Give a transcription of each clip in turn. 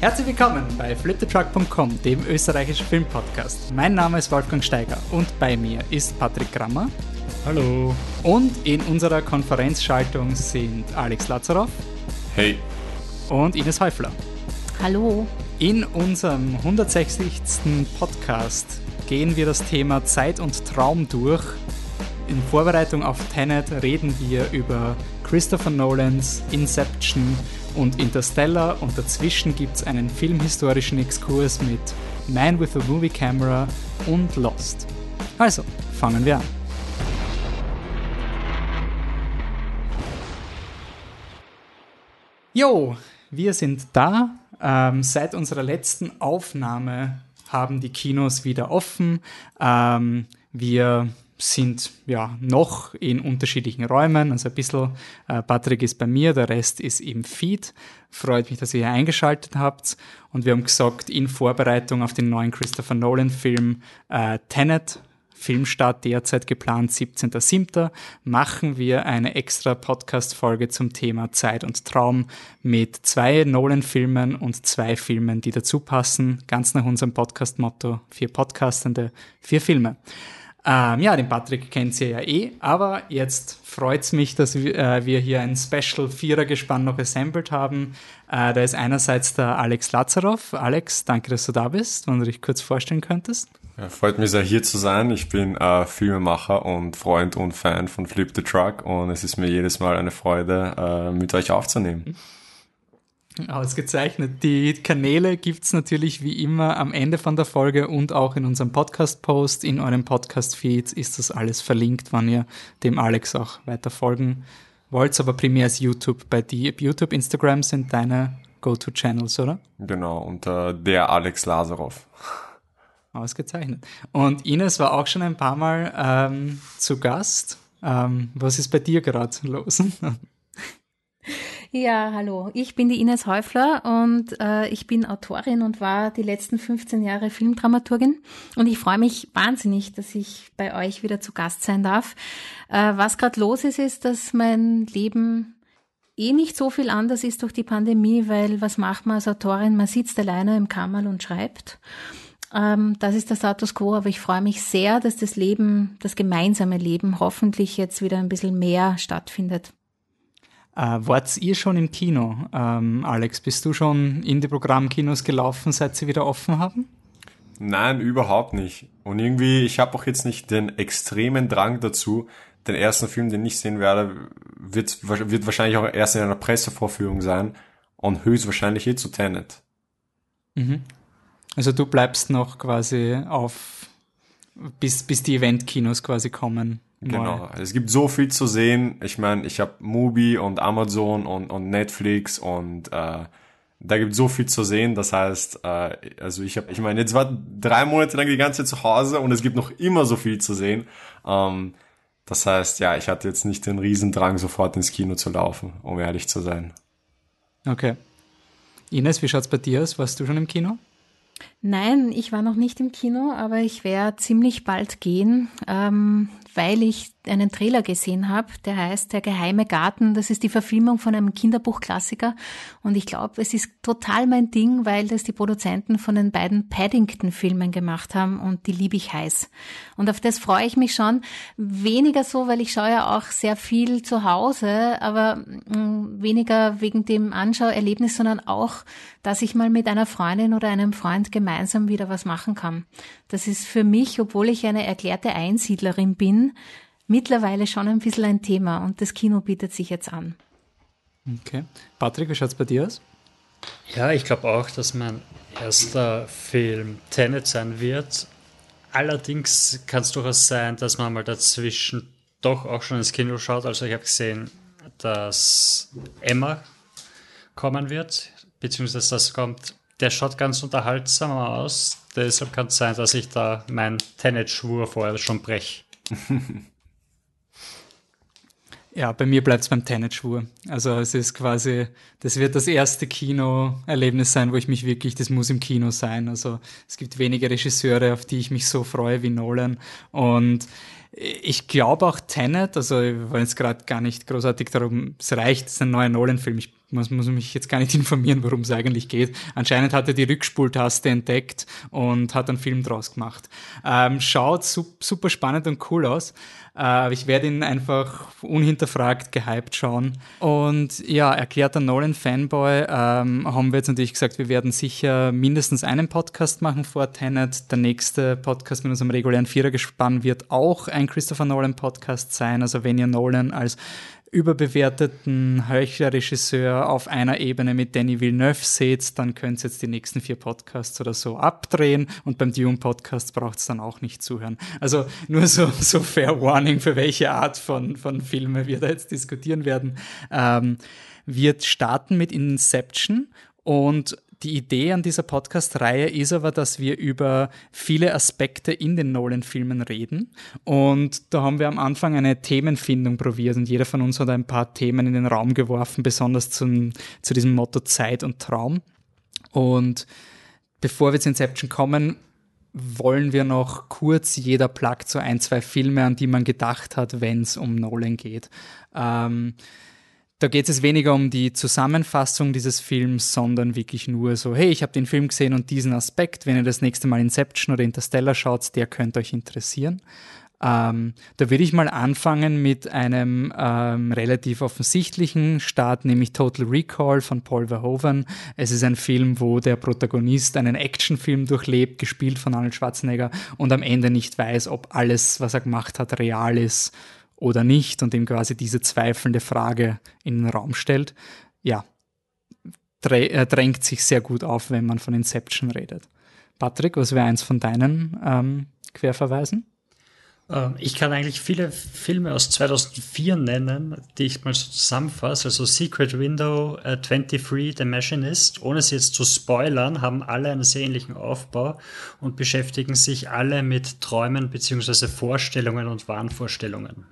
Herzlich willkommen bei fliptetruck.com, dem österreichischen Filmpodcast. Mein Name ist Wolfgang Steiger und bei mir ist Patrick Grammer. Hallo. Und in unserer Konferenzschaltung sind Alex Lazarov. Hey. Und Ines Häufler. Hallo. In unserem 160. Podcast gehen wir das Thema Zeit und Traum durch. In Vorbereitung auf Tenet reden wir über Christopher Nolans Inception und Interstellar und dazwischen gibt es einen filmhistorischen Exkurs mit Man with a Movie Camera und Lost. Also, fangen wir an. Jo, wir sind da. Ähm, seit unserer letzten Aufnahme haben die Kinos wieder offen. Ähm, wir sind ja noch in unterschiedlichen Räumen. Also ein bisschen äh, Patrick ist bei mir, der Rest ist im Feed. Freut mich, dass ihr hier eingeschaltet habt. Und wir haben gesagt, in Vorbereitung auf den neuen Christopher Nolan-Film äh, Tenet, Filmstart derzeit geplant 17.07., machen wir eine extra Podcast-Folge zum Thema Zeit und Traum mit zwei Nolan-Filmen und zwei Filmen, die dazu passen. Ganz nach unserem Podcast-Motto, vier Podcastende, vier Filme. Ähm, ja, den Patrick kennt ihr ja eh, aber jetzt freut es mich, dass wir, äh, wir hier ein Special Vierer-Gespann noch assembled haben. Äh, da ist einerseits der Alex Lazarov. Alex, danke, dass du da bist, du dich kurz vorstellen könntest. Ja, freut mich sehr, hier zu sein. Ich bin äh, Filmemacher und Freund und Fan von Flip the Truck und es ist mir jedes Mal eine Freude, äh, mit euch aufzunehmen. Mhm. Ausgezeichnet. Die Kanäle gibt's natürlich wie immer am Ende von der Folge und auch in unserem Podcast-Post. In eurem Podcast-Feed ist das alles verlinkt, wann ihr dem Alex auch weiter folgen wollt. Aber primär ist YouTube. Bei die YouTube, Instagram sind deine Go-To-Channels, oder? Genau, unter der Alex Lazarov. Ausgezeichnet. Und Ines war auch schon ein paar Mal ähm, zu Gast. Ähm, was ist bei dir gerade los? Ja, hallo. Ich bin die Ines Häufler und äh, ich bin Autorin und war die letzten 15 Jahre Filmdramaturgin. Und ich freue mich wahnsinnig, dass ich bei euch wieder zu Gast sein darf. Äh, was gerade los ist, ist, dass mein Leben eh nicht so viel anders ist durch die Pandemie, weil was macht man als Autorin? Man sitzt alleine im Kammerl und schreibt. Ähm, das ist der Status quo, aber ich freue mich sehr, dass das Leben, das gemeinsame Leben hoffentlich jetzt wieder ein bisschen mehr stattfindet. Äh, wart ihr schon im Kino? Ähm, Alex, bist du schon in die Programmkinos gelaufen, seit sie wieder offen haben? Nein, überhaupt nicht. Und irgendwie, ich habe auch jetzt nicht den extremen Drang dazu. Den ersten Film, den ich sehen werde, wird, wird wahrscheinlich auch erst in einer Pressevorführung sein und höchstwahrscheinlich eh zu Tenet. Mhm. Also du bleibst noch quasi auf, bis, bis die Eventkinos quasi kommen. Genau. Es gibt so viel zu sehen. Ich meine, ich habe Mubi und Amazon und, und Netflix und äh, da gibt so viel zu sehen. Das heißt, äh, also ich habe, ich meine, jetzt war drei Monate lang die ganze Zeit zu Hause und es gibt noch immer so viel zu sehen. Ähm, das heißt, ja, ich hatte jetzt nicht den Riesendrang, sofort ins Kino zu laufen, um ehrlich zu sein. Okay. Ines, wie schaut's bei dir aus? Warst du schon im Kino? Nein, ich war noch nicht im Kino, aber ich werde ziemlich bald gehen, ähm, weil ich einen Trailer gesehen habe, der heißt Der geheime Garten. Das ist die Verfilmung von einem Kinderbuchklassiker. Und ich glaube, es ist total mein Ding, weil das die Produzenten von den beiden Paddington-Filmen gemacht haben und die liebe ich heiß. Und auf das freue ich mich schon. Weniger so, weil ich schaue ja auch sehr viel zu Hause, aber mm, weniger wegen dem Anschauerlebnis, sondern auch, dass ich mal mit einer Freundin oder einem Freund gemeinsam wieder was machen kann. Das ist für mich, obwohl ich eine erklärte Einsiedlerin bin, mittlerweile schon ein bisschen ein Thema und das Kino bietet sich jetzt an. Okay. Patrick, wie schaut es bei dir aus? Ja, ich glaube auch, dass mein erster Film Tenet sein wird. Allerdings kann es durchaus sein, dass man mal dazwischen doch auch schon ins Kino schaut. Also ich habe gesehen, dass Emma kommen wird, beziehungsweise das kommt. Der schaut ganz unterhaltsam aus. Deshalb kann es sein, dass ich da meinen Tenet-Schwur vorher schon breche. Ja, bei mir bleibt es beim Tenet-Schwur. Also es ist quasi, das wird das erste Kinoerlebnis sein, wo ich mich wirklich, das muss im Kino sein. Also es gibt wenige Regisseure, auf die ich mich so freue wie Nolan. Und ich glaube auch Tenet, also ich war jetzt gerade gar nicht großartig darum, es reicht, es ist ein neuer Nolan-Film. Ich muss, muss mich jetzt gar nicht informieren, worum es eigentlich geht. Anscheinend hat er die Rückspultaste entdeckt und hat einen Film draus gemacht. Ähm, schaut super spannend und cool aus. Äh, ich werde ihn einfach unhinterfragt gehypt schauen. Und ja, erklärter Nolan-Fanboy ähm, haben wir jetzt natürlich gesagt, wir werden sicher mindestens einen Podcast machen vor Tenet. Der nächste Podcast mit unserem regulären Vierergespann wird auch ein Christopher Nolan-Podcast sein. Also wenn ihr Nolan als überbewerteten Heuchler-Regisseur auf einer Ebene mit Danny Villeneuve seht, dann könnt ihr jetzt die nächsten vier Podcasts oder so abdrehen und beim Dune-Podcast braucht es dann auch nicht zuhören. Also nur so, so Fair Warning, für welche Art von, von Filme wir da jetzt diskutieren werden. Ähm, wir starten mit Inception und die Idee an dieser Podcast-Reihe ist aber, dass wir über viele Aspekte in den Nolan-Filmen reden. Und da haben wir am Anfang eine Themenfindung probiert und jeder von uns hat ein paar Themen in den Raum geworfen, besonders zum, zu diesem Motto Zeit und Traum. Und bevor wir zu Inception kommen, wollen wir noch kurz jeder plagt so ein, zwei Filme, an die man gedacht hat, wenn es um Nolan geht. Ähm, da geht es weniger um die Zusammenfassung dieses Films, sondern wirklich nur so, hey, ich habe den Film gesehen und diesen Aspekt, wenn ihr das nächste Mal Inception oder Interstellar schaut, der könnte euch interessieren. Ähm, da würde ich mal anfangen mit einem ähm, relativ offensichtlichen Start, nämlich Total Recall von Paul Verhoeven. Es ist ein Film, wo der Protagonist einen Actionfilm durchlebt, gespielt von Arnold Schwarzenegger und am Ende nicht weiß, ob alles, was er gemacht hat, real ist oder nicht und ihm quasi diese zweifelnde Frage in den Raum stellt, ja, drängt sich sehr gut auf, wenn man von Inception redet. Patrick, was wäre eins von deinen ähm, Querverweisen? Ähm, ich kann eigentlich viele Filme aus 2004 nennen, die ich mal so zusammenfasse. Also Secret Window, äh, 23, The Machinist. Ohne sie jetzt zu spoilern, haben alle einen sehr ähnlichen Aufbau und beschäftigen sich alle mit Träumen bzw. Vorstellungen und Wahnvorstellungen.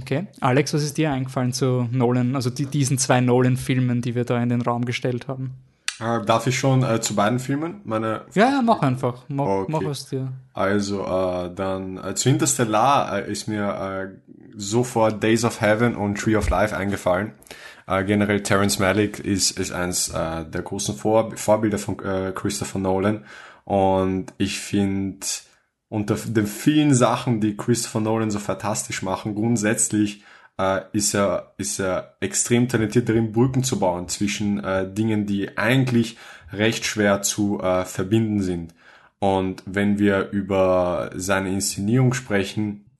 Okay. Alex, was ist dir eingefallen zu Nolan, also die, diesen zwei Nolan-Filmen, die wir da in den Raum gestellt haben? Äh, darf ich schon äh, zu beiden Filmen meine. Ja, ja, mach einfach. Mach, okay. mach was dir. Also, äh, dann äh, zu Interstellar äh, ist mir äh, sofort Days of Heaven und Tree of Life eingefallen. Generell Terence Malick ist, ist eins der großen Vor Vorbilder von Christopher Nolan. Und ich finde, unter den vielen Sachen, die Christopher Nolan so fantastisch machen, grundsätzlich äh, ist er ist er extrem talentiert darin, Brücken zu bauen zwischen äh, Dingen, die eigentlich recht schwer zu äh, verbinden sind. Und wenn wir über seine Inszenierung sprechen,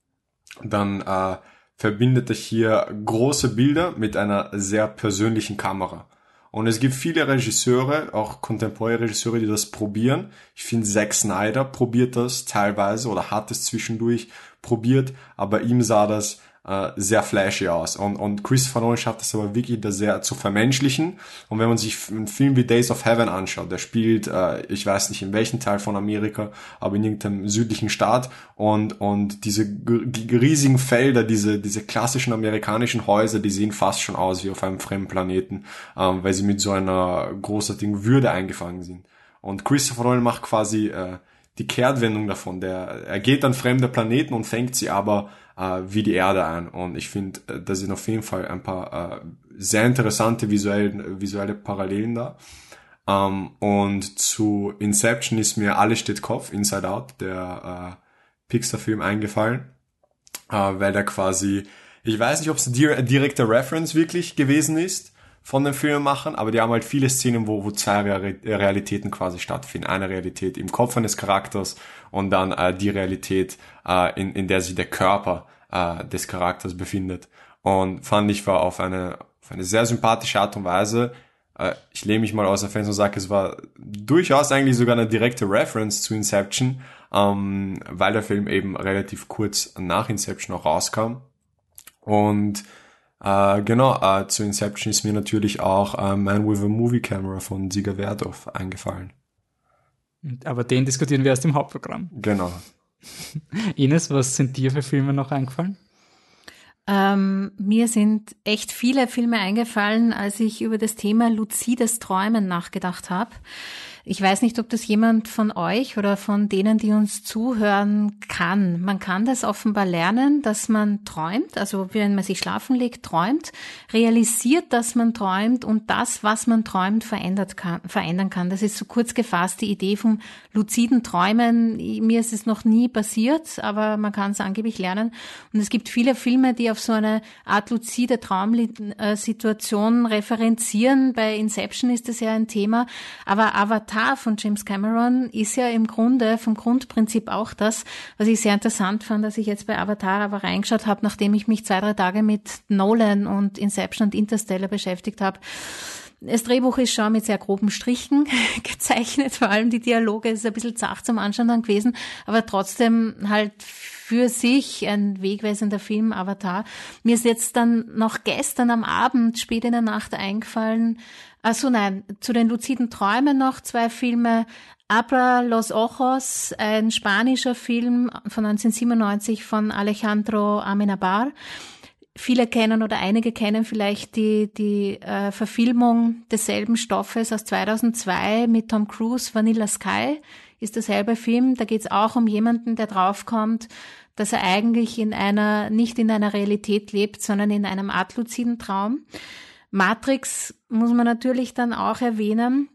dann äh, verbindet er hier große Bilder mit einer sehr persönlichen Kamera. Und es gibt viele Regisseure, auch contemporary Regisseure, die das probieren. Ich finde, Zack Snyder probiert das teilweise oder hat es zwischendurch probiert, aber ihm sah das äh, sehr flashy aus. Und, und Christopher Nolan schafft es aber wirklich, das sehr zu vermenschlichen. Und wenn man sich einen Film wie Days of Heaven anschaut, der spielt, äh, ich weiß nicht in welchem Teil von Amerika, aber in irgendeinem südlichen Staat und, und diese riesigen Felder, diese, diese klassischen amerikanischen Häuser, die sehen fast schon aus wie auf einem fremden Planeten, ähm, weil sie mit so einer großartigen Würde eingefangen sind. Und Christopher Nolan macht quasi äh, die Kehrtwendung davon. Der, er geht an fremde Planeten und fängt sie aber äh, wie die Erde ein. Und ich finde, äh, da sind auf jeden Fall ein paar äh, sehr interessante visuelle, visuelle Parallelen da. Ähm, und zu Inception ist mir Alles steht Kopf, Inside Out, der äh, Pixar-Film eingefallen, äh, weil der quasi, ich weiß nicht, ob es ein direkter Reference wirklich gewesen ist von den Filmemachern, aber die haben halt viele Szenen, wo, wo zwei Realitäten quasi stattfinden. Eine Realität im Kopf eines Charakters und dann äh, die Realität, äh, in, in der sich der Körper äh, des Charakters befindet. Und fand ich war auf eine, auf eine sehr sympathische Art und Weise. Äh, ich lehne mich mal aus der Fans und sage, es war durchaus eigentlich sogar eine direkte Reference zu Inception, ähm, weil der Film eben relativ kurz nach Inception auch rauskam. Und äh, genau, äh, zu Inception ist mir natürlich auch äh, Man with a Movie Camera von Sieger Verdorf eingefallen. Aber den diskutieren wir erst im Hauptprogramm. Genau. Ines, was sind dir für Filme noch eingefallen? Ähm, mir sind echt viele Filme eingefallen, als ich über das Thema luzides Träumen nachgedacht habe. Ich weiß nicht, ob das jemand von euch oder von denen, die uns zuhören, kann. Man kann das offenbar lernen, dass man träumt, also wenn man sich schlafen legt, träumt, realisiert, dass man träumt und das, was man träumt, verändert kann, verändern kann. Das ist so kurz gefasst die Idee vom luziden Träumen. Mir ist es noch nie passiert, aber man kann es angeblich lernen. Und es gibt viele Filme, die auf so eine Art luzide Traumsituation referenzieren. Bei Inception ist das ja ein Thema. Aber Avatar von James Cameron ist ja im Grunde vom Grundprinzip auch das, was ich sehr interessant fand, dass ich jetzt bei Avatar aber reingeschaut habe, nachdem ich mich zwei, drei Tage mit Nolan und Inception und Interstellar beschäftigt habe. Das Drehbuch ist schon mit sehr groben Strichen gezeichnet, vor allem die Dialoge ist ein bisschen zart zum Anschauen dann gewesen, aber trotzdem halt für sich ein wegweisender Film, Avatar. Mir ist jetzt dann noch gestern am Abend, spät in der Nacht eingefallen, also nein, zu den luziden Träumen noch zwei Filme. Abra los Ojos, ein spanischer Film von 1997 von Alejandro Amenabar. Viele kennen oder einige kennen vielleicht die, die äh, Verfilmung desselben Stoffes aus 2002 mit Tom Cruise, Vanilla Sky ist derselbe Film. Da geht es auch um jemanden, der draufkommt, dass er eigentlich in einer, nicht in einer Realität lebt, sondern in einem Art luziden Traum. Matrix muss man natürlich dann auch erwähnen,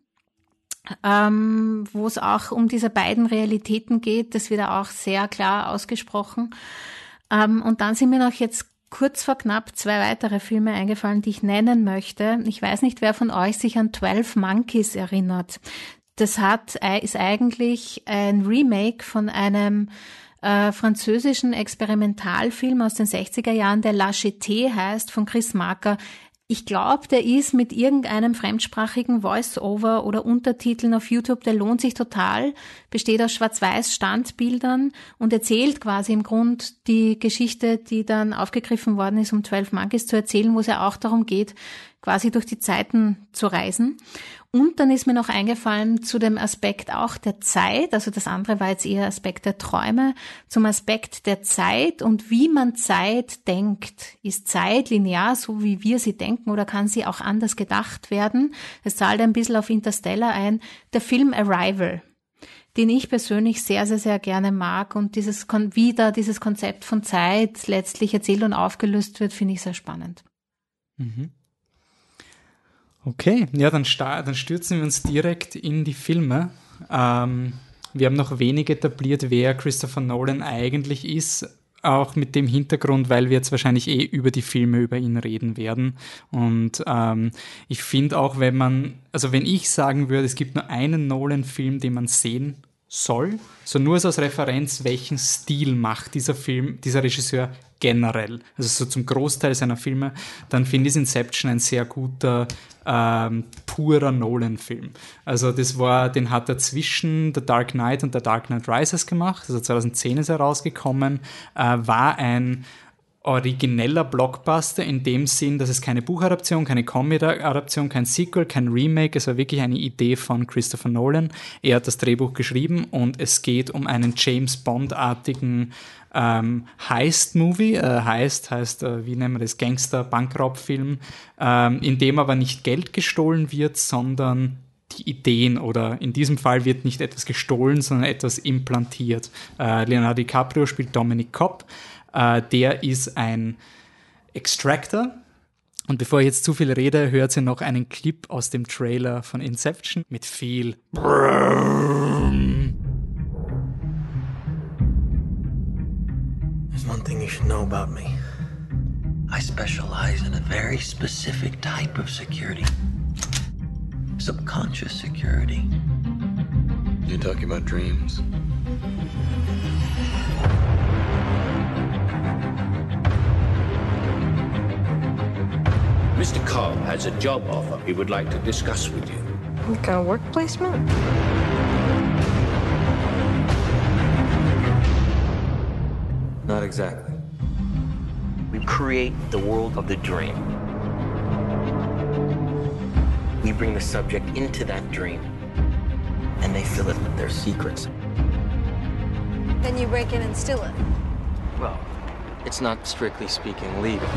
ähm, wo es auch um diese beiden Realitäten geht. Das wird auch sehr klar ausgesprochen. Ähm, und dann sind mir noch jetzt kurz vor knapp zwei weitere Filme eingefallen, die ich nennen möchte. Ich weiß nicht, wer von euch sich an 12 Monkeys erinnert. Das hat, äh, ist eigentlich ein Remake von einem äh, französischen Experimentalfilm aus den 60er Jahren, der La Cheté heißt, von Chris Marker. Ich glaube, der ist mit irgendeinem fremdsprachigen Voice-Over oder Untertiteln auf YouTube, der lohnt sich total, besteht aus schwarz-weiß Standbildern und erzählt quasi im Grund die Geschichte, die dann aufgegriffen worden ist, um 12 Monkeys zu erzählen, wo es ja auch darum geht, quasi durch die Zeiten zu reisen. Und dann ist mir noch eingefallen zu dem Aspekt auch der Zeit, also das andere war jetzt eher Aspekt der Träume, zum Aspekt der Zeit und wie man Zeit denkt. Ist Zeit linear, so wie wir sie denken, oder kann sie auch anders gedacht werden? Es zahlt ein bisschen auf Interstellar ein. Der Film Arrival, den ich persönlich sehr, sehr, sehr gerne mag und dieses, wie da dieses Konzept von Zeit letztlich erzählt und aufgelöst wird, finde ich sehr spannend. Mhm. Okay, ja, dann, dann stürzen wir uns direkt in die Filme. Ähm, wir haben noch wenig etabliert, wer Christopher Nolan eigentlich ist, auch mit dem Hintergrund, weil wir jetzt wahrscheinlich eh über die Filme über ihn reden werden. Und ähm, ich finde auch, wenn man, also wenn ich sagen würde, es gibt nur einen Nolan-Film, den man sehen soll, so nur als Referenz, welchen Stil macht dieser Film, dieser Regisseur generell, also so zum Großteil seiner Filme, dann finde ich Inception ein sehr guter, ähm, purer Nolan-Film. Also das war, den hat er zwischen The Dark Knight und The Dark Knight Rises gemacht, also 2010 ist er rausgekommen, äh, war ein origineller Blockbuster in dem Sinn, dass es keine Buchadaption, keine Comic-Adaption, kein Sequel, kein Remake, es war wirklich eine Idee von Christopher Nolan. Er hat das Drehbuch geschrieben und es geht um einen James Bond-artigen ähm, Heist-Movie. Äh, Heist heißt, äh, wie nennen wir das, Gangster-Bankraubfilm, ähm, in dem aber nicht Geld gestohlen wird, sondern die Ideen oder in diesem Fall wird nicht etwas gestohlen, sondern etwas implantiert. Äh, Leonardo DiCaprio spielt Dominic Cobb. Äh, der ist ein Extractor. Und bevor ich jetzt zu viel rede, hört ihr noch einen Clip aus dem Trailer von Inception mit viel There's one thing you should know about me. I specialize in a very specific type of security. Subconscious security. You're talking about dreams? Mr. Cobb has a job offer he would like to discuss with you. Like a work placement? Not exactly. We create the world of the dream. We bring the subject into that dream, and they fill it with their secrets. Then you break in and steal it. Well, it's not strictly speaking legal.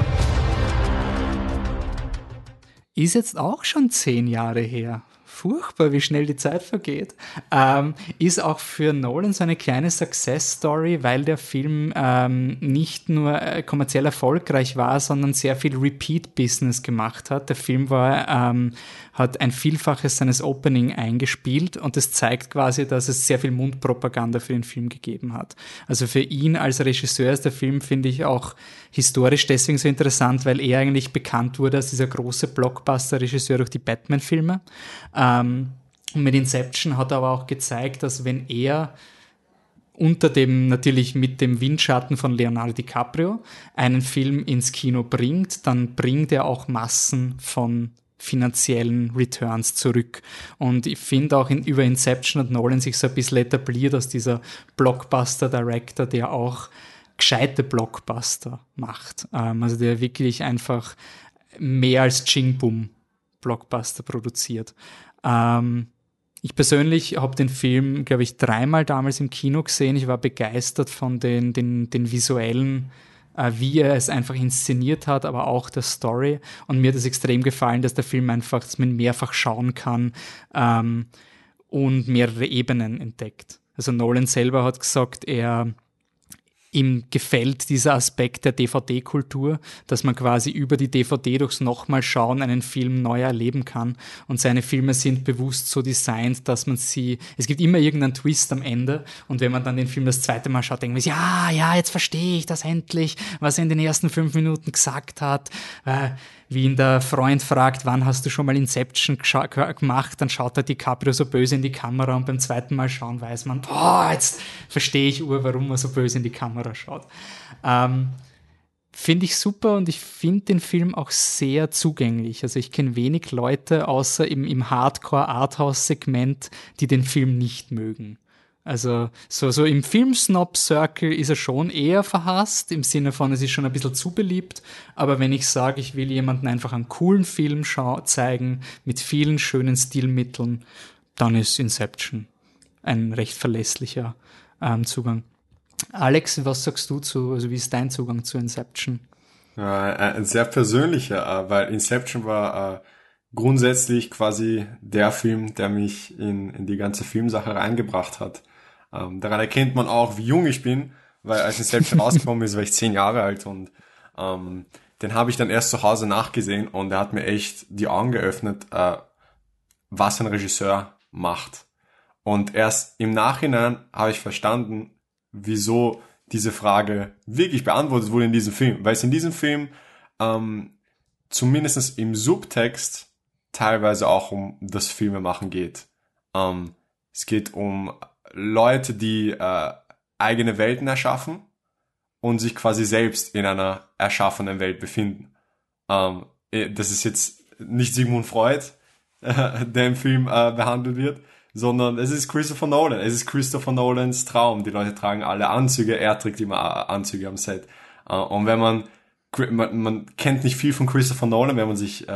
Ist jetzt auch schon zehn Jahre her furchtbar, wie schnell die Zeit vergeht, ähm, ist auch für Nolan so eine kleine Success-Story, weil der Film ähm, nicht nur äh, kommerziell erfolgreich war, sondern sehr viel Repeat-Business gemacht hat. Der Film war, ähm, hat ein Vielfaches seines Opening eingespielt und das zeigt quasi, dass es sehr viel Mundpropaganda für den Film gegeben hat. Also für ihn als Regisseur ist der Film, finde ich, auch historisch deswegen so interessant, weil er eigentlich bekannt wurde als dieser große Blockbuster-Regisseur durch die Batman-Filme. Ähm, und mit Inception hat er aber auch gezeigt, dass wenn er unter dem, natürlich mit dem Windschatten von Leonardo DiCaprio einen Film ins Kino bringt, dann bringt er auch Massen von finanziellen Returns zurück. Und ich finde auch in, über Inception und Nolan sich so ein bisschen etabliert als dieser Blockbuster-Director, der auch gescheite Blockbuster macht. Ähm, also der wirklich einfach mehr als Ching Boom Blockbuster produziert. Ähm, ich persönlich habe den Film, glaube ich, dreimal damals im Kino gesehen. Ich war begeistert von den, den, den visuellen, wie er es einfach inszeniert hat, aber auch der Story. Und mir hat es extrem gefallen, dass der Film einfach, dass man mehrfach schauen kann ähm, und mehrere Ebenen entdeckt. Also Nolan selber hat gesagt, er ihm gefällt dieser Aspekt der DVD-Kultur, dass man quasi über die DVD durchs nochmal schauen einen Film neu erleben kann. Und seine Filme sind bewusst so designt, dass man sie, es gibt immer irgendeinen Twist am Ende. Und wenn man dann den Film das zweite Mal schaut, denkt man sich, ja, ja, jetzt verstehe ich das endlich, was er in den ersten fünf Minuten gesagt hat. Äh, wie ihn der Freund fragt, wann hast du schon mal Inception gemacht, dann schaut er DiCaprio so böse in die Kamera und beim zweiten Mal schauen weiß man, boah, jetzt verstehe ich ur, warum er so böse in die Kamera schaut. Ähm, finde ich super und ich finde den Film auch sehr zugänglich. Also ich kenne wenig Leute außer im, im Hardcore-Arthouse-Segment, die den Film nicht mögen. Also so, so im Film-Snob-Circle ist er schon eher verhasst, im Sinne von, es ist schon ein bisschen zu beliebt. Aber wenn ich sage, ich will jemanden einfach einen coolen Film zeigen, mit vielen schönen Stilmitteln, dann ist Inception ein recht verlässlicher ähm, Zugang. Alex, was sagst du zu, also wie ist dein Zugang zu Inception? ein sehr persönlicher, äh, weil Inception war äh, grundsätzlich quasi der Film, der mich in, in die ganze Filmsache reingebracht hat. Ähm, daran erkennt man auch, wie jung ich bin, weil als Inception rausgekommen ist, war ich zehn Jahre alt und ähm, den habe ich dann erst zu Hause nachgesehen und der hat mir echt die Augen geöffnet, äh, was ein Regisseur macht. Und erst im Nachhinein habe ich verstanden, wieso diese Frage wirklich beantwortet wurde in diesem Film. Weil es in diesem Film ähm, zumindest im Subtext teilweise auch um das Filmemachen geht. Ähm, es geht um Leute, die äh, eigene Welten erschaffen und sich quasi selbst in einer erschaffenen Welt befinden. Ähm, eh, das ist jetzt nicht Sigmund Freud, äh, der im Film äh, behandelt wird, sondern es ist Christopher Nolan. Es ist Christopher Nolans Traum. Die Leute tragen alle Anzüge, er trägt immer äh, Anzüge am Set. Äh, und wenn man, man, man kennt nicht viel von Christopher Nolan, wenn man sich äh,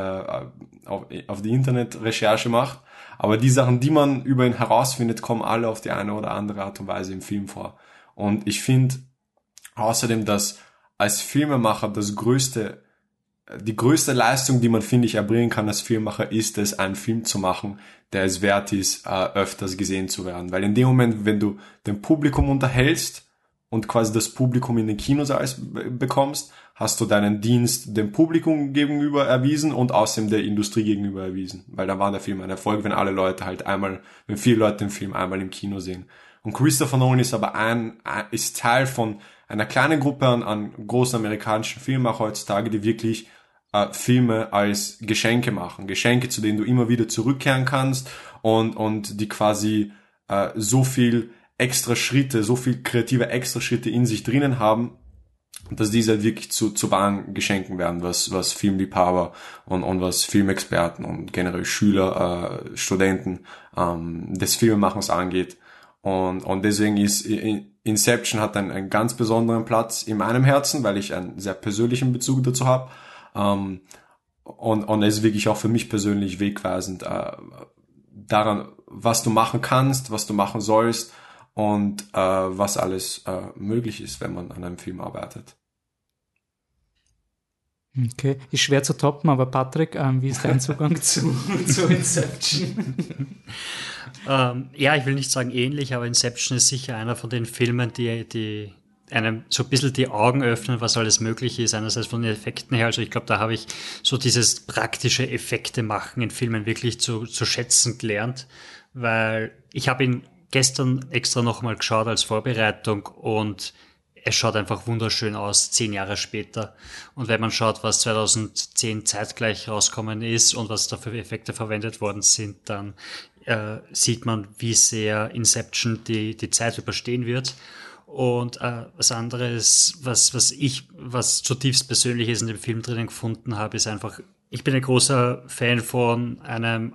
auf, auf die Internetrecherche macht, aber die Sachen, die man über ihn herausfindet, kommen alle auf die eine oder andere Art und Weise im Film vor. Und ich finde außerdem, dass als Filmemacher das größte, die größte Leistung, die man, finde ich, erbringen kann als Filmemacher, ist es, einen Film zu machen, der es wert ist, äh, öfters gesehen zu werden. Weil in dem Moment, wenn du dem Publikum unterhältst und quasi das Publikum in den Kinosaal bekommst, hast du deinen Dienst dem Publikum gegenüber erwiesen und außerdem der Industrie gegenüber erwiesen. Weil da war der Film ein Erfolg, wenn alle Leute halt einmal, wenn viele Leute den Film einmal im Kino sehen. Und Christopher Nolan ist aber ein, ist Teil von einer kleinen Gruppe an, an großen amerikanischen Filmemacher heutzutage, die wirklich äh, Filme als Geschenke machen. Geschenke, zu denen du immer wieder zurückkehren kannst und, und die quasi äh, so viel extra Schritte, so viel kreative extra Schritte in sich drinnen haben, dass diese halt wirklich zu, zu wahren Geschenken werden, was, was Filmliebhaber und, und was Filmexperten und generell Schüler, äh, Studenten ähm, des Filmemachens angeht. Und, und deswegen ist Inception hat einen, einen ganz besonderen Platz in meinem Herzen, weil ich einen sehr persönlichen Bezug dazu habe. Ähm, und, und es ist wirklich auch für mich persönlich wegweisend äh, daran, was du machen kannst, was du machen sollst und äh, was alles äh, möglich ist, wenn man an einem Film arbeitet. Okay, ist schwer zu toppen, aber Patrick, ähm, wie ist dein Zugang zu, zu Inception? ähm, ja, ich will nicht sagen ähnlich, aber Inception ist sicher einer von den Filmen, die, die einem so ein bisschen die Augen öffnen, was alles möglich ist, einerseits von den Effekten her. Also ich glaube, da habe ich so dieses praktische Effekte machen in Filmen wirklich zu, zu schätzen gelernt, weil ich habe ihn gestern extra nochmal geschaut als Vorbereitung und es schaut einfach wunderschön aus, zehn Jahre später. Und wenn man schaut, was 2010 zeitgleich rauskommen ist und was da für Effekte verwendet worden sind, dann äh, sieht man, wie sehr Inception die, die Zeit überstehen wird. Und äh, was anderes, was, was ich, was zutiefst persönliches in dem Film drinnen gefunden habe, ist einfach, ich bin ein großer Fan von einem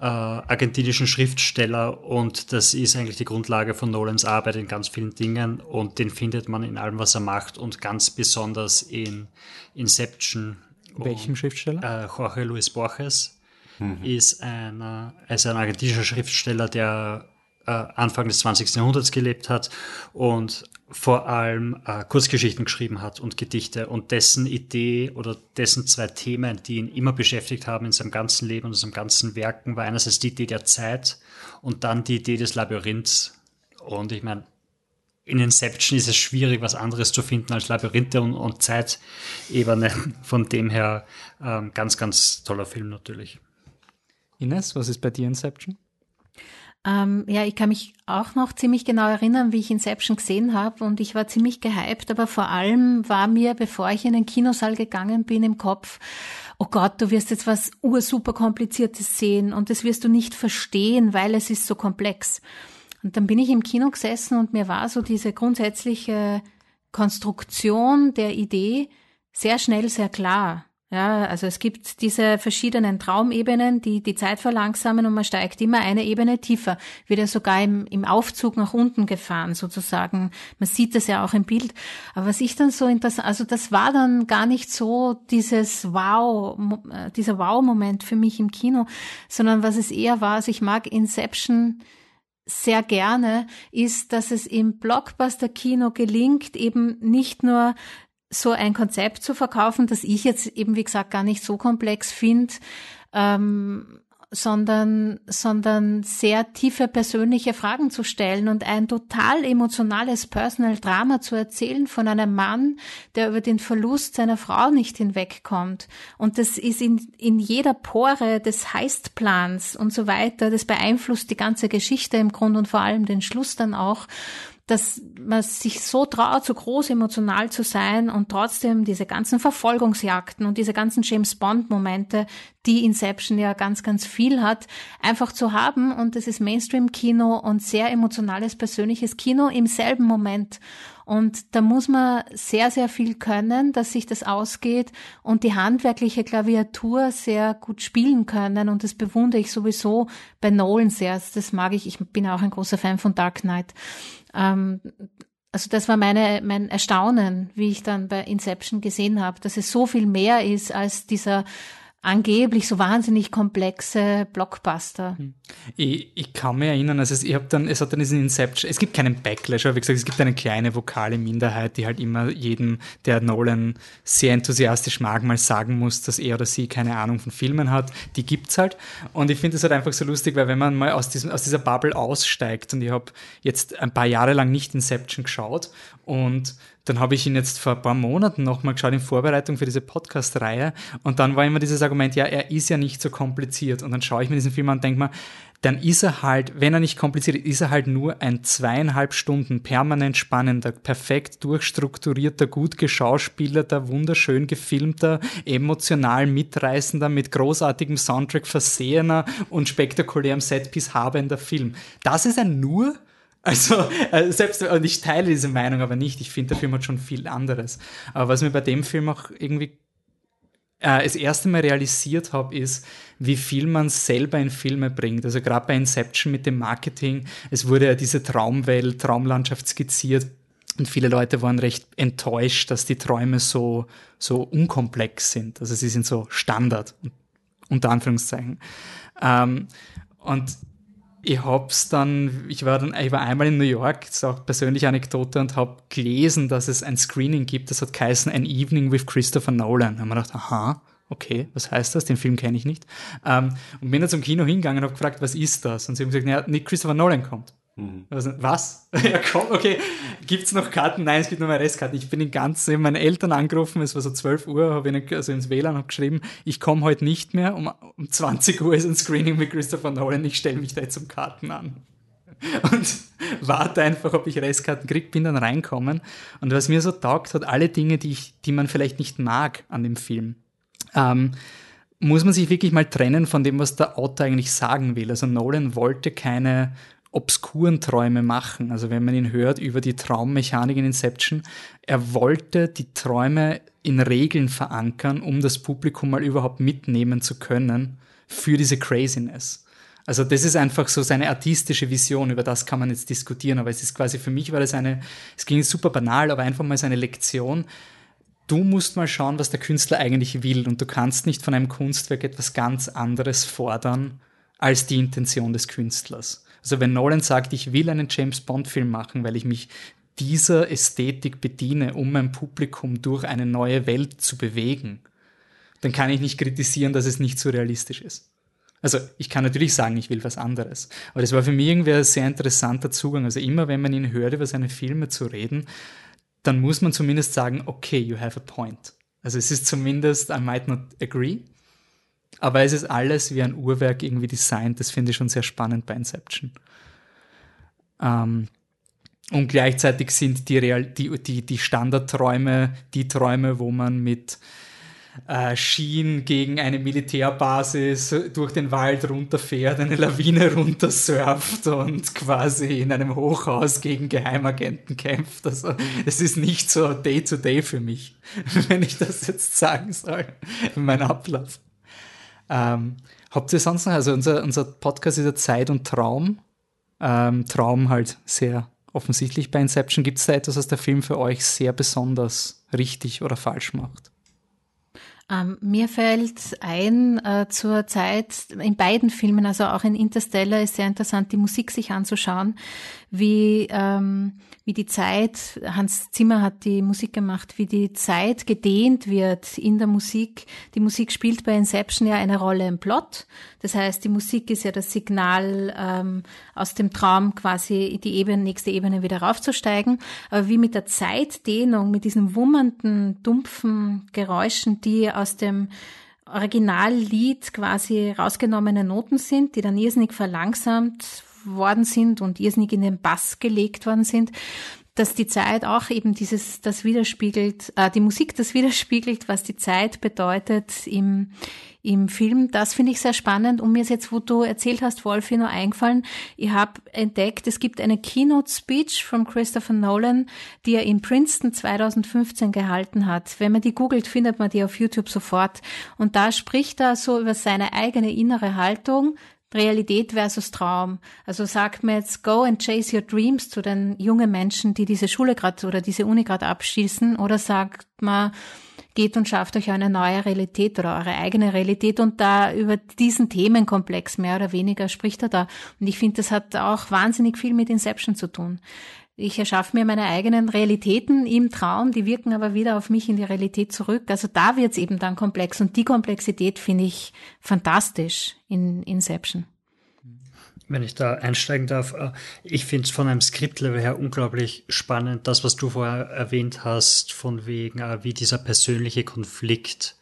äh, argentinischen Schriftsteller und das ist eigentlich die Grundlage von Nolans Arbeit in ganz vielen Dingen und den findet man in allem, was er macht und ganz besonders in Inception. Welchem Schriftsteller? Äh, Jorge Luis Borges mhm. ist, einer, ist ein argentinischer Schriftsteller, der äh, Anfang des 20. Jahrhunderts gelebt hat und vor allem äh, Kurzgeschichten geschrieben hat und Gedichte und dessen Idee oder dessen zwei Themen, die ihn immer beschäftigt haben in seinem ganzen Leben und in seinem ganzen Werken, war einerseits die Idee der Zeit und dann die Idee des Labyrinths. Und ich meine, in Inception ist es schwierig, was anderes zu finden als Labyrinthe und, und Zeitebene. Von dem her ähm, ganz, ganz toller Film natürlich. Ines, was ist bei dir Inception? Ähm, ja, ich kann mich auch noch ziemlich genau erinnern, wie ich Inception gesehen habe und ich war ziemlich gehypt, aber vor allem war mir, bevor ich in den Kinosaal gegangen bin, im Kopf, oh Gott, du wirst jetzt was ursuper kompliziertes sehen und das wirst du nicht verstehen, weil es ist so komplex. Und dann bin ich im Kino gesessen und mir war so diese grundsätzliche Konstruktion der Idee sehr schnell sehr klar. Ja, also es gibt diese verschiedenen Traumebenen, die die Zeit verlangsamen und man steigt immer eine Ebene tiefer, wird ja sogar im, im Aufzug nach unten gefahren sozusagen. Man sieht das ja auch im Bild. Aber was ich dann so interessant, also das war dann gar nicht so dieses Wow, äh, dieser Wow-Moment für mich im Kino, sondern was es eher war, also ich mag Inception sehr gerne, ist, dass es im Blockbuster-Kino gelingt, eben nicht nur so ein Konzept zu verkaufen, das ich jetzt eben, wie gesagt, gar nicht so komplex finde, ähm, sondern, sondern sehr tiefe persönliche Fragen zu stellen und ein total emotionales Personal Drama zu erzählen von einem Mann, der über den Verlust seiner Frau nicht hinwegkommt. Und das ist in, in jeder Pore des Heistplans und so weiter. Das beeinflusst die ganze Geschichte im Grund und vor allem den Schluss dann auch dass man sich so traut, so groß emotional zu sein und trotzdem diese ganzen Verfolgungsjagden und diese ganzen James Bond Momente, die Inception ja ganz, ganz viel hat, einfach zu haben. Und das ist Mainstream-Kino und sehr emotionales, persönliches Kino im selben Moment. Und da muss man sehr, sehr viel können, dass sich das ausgeht und die handwerkliche Klaviatur sehr gut spielen können. Und das bewundere ich sowieso bei Nolan sehr. Das mag ich. Ich bin auch ein großer Fan von Dark Knight. Ähm, also das war meine, mein Erstaunen, wie ich dann bei Inception gesehen habe, dass es so viel mehr ist als dieser angeblich so wahnsinnig komplexe Blockbuster. Hm. Ich, ich kann mich erinnern, also es, ich hab dann, es hat dann diesen Inception, es gibt keinen Backlash, aber wie gesagt, es gibt eine kleine vokale Minderheit, die halt immer jedem, der Nolan sehr enthusiastisch mag, mal sagen muss, dass er oder sie keine Ahnung von Filmen hat. Die gibt's halt. Und ich finde es halt einfach so lustig, weil wenn man mal aus, diesem, aus dieser Bubble aussteigt und ich habe jetzt ein paar Jahre lang nicht Inception geschaut und dann habe ich ihn jetzt vor ein paar Monaten nochmal geschaut in Vorbereitung für diese Podcast-Reihe und dann war immer dieses Argument, ja, er ist ja nicht so kompliziert und dann schaue ich mir diesen Film an und denke mir, dann ist er halt, wenn er nicht kompliziert ist, ist er halt nur ein zweieinhalb Stunden permanent spannender, perfekt durchstrukturierter, gut geschauspielerter, wunderschön gefilmter, emotional mitreißender, mit großartigem Soundtrack versehener und spektakulärem Setpiece habender Film. Das ist ein nur also, äh, selbst, und ich teile diese Meinung aber nicht. Ich finde, der Film hat schon viel anderes. Aber was mir bei dem Film auch irgendwie äh, das erste Mal realisiert habe, ist, wie viel man selber in Filme bringt. Also gerade bei Inception mit dem Marketing, es wurde ja diese Traumwelt, Traumlandschaft skizziert. Und viele Leute waren recht enttäuscht, dass die Träume so, so unkomplex sind. Also sie sind so Standard, unter Anführungszeichen. Ähm, und ich hab's dann, ich war dann, ich war einmal in New York, das ist auch persönliche Anekdote, und habe gelesen, dass es ein Screening gibt, das hat geheißen An Evening with Christopher Nolan. Da haben wir gedacht, aha, okay, was heißt das? Den Film kenne ich nicht. Ähm, und bin dann zum Kino hingegangen und habe gefragt, was ist das? Und sie haben gesagt, naja, nicht Christopher Nolan kommt. Mhm. Also, was? ja, komm, okay. Gibt's noch Karten? Nein, es gibt nur mehr Restkarten. Ich bin in ganz, ich meine Eltern angerufen, es war so 12 Uhr, habe ich also ins WLAN hab geschrieben, ich komme heute nicht mehr, um, um 20 Uhr ist ein Screening mit Christopher Nolan, ich stelle mich da jetzt um Karten an. Und warte einfach, ob ich Restkarten kriege, bin dann reinkommen. Und was mir so taugt, hat alle Dinge, die, ich, die man vielleicht nicht mag an dem Film. Ähm, muss man sich wirklich mal trennen von dem, was der Autor eigentlich sagen will. Also Nolan wollte keine obskuren Träume machen. Also wenn man ihn hört über die Traummechanik in Inception, er wollte die Träume in Regeln verankern, um das Publikum mal überhaupt mitnehmen zu können für diese Craziness. Also das ist einfach so seine artistische Vision, über das kann man jetzt diskutieren, aber es ist quasi für mich war das eine, es ging super banal, aber einfach mal seine Lektion. Du musst mal schauen, was der Künstler eigentlich will und du kannst nicht von einem Kunstwerk etwas ganz anderes fordern als die Intention des Künstlers. Also wenn Nolan sagt, ich will einen James Bond-Film machen, weil ich mich dieser Ästhetik bediene, um mein Publikum durch eine neue Welt zu bewegen, dann kann ich nicht kritisieren, dass es nicht so realistisch ist. Also ich kann natürlich sagen, ich will was anderes. Aber das war für mich irgendwie ein sehr interessanter Zugang. Also immer wenn man ihn hört, über seine Filme zu reden, dann muss man zumindest sagen, okay, you have a point. Also es ist zumindest, I might not agree, aber es ist alles wie ein Uhrwerk irgendwie designt. Das finde ich schon sehr spannend bei Inception. Ähm, und gleichzeitig sind die, Real die, die, die Standardträume die Träume, wo man mit äh, Skien gegen eine Militärbasis durch den Wald runterfährt, eine Lawine runtersurft und quasi in einem Hochhaus gegen Geheimagenten kämpft. Also es ist nicht so Day-to-Day -Day für mich, wenn ich das jetzt sagen soll, mein Ablauf. Ähm, habt ihr sonst noch, also unser, unser Podcast ist ja Zeit und Traum. Ähm, Traum halt sehr offensichtlich bei Inception. Gibt es da etwas, was der Film für euch sehr besonders richtig oder falsch macht? Ähm, mir fällt ein äh, zur Zeit in beiden Filmen, also auch in Interstellar ist sehr interessant, die Musik sich anzuschauen, wie, ähm, wie die Zeit, Hans Zimmer hat die Musik gemacht, wie die Zeit gedehnt wird in der Musik. Die Musik spielt bei Inception ja eine Rolle im Plot. Das heißt, die Musik ist ja das Signal, ähm, aus dem Traum quasi die Ebene, nächste Ebene wieder raufzusteigen. Aber wie mit der Zeitdehnung, mit diesen wummernden, dumpfen Geräuschen, die aus dem Originallied quasi rausgenommene Noten sind, die dann irrsinnig verlangsamt worden sind und irrsinnig in den Bass gelegt worden sind, dass die Zeit auch eben dieses, das widerspiegelt, äh, die Musik das widerspiegelt, was die Zeit bedeutet im, im Film. Das finde ich sehr spannend. Und mir ist jetzt, wo du erzählt hast, Wolfi, nur eingefallen, ich habe entdeckt, es gibt eine Keynote-Speech von Christopher Nolan, die er in Princeton 2015 gehalten hat. Wenn man die googelt, findet man die auf YouTube sofort. Und da spricht er so über seine eigene innere Haltung, Realität versus Traum. Also sagt mir jetzt, go and chase your dreams zu den jungen Menschen, die diese Schule gerade oder diese Uni gerade abschließen, oder sagt man, geht und schafft euch eine neue Realität oder eure eigene Realität und da über diesen Themenkomplex mehr oder weniger spricht er da. Und ich finde, das hat auch wahnsinnig viel mit Inception zu tun. Ich erschaffe mir meine eigenen Realitäten im Traum, die wirken aber wieder auf mich in die Realität zurück. Also da wird es eben dann komplex und die Komplexität finde ich fantastisch in Inception. Wenn ich da einsteigen darf, äh, ich finde es von einem Skriptlevel her unglaublich spannend, das, was du vorher erwähnt hast, von wegen, äh, wie dieser persönliche Konflikt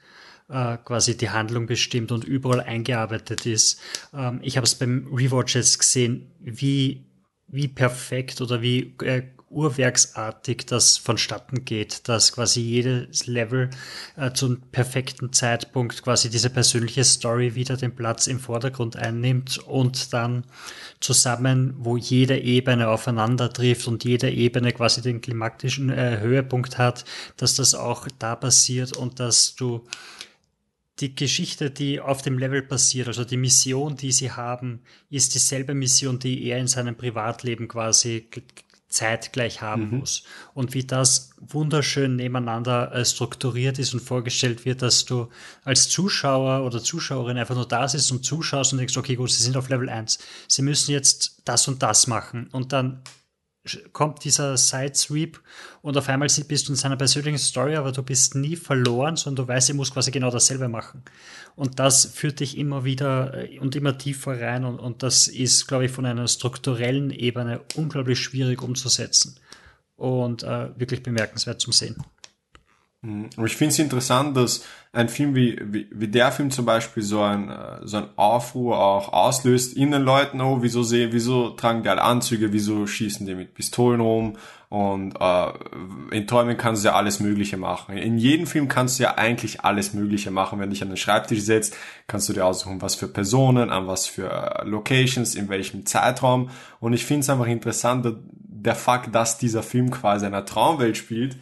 äh, quasi die Handlung bestimmt und überall eingearbeitet ist. Ähm, ich habe es beim Rewatch jetzt gesehen, wie wie perfekt oder wie äh, urwerksartig das vonstatten geht, dass quasi jedes Level äh, zum perfekten Zeitpunkt quasi diese persönliche Story wieder den Platz im Vordergrund einnimmt und dann zusammen, wo jede Ebene aufeinander trifft und jede Ebene quasi den klimaktischen äh, Höhepunkt hat, dass das auch da passiert und dass du die Geschichte, die auf dem Level passiert, also die Mission, die sie haben, ist dieselbe Mission, die er in seinem Privatleben quasi zeitgleich haben muss. Und wie das wunderschön nebeneinander äh, strukturiert ist und vorgestellt wird, dass du als Zuschauer oder Zuschauerin einfach nur da sitzt und zuschaust und denkst, okay, gut, sie sind auf Level 1. Sie müssen jetzt das und das machen. Und dann kommt dieser Side-Sweep und auf einmal bist du in seiner persönlichen Story, aber du bist nie verloren, sondern du weißt, er muss quasi genau dasselbe machen. Und das führt dich immer wieder äh, und immer tiefer rein und, und das ist, glaube ich, von einer strukturellen Ebene unglaublich schwierig umzusetzen und äh, wirklich bemerkenswert zum Sehen. Mhm. ich finde es interessant, dass ein Film wie, wie, wie der Film zum Beispiel so ein, äh, so ein Aufruhr auch auslöst in den Leuten, oh, wieso sehen, wieso tragen die alle Anzüge, wieso schießen die mit Pistolen rum und äh, in Träumen kannst du ja alles Mögliche machen. In jedem Film kannst du ja eigentlich alles Mögliche machen. Wenn du dich an den Schreibtisch setzt, kannst du dir aussuchen, was für Personen, an was für äh, Locations, in welchem Zeitraum. Und ich finde es einfach interessant, der Fakt, dass dieser Film quasi in einer Traumwelt spielt,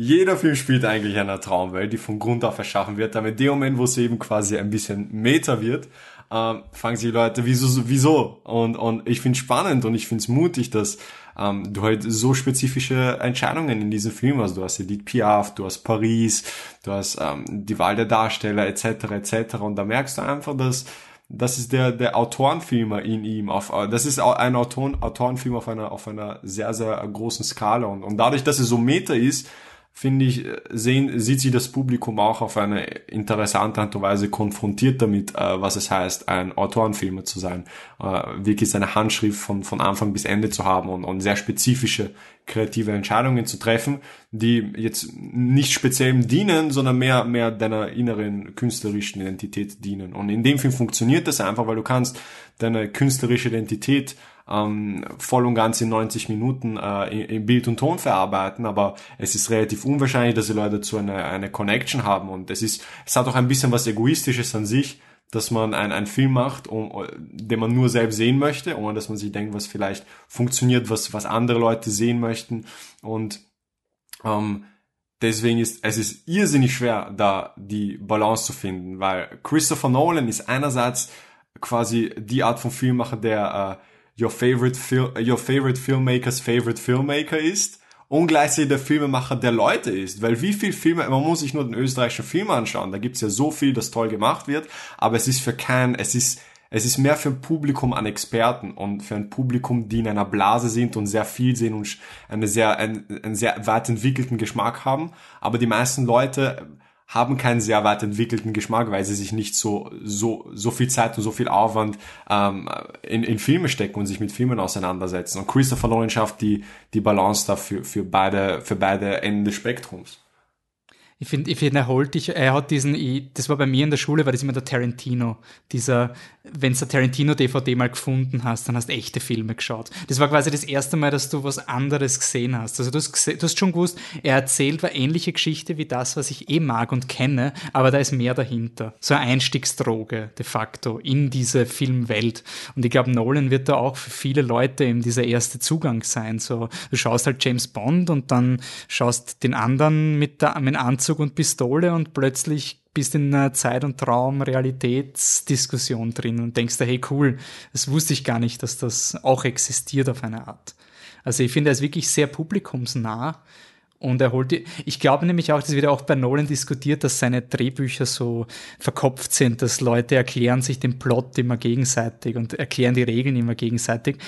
jeder Film spielt eigentlich in einer Traumwelt, die von Grund auf erschaffen wird. Aber in dem Moment, wo es eben quasi ein bisschen Meta wird, ähm, fangen sich Leute, wieso, wieso? Und, und ich finde spannend und ich finde es mutig, dass ähm, du halt so spezifische Entscheidungen in diesem Film hast. Du hast Edith Piaf, du hast Paris, du hast ähm, die Wahl der Darsteller etc. etc. Und da merkst du einfach, dass das ist der der Autorenfilmer in ihm auf das ist ein Autoren, Autorenfilm auf einer auf einer sehr sehr großen Skala und, und dadurch dass es so Meta ist finde ich, sehen, sieht sie das Publikum auch auf eine interessante Art und Weise konfrontiert damit, äh, was es heißt, ein Autorenfilmer zu sein. Äh, wirklich seine Handschrift von, von Anfang bis Ende zu haben und, und sehr spezifische kreative Entscheidungen zu treffen, die jetzt nicht speziell dienen, sondern mehr, mehr deiner inneren künstlerischen Identität dienen. Und in dem Film funktioniert das einfach, weil du kannst deine künstlerische Identität ähm, voll und ganz in 90 Minuten äh, in, in, Bild und Ton verarbeiten, aber es ist relativ unwahrscheinlich, dass die Leute dazu eine, eine Connection haben. Und es ist, es hat auch ein bisschen was Egoistisches an sich, dass man ein, einen Film macht, um, den man nur selbst sehen möchte, ohne dass man sich denkt, was vielleicht funktioniert, was, was andere Leute sehen möchten. Und ähm, deswegen ist es ist irrsinnig schwer, da die Balance zu finden, weil Christopher Nolan ist einerseits quasi die Art von Filmmacher, der äh, your favorite, Fil your favorite filmmaker's favorite filmmaker ist und gleichzeitig der Filmemacher der Leute ist. Weil wie viel Filme, man muss sich nur den österreichischen Film anschauen, da gibt's ja so viel, das toll gemacht wird, aber es ist für kein, es ist, es ist mehr für ein Publikum an Experten und für ein Publikum, die in einer Blase sind und sehr viel sehen und eine sehr, einen, einen sehr weit entwickelten Geschmack haben. Aber die meisten Leute haben keinen sehr weit entwickelten Geschmack, weil sie sich nicht so so so viel Zeit und so viel Aufwand ähm, in, in Filme stecken und sich mit Filmen auseinandersetzen. Und Christopher Nolan schafft die die Balance dafür für beide für beide Enden des Spektrums. Ich finde, ich finde, er holt dich, er hat diesen, das war bei mir in der Schule, war das immer der Tarantino. Dieser, wenn du Tarantino-DVD mal gefunden hast, dann hast du echte Filme geschaut. Das war quasi das erste Mal, dass du was anderes gesehen hast. Also du hast, du hast schon gewusst, er erzählt eine ähnliche Geschichte wie das, was ich eh mag und kenne, aber da ist mehr dahinter. So eine Einstiegsdroge de facto in diese Filmwelt. Und ich glaube, Nolan wird da auch für viele Leute eben dieser erste Zugang sein. So, du schaust halt James Bond und dann schaust den anderen mit, der, mit Anzug Anzug und Pistole und plötzlich bist in einer Zeit- und Traum-Realitätsdiskussion drin und denkst da, hey cool, das wusste ich gar nicht, dass das auch existiert auf eine Art. Also ich finde, er ist wirklich sehr publikumsnah und er holt, die, ich glaube nämlich auch, das wird auch bei Nolan diskutiert, dass seine Drehbücher so verkopft sind, dass Leute erklären sich den Plot immer gegenseitig und erklären die Regeln immer gegenseitig.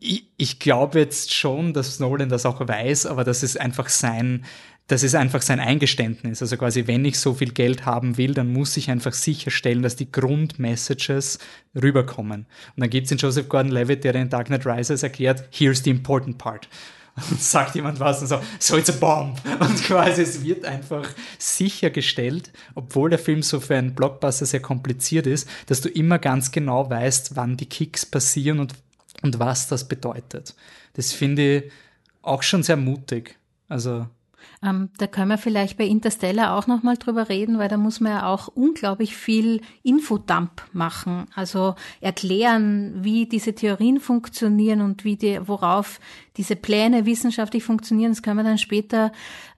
Ich, ich glaube jetzt schon, dass Nolan das auch weiß, aber das ist einfach sein, das ist einfach sein Eingeständnis. Also quasi, wenn ich so viel Geld haben will, dann muss ich einfach sicherstellen, dass die Grundmessages rüberkommen. Und dann gibt es den Joseph Gordon-Levitt, der in Dark Knight Rises erklärt, here's the important part. Und sagt jemand was und so, so it's a bomb. Und quasi es wird einfach sichergestellt, obwohl der Film so für einen Blockbuster sehr kompliziert ist, dass du immer ganz genau weißt, wann die Kicks passieren und, und was das bedeutet. Das finde ich auch schon sehr mutig. Also ähm, da können wir vielleicht bei Interstellar auch nochmal drüber reden, weil da muss man ja auch unglaublich viel Infodump machen. Also erklären, wie diese Theorien funktionieren und wie die, worauf diese Pläne wissenschaftlich funktionieren, das können wir dann später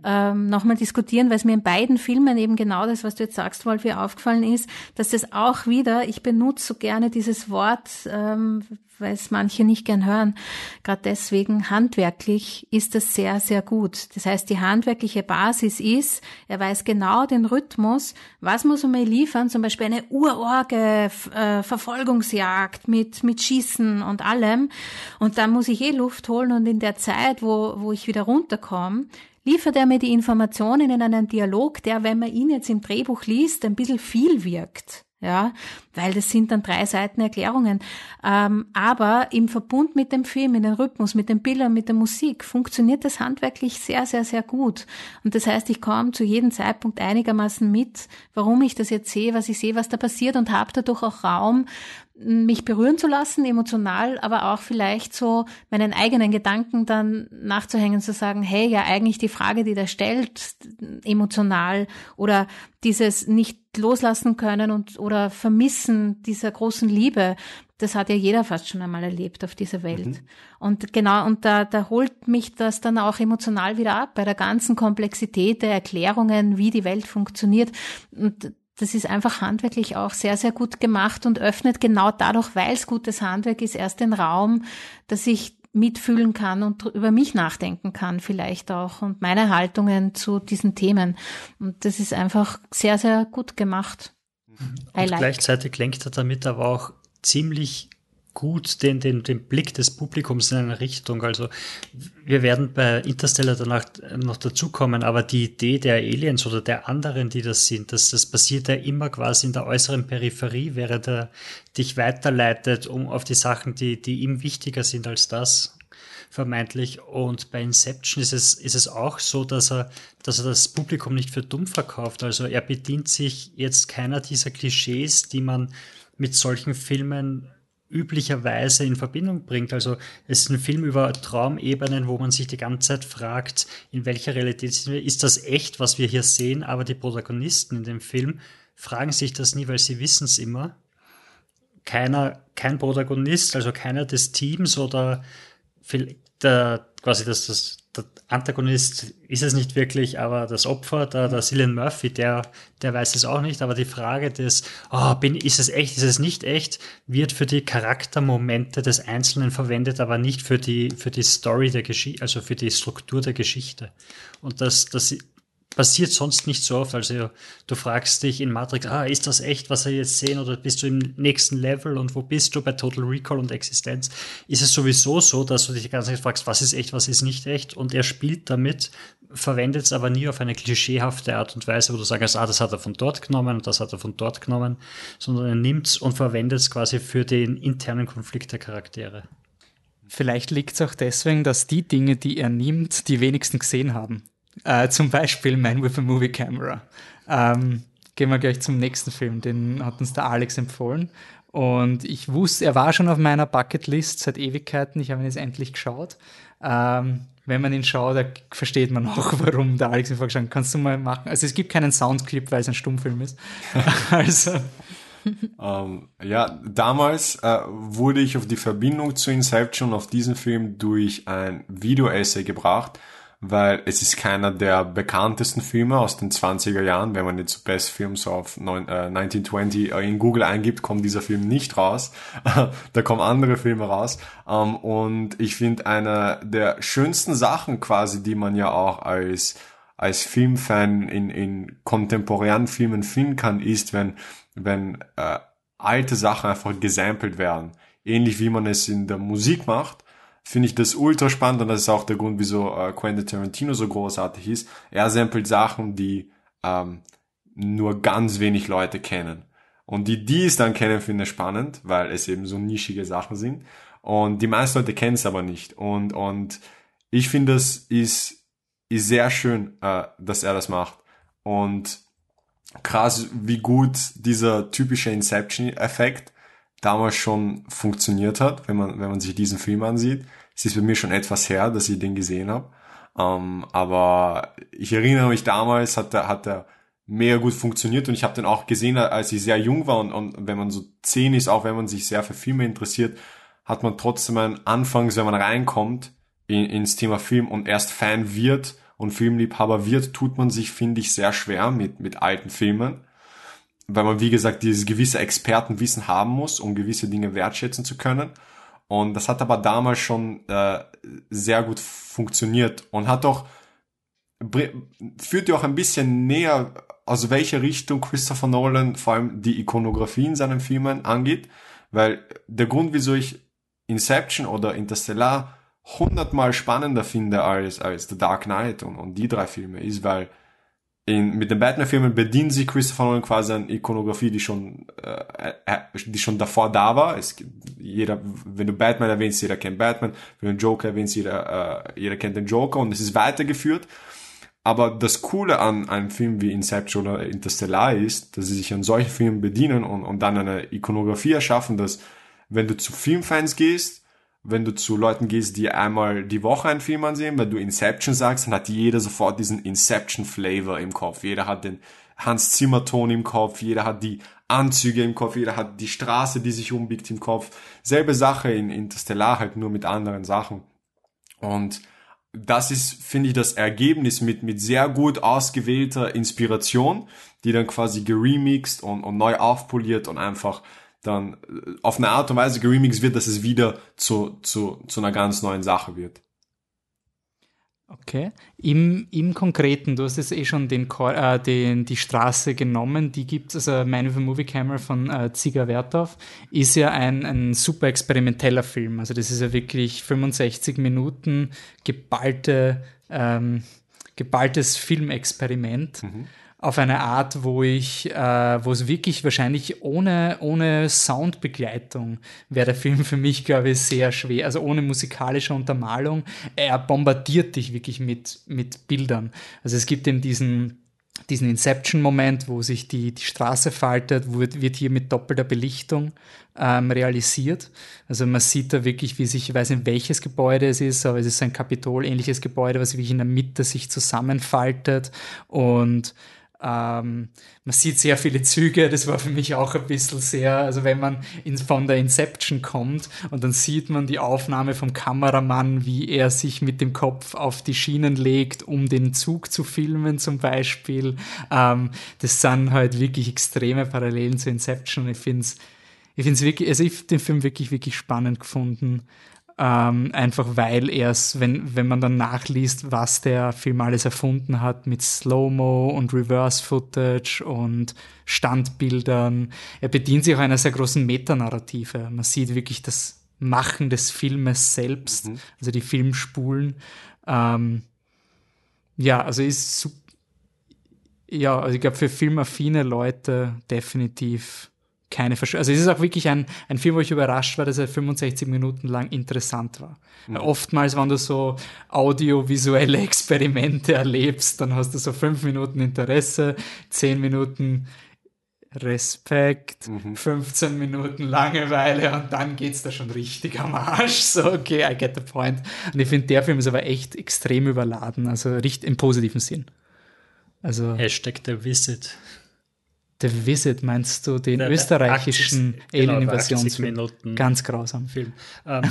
ähm, nochmal diskutieren, weil es mir in beiden Filmen eben genau das, was du jetzt sagst, Wolfi, aufgefallen ist, dass das auch wieder, ich benutze so gerne dieses Wort, ähm, weil es manche nicht gern hören. Gerade deswegen handwerklich ist das sehr, sehr gut. Das heißt, die handwerkliche Basis ist, er weiß genau den Rhythmus, was muss er mir liefern, zum Beispiel eine urorge äh, Verfolgungsjagd mit, mit Schießen und allem. Und dann muss ich eh Luft holen und in der Zeit, wo, wo ich wieder runterkomme, liefert er mir die Informationen in einem Dialog, der, wenn man ihn jetzt im Drehbuch liest, ein bisschen viel wirkt ja, weil das sind dann drei Seiten Erklärungen. Ähm, aber im Verbund mit dem Film, mit dem Rhythmus, mit den Bildern, mit der Musik funktioniert das handwerklich sehr, sehr, sehr gut. Und das heißt, ich komme zu jedem Zeitpunkt einigermaßen mit, warum ich das jetzt sehe, was ich sehe, was da passiert und habe dadurch auch Raum, mich berühren zu lassen, emotional, aber auch vielleicht so meinen eigenen Gedanken dann nachzuhängen, zu sagen, hey, ja, eigentlich die Frage, die da stellt, emotional oder dieses nicht loslassen können und oder vermissen dieser großen Liebe, das hat ja jeder fast schon einmal erlebt auf dieser Welt. Mhm. Und genau, und da, da holt mich das dann auch emotional wieder ab bei der ganzen Komplexität der Erklärungen, wie die Welt funktioniert. Und das ist einfach handwerklich auch sehr, sehr gut gemacht und öffnet genau dadurch, weil es gutes Handwerk ist, erst den Raum, dass ich mitfühlen kann und über mich nachdenken kann vielleicht auch und meine Haltungen zu diesen Themen. Und das ist einfach sehr, sehr gut gemacht. Und like. gleichzeitig lenkt er damit aber auch ziemlich gut den, den, den Blick des Publikums in eine Richtung. Also wir werden bei Interstellar danach noch dazukommen, aber die Idee der Aliens oder der anderen, die das sind, das, das passiert ja immer quasi in der äußeren Peripherie, während er dich weiterleitet, um auf die Sachen, die, die ihm wichtiger sind als das vermeintlich. Und bei Inception ist es, ist es auch so, dass er, dass er das Publikum nicht für dumm verkauft. Also er bedient sich jetzt keiner dieser Klischees, die man mit solchen Filmen üblicherweise in Verbindung bringt. Also es ist ein Film über Traumebenen, wo man sich die ganze Zeit fragt, in welcher Realität sind wir? Ist das echt, was wir hier sehen? Aber die Protagonisten in dem Film fragen sich das nie, weil sie wissen es immer. Keiner, kein Protagonist, also keiner des Teams oder der, quasi das, das, der Antagonist ist es nicht wirklich, aber das Opfer, der, der Cillian Murphy, der, der weiß es auch nicht. Aber die Frage des, oh, bin, ist es echt, ist es nicht echt, wird für die Charaktermomente des Einzelnen verwendet, aber nicht für die, für die Story der Geschichte, also für die Struktur der Geschichte. Und das, das passiert sonst nicht so oft. Also du fragst dich in Matrix, ah, ist das echt, was wir jetzt sehen, oder bist du im nächsten Level und wo bist du bei Total Recall und Existenz? Ist es sowieso so, dass du dich die ganze Zeit fragst, was ist echt, was ist nicht echt? Und er spielt damit, verwendet es aber nie auf eine klischeehafte Art und Weise, wo du sagst, ah, das hat er von dort genommen und das hat er von dort genommen, sondern er nimmt es und verwendet es quasi für den internen Konflikt der Charaktere. Vielleicht liegt es auch deswegen, dass die Dinge, die er nimmt, die wenigsten gesehen haben. Äh, zum Beispiel Man with a Movie Camera. Ähm, gehen wir gleich zum nächsten Film, den hat uns der Alex empfohlen. Und ich wusste, er war schon auf meiner Bucketlist seit Ewigkeiten. Ich habe ihn jetzt endlich geschaut. Ähm, wenn man ihn schaut, da versteht man auch, warum der Alex ihn vorgeschlagen hat. Kannst du mal machen? Also es gibt keinen Soundclip, weil es ein Stummfilm ist. also. ähm, ja, damals äh, wurde ich auf die Verbindung zu Inception auf diesen Film durch ein Video-Essay gebracht weil es ist keiner der bekanntesten Filme aus den 20er Jahren. Wenn man jetzt Best Films of 1920 äh, in Google eingibt, kommt dieser Film nicht raus. da kommen andere Filme raus. Ähm, und ich finde, eine der schönsten Sachen quasi, die man ja auch als als Filmfan in, in kontemporären Filmen finden kann, ist, wenn, wenn äh, alte Sachen einfach gesampelt werden. Ähnlich wie man es in der Musik macht finde ich das ultra spannend und das ist auch der Grund, wieso äh, Quentin Tarantino so großartig ist. Er samplet Sachen, die ähm, nur ganz wenig Leute kennen. Und die, die es dann kennen, finde ich spannend, weil es eben so nischige Sachen sind. Und die meisten Leute kennen es aber nicht. Und, und ich finde, das ist, ist sehr schön, äh, dass er das macht. Und krass, wie gut dieser typische Inception-Effekt damals schon funktioniert hat, wenn man, wenn man sich diesen Film ansieht. Es ist bei mir schon etwas her, dass ich den gesehen habe. Ähm, aber ich erinnere mich damals, hat er, hat er mega gut funktioniert und ich habe den auch gesehen, als ich sehr jung war und, und wenn man so zehn ist, auch wenn man sich sehr für Filme interessiert, hat man trotzdem einen anfangs, wenn man reinkommt, in, ins Thema Film und erst Fan wird und Filmliebhaber wird, tut man sich, finde ich, sehr schwer mit, mit alten Filmen. Weil man, wie gesagt, dieses gewisse Expertenwissen haben muss, um gewisse Dinge wertschätzen zu können. Und das hat aber damals schon äh, sehr gut funktioniert und hat auch führt dir auch ein bisschen näher, aus welcher Richtung Christopher Nolan vor allem die Ikonografie in seinen Filmen angeht, weil der Grund, wieso ich Inception oder Interstellar hundertmal spannender finde als, als The Dark Knight und, und die drei Filme, ist, weil in, mit den Batman-Filmen bedient sich Christopher Nolan quasi an Ikonografie, die schon, äh, äh, die schon davor da war. Es, jeder, wenn du Batman erwähnst, jeder kennt Batman. Wenn du Joker erwähnst, jeder, äh, jeder kennt den Joker und es ist weitergeführt. Aber das Coole an einem Film wie Inception oder Interstellar ist, dass sie sich an solchen Filmen bedienen und, und dann eine Ikonografie erschaffen, dass wenn du zu Filmfans gehst, wenn du zu Leuten gehst, die einmal die Woche einen Film ansehen, wenn du Inception sagst, dann hat jeder sofort diesen Inception-Flavor im Kopf. Jeder hat den Hans Zimmer-Ton im Kopf, jeder hat die Anzüge im Kopf, jeder hat die Straße, die sich umbiegt im Kopf. Selbe Sache in Interstellar, halt nur mit anderen Sachen. Und das ist, finde ich, das Ergebnis mit, mit sehr gut ausgewählter Inspiration, die dann quasi geremixed und, und neu aufpoliert und einfach dann äh, auf eine Art und Weise geremixed wird, dass es wieder zu, zu, zu einer ganz neuen Sache wird. Okay. Im, Im Konkreten, du hast jetzt eh schon den, äh, den, die Straße genommen, die gibt es, also Man with a Movie Camera von äh, Ziga Werthoff, ist ja ein, ein super experimenteller Film. Also das ist ja wirklich 65 Minuten geballte, ähm, geballtes Filmexperiment. Mhm auf eine Art, wo ich, äh, wo es wirklich wahrscheinlich ohne, ohne Soundbegleitung wäre der Film für mich, glaube ich, sehr schwer. Also ohne musikalische Untermalung. Er bombardiert dich wirklich mit, mit Bildern. Also es gibt eben diesen, diesen Inception-Moment, wo sich die, die Straße faltet, wird, wird hier mit doppelter Belichtung ähm, realisiert. Also man sieht da wirklich, wie sich, ich weiß nicht, welches Gebäude es ist, aber es ist ein Kapitol-ähnliches Gebäude, was wirklich in der Mitte sich zusammenfaltet und ähm, man sieht sehr viele Züge, das war für mich auch ein bisschen sehr, also wenn man in, von der Inception kommt und dann sieht man die Aufnahme vom Kameramann, wie er sich mit dem Kopf auf die Schienen legt, um den Zug zu filmen zum Beispiel. Ähm, das sind halt wirklich extreme Parallelen zu Inception. Ich finde es ich finde es wirklich, also ich den Film wirklich, wirklich spannend gefunden. Ähm, einfach weil er es, wenn, wenn man dann nachliest, was der Film alles erfunden hat mit Slow-Mo und Reverse-Footage und Standbildern, er bedient sich auch einer sehr großen Metanarrative. Man sieht wirklich das Machen des Filmes selbst, mhm. also die Filmspulen. Ähm, ja, also ist ja, also ich glaube für filmaffine Leute definitiv keine Verschwörung. Also es ist auch wirklich ein, ein Film, wo ich überrascht war, dass er 65 Minuten lang interessant war. Mhm. Oftmals, wenn du so audiovisuelle Experimente erlebst, dann hast du so fünf Minuten Interesse, zehn Minuten Respekt, mhm. 15 Minuten Langeweile und dann geht's da schon richtig am Arsch. So, okay, I get the point. Und ich finde, der Film ist aber echt extrem überladen, also richtig im positiven Sinn. Also, Hashtag The Visit. The Visit meinst du, den der, österreichischen genau, Alien-Invasionsfilm? Ganz grausam. Film. Ähm,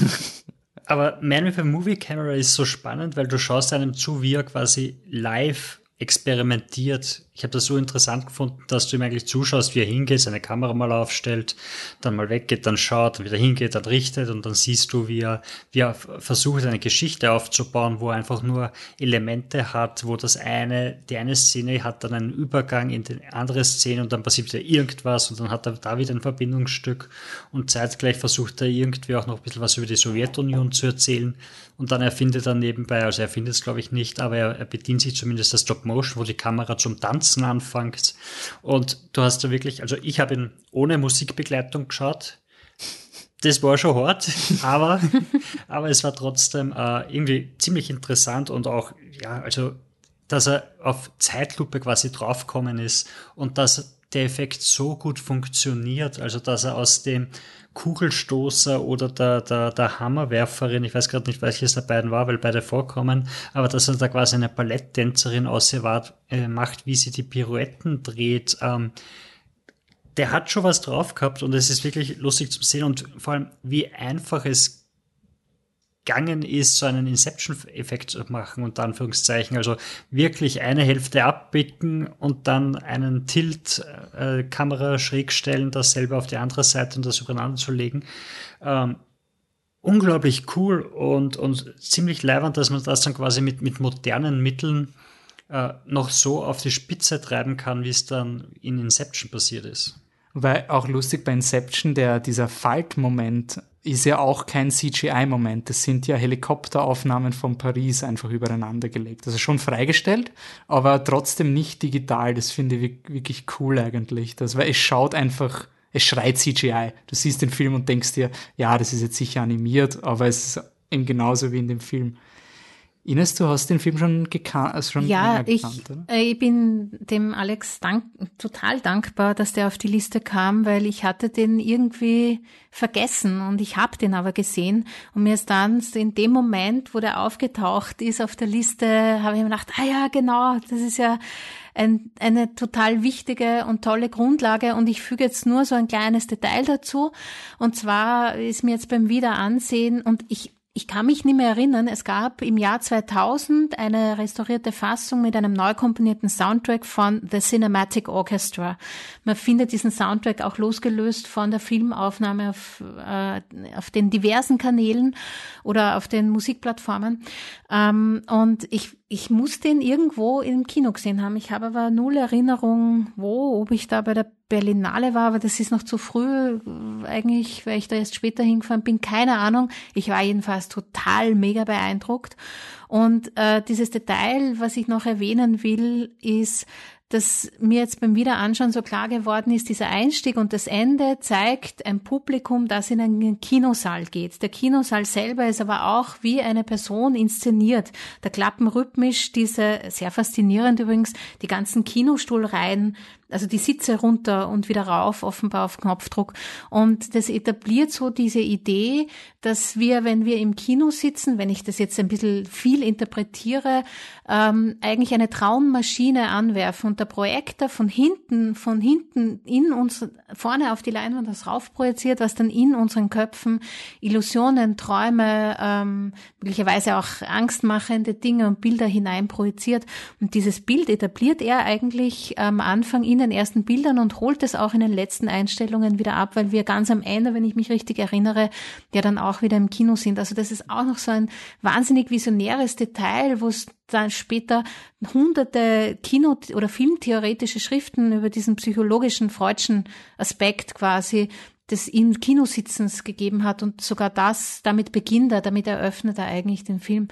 aber Man with a Movie Camera ist so spannend, weil du schaust einem zu, wie er quasi live experimentiert. Ich habe das so interessant gefunden, dass du ihm eigentlich zuschaust, wie er hingeht, seine Kamera mal aufstellt, dann mal weggeht, dann schaut, dann wieder hingeht, dann richtet und dann siehst du, wie er, wie er versucht, eine Geschichte aufzubauen, wo er einfach nur Elemente hat, wo das eine, die eine Szene hat dann einen Übergang in die andere Szene und dann passiert wieder irgendwas und dann hat er da wieder ein Verbindungsstück und zeitgleich versucht er irgendwie auch noch ein bisschen was über die Sowjetunion zu erzählen und dann erfindet er nebenbei, also er findet es glaube ich nicht, aber er, er bedient sich zumindest der Stop Motion, wo die Kamera zum Tanzen anfängt. Und du hast da wirklich, also ich habe ihn ohne Musikbegleitung geschaut. Das war schon hart, aber, aber es war trotzdem äh, irgendwie ziemlich interessant und auch, ja, also, dass er auf Zeitlupe quasi draufgekommen ist und dass der Effekt so gut funktioniert, also dass er aus dem Kugelstoßer oder der, der, der Hammerwerferin, ich weiß gerade nicht, welches der beiden war, weil beide vorkommen, aber dass er da quasi eine Balletttänzerin ausgewahrt äh, macht, wie sie die Pirouetten dreht. Ähm, der hat schon was drauf gehabt und es ist wirklich lustig zu sehen und vor allem, wie einfach es gegangen ist, so einen Inception-Effekt zu machen, unter Anführungszeichen. Also wirklich eine Hälfte abbicken und dann einen Tilt-Kamera äh, schräg stellen, das selber auf die andere Seite und das übereinander zu legen. Ähm, unglaublich cool und, und ziemlich leibend, dass man das dann quasi mit, mit modernen Mitteln äh, noch so auf die Spitze treiben kann, wie es dann in Inception passiert ist. Weil auch lustig bei Inception, der, dieser Faltmoment ist ja auch kein CGI-Moment. Das sind ja Helikopteraufnahmen von Paris einfach übereinander gelegt. Also schon freigestellt, aber trotzdem nicht digital. Das finde ich wirklich cool eigentlich. Das, weil es schaut einfach, es schreit CGI. Du siehst den Film und denkst dir, ja, das ist jetzt sicher animiert, aber es ist eben genauso wie in dem Film. Ines, du hast den Film schon gekannt, also schon ja, ich, gekannt, äh, ich bin dem Alex dank, total dankbar, dass der auf die Liste kam, weil ich hatte den irgendwie vergessen und ich habe den aber gesehen. Und mir ist dann in dem Moment, wo der aufgetaucht ist auf der Liste, habe ich mir gedacht, ah ja, genau, das ist ja ein, eine total wichtige und tolle Grundlage. Und ich füge jetzt nur so ein kleines Detail dazu. Und zwar ist mir jetzt beim Wiederansehen und ich ich kann mich nicht mehr erinnern, es gab im Jahr 2000 eine restaurierte Fassung mit einem neu komponierten Soundtrack von The Cinematic Orchestra. Man findet diesen Soundtrack auch losgelöst von der Filmaufnahme auf, äh, auf den diversen Kanälen oder auf den Musikplattformen. Ähm, und ich ich muss den irgendwo im Kino gesehen haben. Ich habe aber null Erinnerung, wo, ob ich da bei der Berlinale war, aber das ist noch zu früh eigentlich, weil ich da erst später hingefahren bin. Keine Ahnung. Ich war jedenfalls total mega beeindruckt. Und äh, dieses Detail, was ich noch erwähnen will, ist, dass mir jetzt beim Wiederanschauen so klar geworden ist, dieser Einstieg und das Ende zeigt ein Publikum, das in einen Kinosaal geht. Der Kinosaal selber ist aber auch wie eine Person inszeniert. Da klappen rhythmisch diese, sehr faszinierend übrigens, die ganzen Kinostuhlreihen also die Sitze runter und wieder rauf, offenbar auf Knopfdruck. Und das etabliert so diese Idee, dass wir, wenn wir im Kino sitzen, wenn ich das jetzt ein bisschen viel interpretiere, ähm, eigentlich eine Traummaschine anwerfen und der Projektor von hinten, von hinten in uns, vorne auf die Leinwand das raufprojiziert, was dann in unseren Köpfen Illusionen, Träume, ähm, möglicherweise auch angstmachende Dinge und Bilder hineinprojiziert. Und dieses Bild etabliert er eigentlich am Anfang in den ersten Bildern und holt es auch in den letzten Einstellungen wieder ab, weil wir ganz am Ende, wenn ich mich richtig erinnere, ja dann auch wieder im Kino sind. Also das ist auch noch so ein wahnsinnig visionäres Detail, wo es dann später hunderte Kino- oder Filmtheoretische Schriften über diesen psychologischen freudschen Aspekt quasi des im Kinositzens gegeben hat und sogar das, damit beginnt er, damit eröffnet er eigentlich den Film.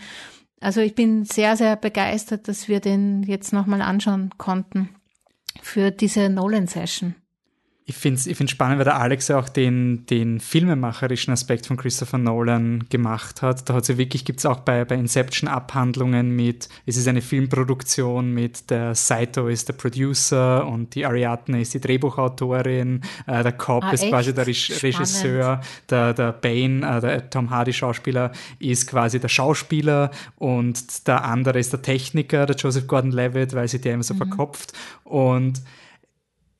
Also ich bin sehr, sehr begeistert, dass wir den jetzt nochmal anschauen konnten für diese Nolan-Session. Ich finde es ich find's spannend, weil der Alex ja auch den, den filmemacherischen Aspekt von Christopher Nolan gemacht hat. Da hat ja wirklich, gibt es auch bei, bei Inception Abhandlungen mit, es ist eine Filmproduktion mit der Saito ist der Producer und die Ariadne ist die Drehbuchautorin, äh, der Cobb ah, ist quasi der Regisseur, der, der Bane, äh, der Tom Hardy Schauspieler ist quasi der Schauspieler und der andere ist der Techniker, der Joseph Gordon-Levitt, weil sie der immer so mhm. verkopft. Und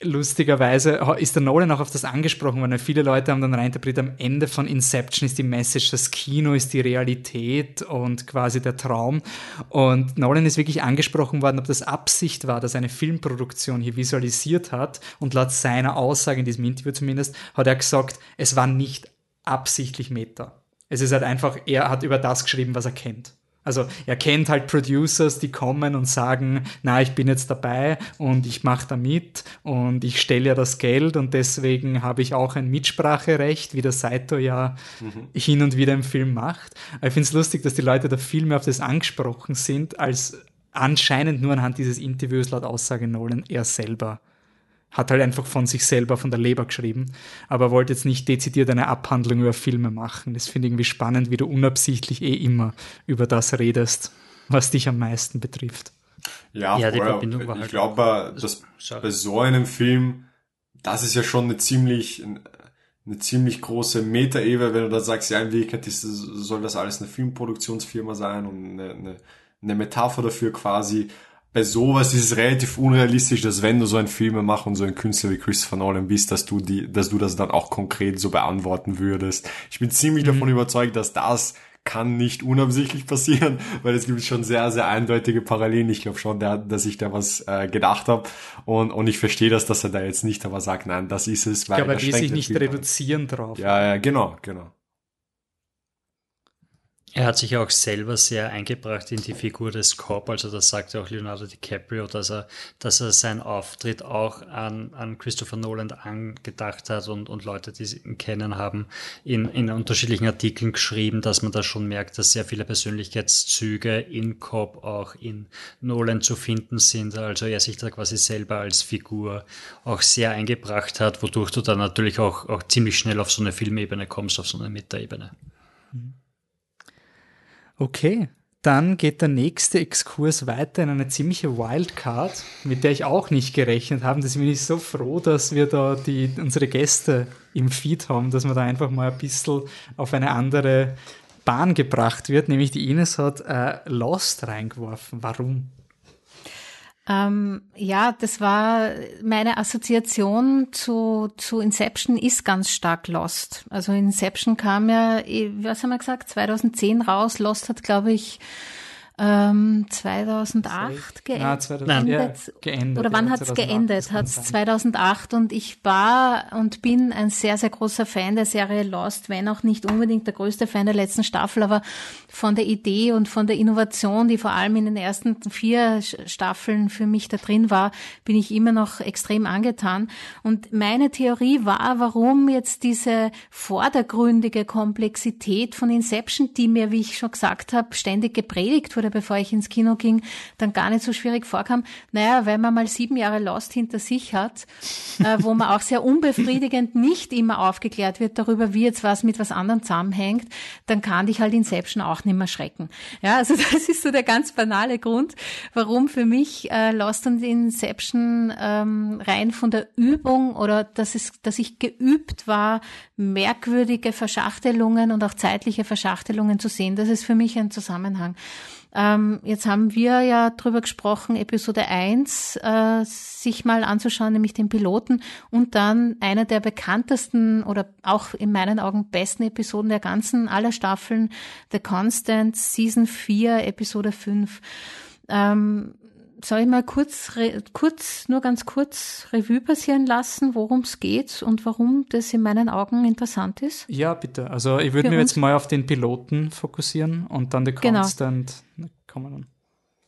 lustigerweise ist der Nolan auch auf das angesprochen worden. Viele Leute haben dann reinterpretiert, am Ende von Inception ist die Message, das Kino ist die Realität und quasi der Traum. Und Nolan ist wirklich angesprochen worden, ob das Absicht war, dass eine Filmproduktion hier visualisiert hat. Und laut seiner Aussage in diesem Interview zumindest hat er gesagt, es war nicht absichtlich Meta. Es ist halt einfach, er hat über das geschrieben, was er kennt. Also er kennt halt Producers, die kommen und sagen, na, ich bin jetzt dabei und ich mache da mit und ich stelle ja das Geld und deswegen habe ich auch ein Mitspracherecht, wie der Saito ja mhm. hin und wieder im Film macht. Aber ich finde es lustig, dass die Leute da viel mehr auf das angesprochen sind, als anscheinend nur anhand dieses Interviews laut Aussage Nolan er selber hat halt einfach von sich selber, von der Leber geschrieben, aber wollte jetzt nicht dezidiert eine Abhandlung über Filme machen. Das finde ich irgendwie spannend, wie du unabsichtlich eh immer über das redest, was dich am meisten betrifft. Ja, ja die Verbindung war ich halt glaube, dass bei so einem Film, das ist ja schon eine ziemlich, eine ziemlich große Meta-Ebene, wenn du da sagst, ja, in Wirklichkeit ist, soll das alles eine Filmproduktionsfirma sein und eine, eine, eine Metapher dafür quasi, bei sowas ist es relativ unrealistisch, dass wenn du so einen Filmemacher und so ein Künstler wie Christopher Nolan bist, dass du die, dass du das dann auch konkret so beantworten würdest. Ich bin ziemlich mhm. davon überzeugt, dass das kann nicht unabsichtlich passieren, weil es gibt schon sehr, sehr eindeutige Parallelen. Ich glaube schon, der, dass ich da was äh, gedacht habe und, und ich verstehe das, dass er da jetzt nicht aber sagt, nein, das ist es. Weil ich glaube, er will sich nicht reduzieren drauf. Ja, ja, genau, genau. Er hat sich auch selber sehr eingebracht in die Figur des Cop, also das sagte auch Leonardo DiCaprio, dass er, dass er seinen Auftritt auch an, an Christopher Nolan angedacht hat und, und Leute, die ihn kennen, haben in, in unterschiedlichen Artikeln geschrieben, dass man da schon merkt, dass sehr viele Persönlichkeitszüge in Cop auch in Nolan zu finden sind. Also er sich da quasi selber als Figur auch sehr eingebracht hat, wodurch du dann natürlich auch, auch ziemlich schnell auf so eine Filmebene kommst, auf so eine Metaebene. Mhm. Okay, dann geht der nächste Exkurs weiter in eine ziemliche Wildcard, mit der ich auch nicht gerechnet habe. Deswegen bin ich so froh, dass wir da die, unsere Gäste im Feed haben, dass man da einfach mal ein bisschen auf eine andere Bahn gebracht wird. Nämlich die Ines hat äh, Lost reingeworfen. Warum? Ähm, ja, das war meine Assoziation zu, zu Inception ist ganz stark Lost. Also Inception kam ja, eh, was haben wir gesagt, 2010 raus. Lost hat, glaube ich, ähm, 2008 geendet. Ja, 2000, ja, geendet. Oder wann ja, hat es geendet? Hat es 2008 und ich war und bin ein sehr, sehr großer Fan der Serie Lost, wenn auch nicht unbedingt der größte Fan der letzten Staffel, aber von der Idee und von der Innovation, die vor allem in den ersten vier Staffeln für mich da drin war, bin ich immer noch extrem angetan. Und meine Theorie war, warum jetzt diese vordergründige Komplexität von Inception, die mir, wie ich schon gesagt habe, ständig gepredigt wurde, bevor ich ins Kino ging, dann gar nicht so schwierig vorkam. Naja, weil man mal sieben Jahre Lost hinter sich hat, äh, wo man auch sehr unbefriedigend nicht immer aufgeklärt wird darüber, wie jetzt was mit was anderem zusammenhängt, dann kann dich halt Inception auch nicht mehr schrecken. Ja, also das ist so der ganz banale Grund, warum für mich äh, Lost und Inception ähm, rein von der Übung oder dass es, dass ich geübt war, merkwürdige Verschachtelungen und auch zeitliche Verschachtelungen zu sehen. Das ist für mich ein Zusammenhang. Ähm, jetzt haben wir ja drüber gesprochen, Episode 1 äh, sich mal anzuschauen, nämlich den Piloten und dann einer der bekanntesten oder auch in meinen Augen besten Episoden der ganzen aller Staffeln, The Constant, Season 4, Episode 5. Ähm, soll ich mal kurz, kurz, nur ganz kurz Revue passieren lassen, worum es geht und warum das in meinen Augen interessant ist? Ja, bitte. Also ich würde mich jetzt mal auf den Piloten fokussieren und dann die genau. Kommen.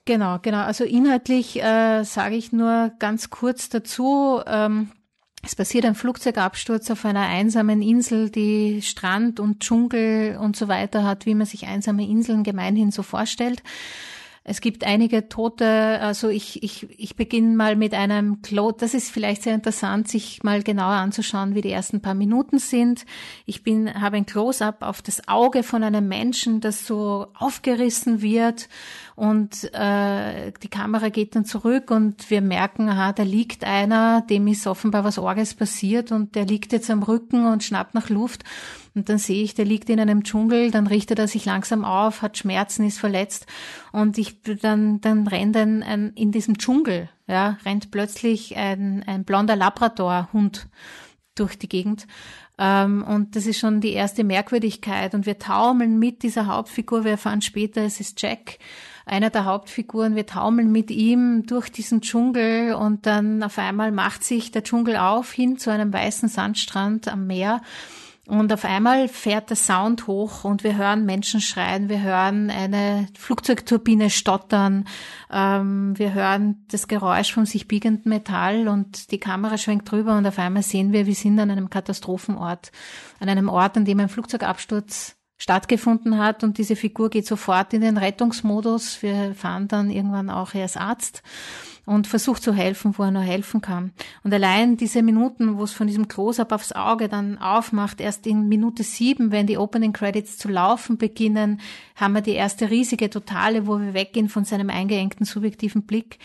Genau, genau. Also inhaltlich äh, sage ich nur ganz kurz dazu. Ähm, es passiert ein Flugzeugabsturz auf einer einsamen Insel, die Strand und Dschungel und so weiter hat, wie man sich einsame Inseln gemeinhin so vorstellt. Es gibt einige Tote, also ich, ich, ich beginne mal mit einem Close, das ist vielleicht sehr interessant, sich mal genauer anzuschauen, wie die ersten paar Minuten sind. Ich bin, habe ein Close-up auf das Auge von einem Menschen, das so aufgerissen wird und äh, die Kamera geht dann zurück und wir merken, aha, da liegt einer, dem ist offenbar was Orges passiert und der liegt jetzt am Rücken und schnappt nach Luft und dann sehe ich, der liegt in einem Dschungel, dann richtet er sich langsam auf, hat Schmerzen, ist verletzt. Und ich dann, dann rennt ein, ein in diesem Dschungel, ja, rennt plötzlich ein, ein blonder Labrador-Hund durch die Gegend. Ähm, und das ist schon die erste Merkwürdigkeit. Und wir taumeln mit dieser Hauptfigur. Wir erfahren später, es ist Jack, einer der Hauptfiguren. Wir taumeln mit ihm durch diesen Dschungel und dann auf einmal macht sich der Dschungel auf hin zu einem weißen Sandstrand am Meer. Und auf einmal fährt der Sound hoch und wir hören Menschen schreien, wir hören eine Flugzeugturbine stottern, ähm, wir hören das Geräusch vom sich biegenden Metall und die Kamera schwenkt drüber und auf einmal sehen wir, wir sind an einem Katastrophenort, an einem Ort, an dem ein Flugzeugabsturz stattgefunden hat und diese Figur geht sofort in den Rettungsmodus. Wir fahren dann irgendwann auch, er ist Arzt und versucht zu helfen, wo er nur helfen kann. Und allein diese Minuten, wo es von diesem Close-up aufs Auge dann aufmacht, erst in Minute sieben, wenn die Opening Credits zu laufen beginnen, haben wir die erste riesige Totale, wo wir weggehen von seinem eingeengten subjektiven Blick,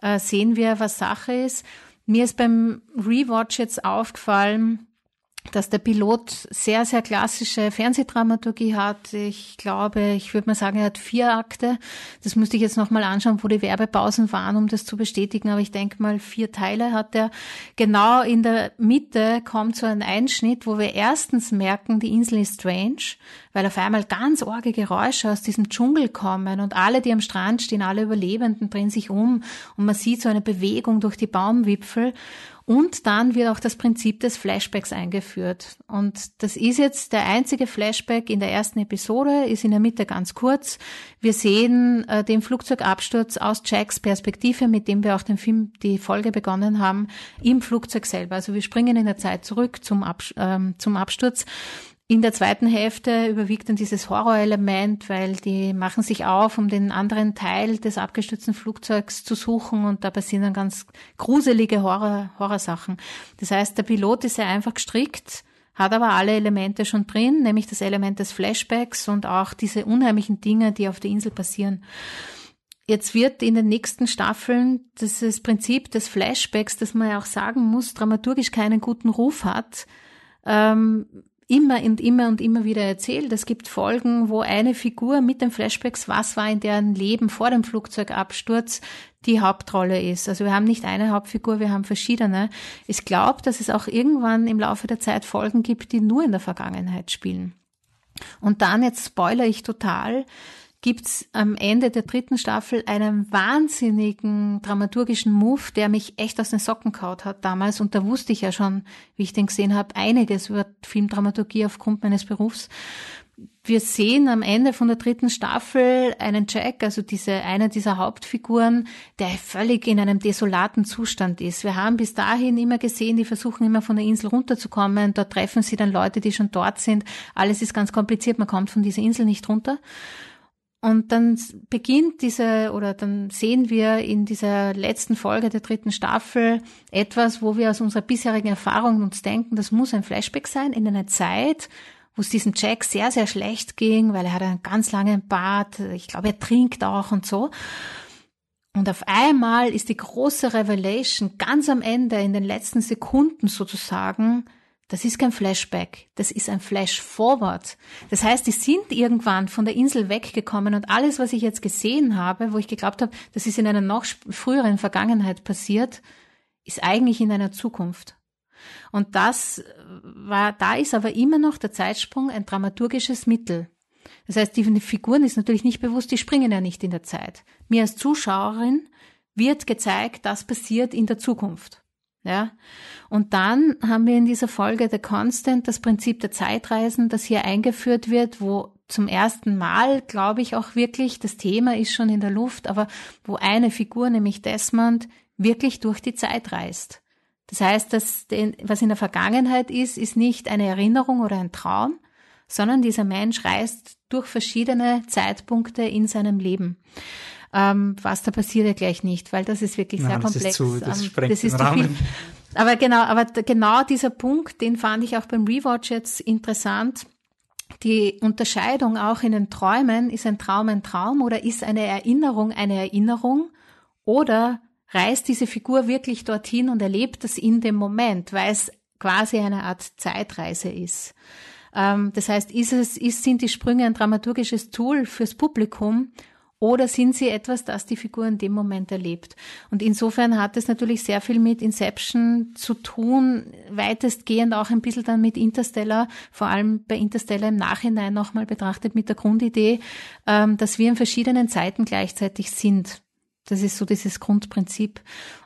äh, sehen wir, was Sache ist. Mir ist beim Rewatch jetzt aufgefallen, dass der Pilot sehr, sehr klassische Fernsehdramaturgie hat. Ich glaube, ich würde mal sagen, er hat vier Akte. Das müsste ich jetzt nochmal anschauen, wo die Werbepausen waren, um das zu bestätigen. Aber ich denke mal, vier Teile hat er. Genau in der Mitte kommt so ein Einschnitt, wo wir erstens merken, die Insel ist strange, weil auf einmal ganz orge Geräusche aus diesem Dschungel kommen und alle, die am Strand stehen, alle Überlebenden drehen sich um und man sieht so eine Bewegung durch die Baumwipfel und dann wird auch das Prinzip des Flashbacks eingeführt. Und das ist jetzt der einzige Flashback in der ersten Episode, ist in der Mitte ganz kurz. Wir sehen äh, den Flugzeugabsturz aus Jacks Perspektive, mit dem wir auch den Film, die Folge begonnen haben, im Flugzeug selber. Also wir springen in der Zeit zurück zum, Abs ähm, zum Absturz. In der zweiten Hälfte überwiegt dann dieses Horrorelement, weil die machen sich auf, um den anderen Teil des abgestürzten Flugzeugs zu suchen und da passieren dann ganz gruselige Horror, Horrorsachen. Das heißt, der Pilot ist ja einfach gestrickt, hat aber alle Elemente schon drin, nämlich das Element des Flashbacks und auch diese unheimlichen Dinge, die auf der Insel passieren. Jetzt wird in den nächsten Staffeln dieses Prinzip des Flashbacks, das man ja auch sagen muss, dramaturgisch keinen guten Ruf hat, ähm, immer und immer und immer wieder erzählt. Es gibt Folgen, wo eine Figur mit den Flashbacks, was war in deren Leben vor dem Flugzeugabsturz, die Hauptrolle ist. Also wir haben nicht eine Hauptfigur, wir haben verschiedene. Ich glaube, dass es auch irgendwann im Laufe der Zeit Folgen gibt, die nur in der Vergangenheit spielen. Und dann, jetzt spoiler ich total, gibt's am Ende der dritten Staffel einen wahnsinnigen dramaturgischen Move, der mich echt aus den Socken kaut hat damals. Und da wusste ich ja schon, wie ich den gesehen habe, einiges über Filmdramaturgie aufgrund meines Berufs. Wir sehen am Ende von der dritten Staffel einen Jack, also diese, eine dieser Hauptfiguren, der völlig in einem desolaten Zustand ist. Wir haben bis dahin immer gesehen, die versuchen immer von der Insel runterzukommen. Dort treffen sie dann Leute, die schon dort sind. Alles ist ganz kompliziert. Man kommt von dieser Insel nicht runter. Und dann beginnt diese, oder dann sehen wir in dieser letzten Folge der dritten Staffel etwas, wo wir aus unserer bisherigen Erfahrung uns denken, das muss ein Flashback sein in einer Zeit, wo es diesem Jack sehr, sehr schlecht ging, weil er hat einen ganz langen Bart, ich glaube, er trinkt auch und so. Und auf einmal ist die große Revelation ganz am Ende, in den letzten Sekunden sozusagen, das ist kein Flashback, das ist ein Flash-Forward. Das heißt, die sind irgendwann von der Insel weggekommen und alles, was ich jetzt gesehen habe, wo ich geglaubt habe, das ist in einer noch früheren Vergangenheit passiert, ist eigentlich in einer Zukunft. Und das war, da ist aber immer noch der Zeitsprung ein dramaturgisches Mittel. Das heißt, die Figuren ist natürlich nicht bewusst, die springen ja nicht in der Zeit. Mir als Zuschauerin wird gezeigt, das passiert in der Zukunft. Ja. Und dann haben wir in dieser Folge The Constant das Prinzip der Zeitreisen, das hier eingeführt wird, wo zum ersten Mal, glaube ich, auch wirklich, das Thema ist schon in der Luft, aber wo eine Figur, nämlich Desmond, wirklich durch die Zeit reist. Das heißt, dass den, was in der Vergangenheit ist, ist nicht eine Erinnerung oder ein Traum, sondern dieser Mensch reist durch verschiedene Zeitpunkte in seinem Leben. Ähm, was da passiert ja gleich nicht, weil das ist wirklich Nein, sehr das komplex. Ist zu, das ähm, sprengt das ist den Rahmen. Aber genau, aber genau dieser Punkt, den fand ich auch beim Rewatch jetzt interessant. Die Unterscheidung auch in den Träumen, ist ein Traum ein Traum oder ist eine Erinnerung eine Erinnerung oder reist diese Figur wirklich dorthin und erlebt das in dem Moment, weil es quasi eine Art Zeitreise ist. Ähm, das heißt, ist es, ist, sind die Sprünge ein dramaturgisches Tool fürs Publikum oder sind sie etwas, das die Figur in dem Moment erlebt? Und insofern hat es natürlich sehr viel mit Inception zu tun, weitestgehend auch ein bisschen dann mit Interstellar, vor allem bei Interstellar im Nachhinein nochmal betrachtet mit der Grundidee, ähm, dass wir in verschiedenen Zeiten gleichzeitig sind. Das ist so dieses Grundprinzip.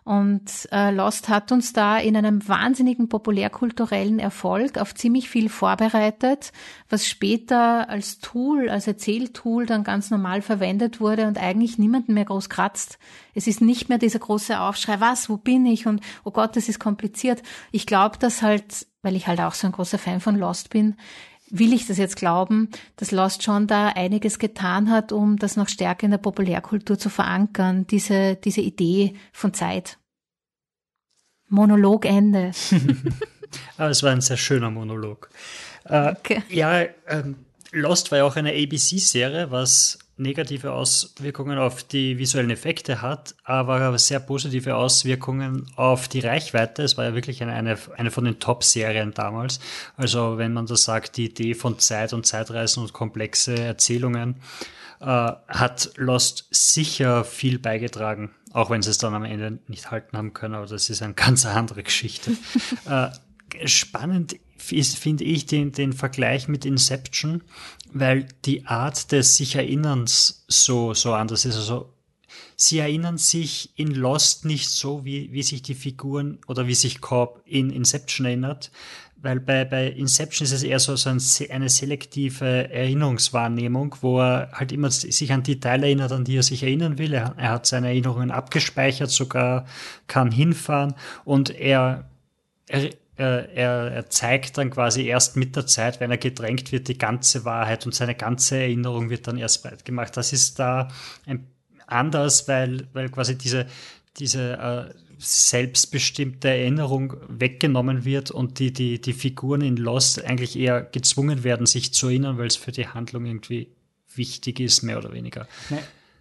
Und äh, Lost hat uns da in einem wahnsinnigen populärkulturellen Erfolg auf ziemlich viel vorbereitet, was später als Tool, als Erzähltool dann ganz normal verwendet wurde und eigentlich niemanden mehr groß kratzt. Es ist nicht mehr dieser große Aufschrei, was, wo bin ich und oh Gott, das ist kompliziert. Ich glaube, dass halt, weil ich halt auch so ein großer Fan von Lost bin, will ich das jetzt glauben, dass Lost schon da einiges getan hat, um das noch stärker in der Populärkultur zu verankern, diese, diese Idee von Zeit. Monologende. Aber es war ein sehr schöner Monolog. Äh, okay. Ja, ähm, Lost war ja auch eine ABC-Serie, was negative Auswirkungen auf die visuellen Effekte hat, aber sehr positive Auswirkungen auf die Reichweite. Es war ja wirklich eine, eine, eine von den Top-Serien damals. Also wenn man da sagt, die Idee von Zeit und Zeitreisen und komplexe Erzählungen, äh, hat Lost sicher viel beigetragen, auch wenn sie es dann am Ende nicht halten haben können, aber das ist eine ganz andere Geschichte. äh, spannend finde ich, den, den Vergleich mit Inception, weil die Art des sich Erinnerns so, so anders ist. Also, sie erinnern sich in Lost nicht so, wie, wie sich die Figuren oder wie sich Cobb in Inception erinnert, weil bei, bei Inception ist es eher so, so ein, eine selektive Erinnerungswahrnehmung, wo er halt immer sich an die Teile erinnert, an die er sich erinnern will. Er, er hat seine Erinnerungen abgespeichert, sogar kann hinfahren und er, er er, er, zeigt dann quasi erst mit der Zeit, wenn er gedrängt wird, die ganze Wahrheit und seine ganze Erinnerung wird dann erst breit gemacht. Das ist da anders, weil, weil quasi diese, diese äh, selbstbestimmte Erinnerung weggenommen wird und die, die, die Figuren in Lost eigentlich eher gezwungen werden, sich zu erinnern, weil es für die Handlung irgendwie wichtig ist, mehr oder weniger.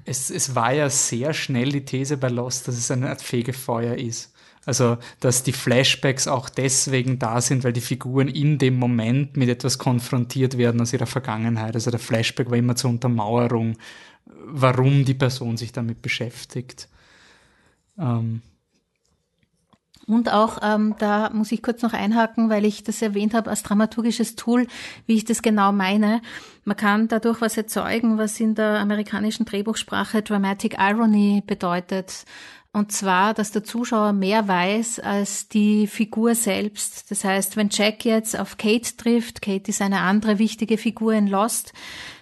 Es, es war ja sehr schnell die These bei Lost, dass es eine Art Fegefeuer ist. Also, dass die Flashbacks auch deswegen da sind, weil die Figuren in dem Moment mit etwas konfrontiert werden aus ihrer Vergangenheit. Also der Flashback war immer zur Untermauerung, warum die Person sich damit beschäftigt. Ähm. Und auch, ähm, da muss ich kurz noch einhaken, weil ich das erwähnt habe als dramaturgisches Tool, wie ich das genau meine. Man kann dadurch was erzeugen, was in der amerikanischen Drehbuchsprache Dramatic Irony bedeutet. Und zwar, dass der Zuschauer mehr weiß als die Figur selbst. Das heißt, wenn Jack jetzt auf Kate trifft, Kate ist eine andere wichtige Figur in Lost,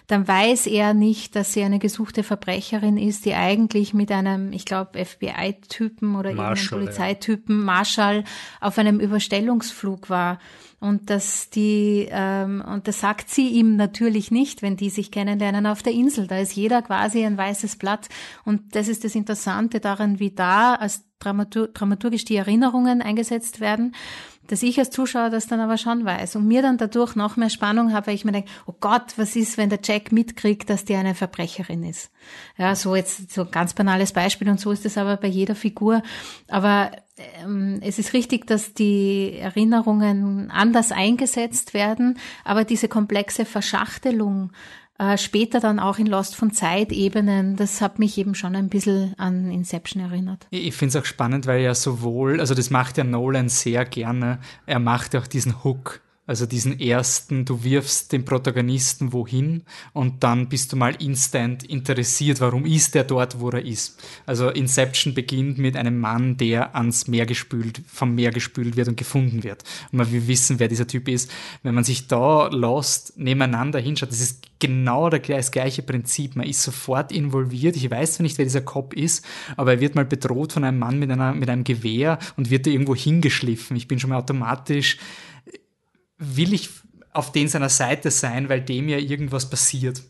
dann weiß er nicht, dass sie eine gesuchte Verbrecherin ist, die eigentlich mit einem, ich glaube, FBI-Typen oder irgendeinem Polizeitypen, ja. Marshall, auf einem Überstellungsflug war. Und dass die, ähm, und das sagt sie ihm natürlich nicht, wenn die sich kennenlernen auf der Insel. Da ist jeder quasi ein weißes Blatt. Und das ist das Interessante daran, wie da als Dramatur dramaturgisch die Erinnerungen eingesetzt werden dass ich als Zuschauer das dann aber schon weiß und mir dann dadurch noch mehr Spannung habe, weil ich mir denke, oh Gott, was ist, wenn der Jack mitkriegt, dass die eine Verbrecherin ist? Ja, so jetzt so ganz banales Beispiel und so ist es aber bei jeder Figur. Aber ähm, es ist richtig, dass die Erinnerungen anders eingesetzt werden, aber diese komplexe Verschachtelung äh, später dann auch in Lost von Zeitebenen, das hat mich eben schon ein bisschen an Inception erinnert. Ich finde es auch spannend, weil ja sowohl, also das macht ja Nolan sehr gerne, er macht ja auch diesen Hook also diesen ersten, du wirfst den Protagonisten wohin und dann bist du mal instant interessiert, warum ist er dort, wo er ist. Also Inception beginnt mit einem Mann, der ans Meer gespült, vom Meer gespült wird und gefunden wird. Und wir wissen, wer dieser Typ ist. Wenn man sich da Lost nebeneinander hinschaut, das ist genau das gleiche Prinzip. Man ist sofort involviert. Ich weiß zwar nicht, wer dieser Cop ist, aber er wird mal bedroht von einem Mann mit, einer, mit einem Gewehr und wird da irgendwo hingeschliffen. Ich bin schon mal automatisch will ich auf den seiner Seite sein, weil dem ja irgendwas passiert.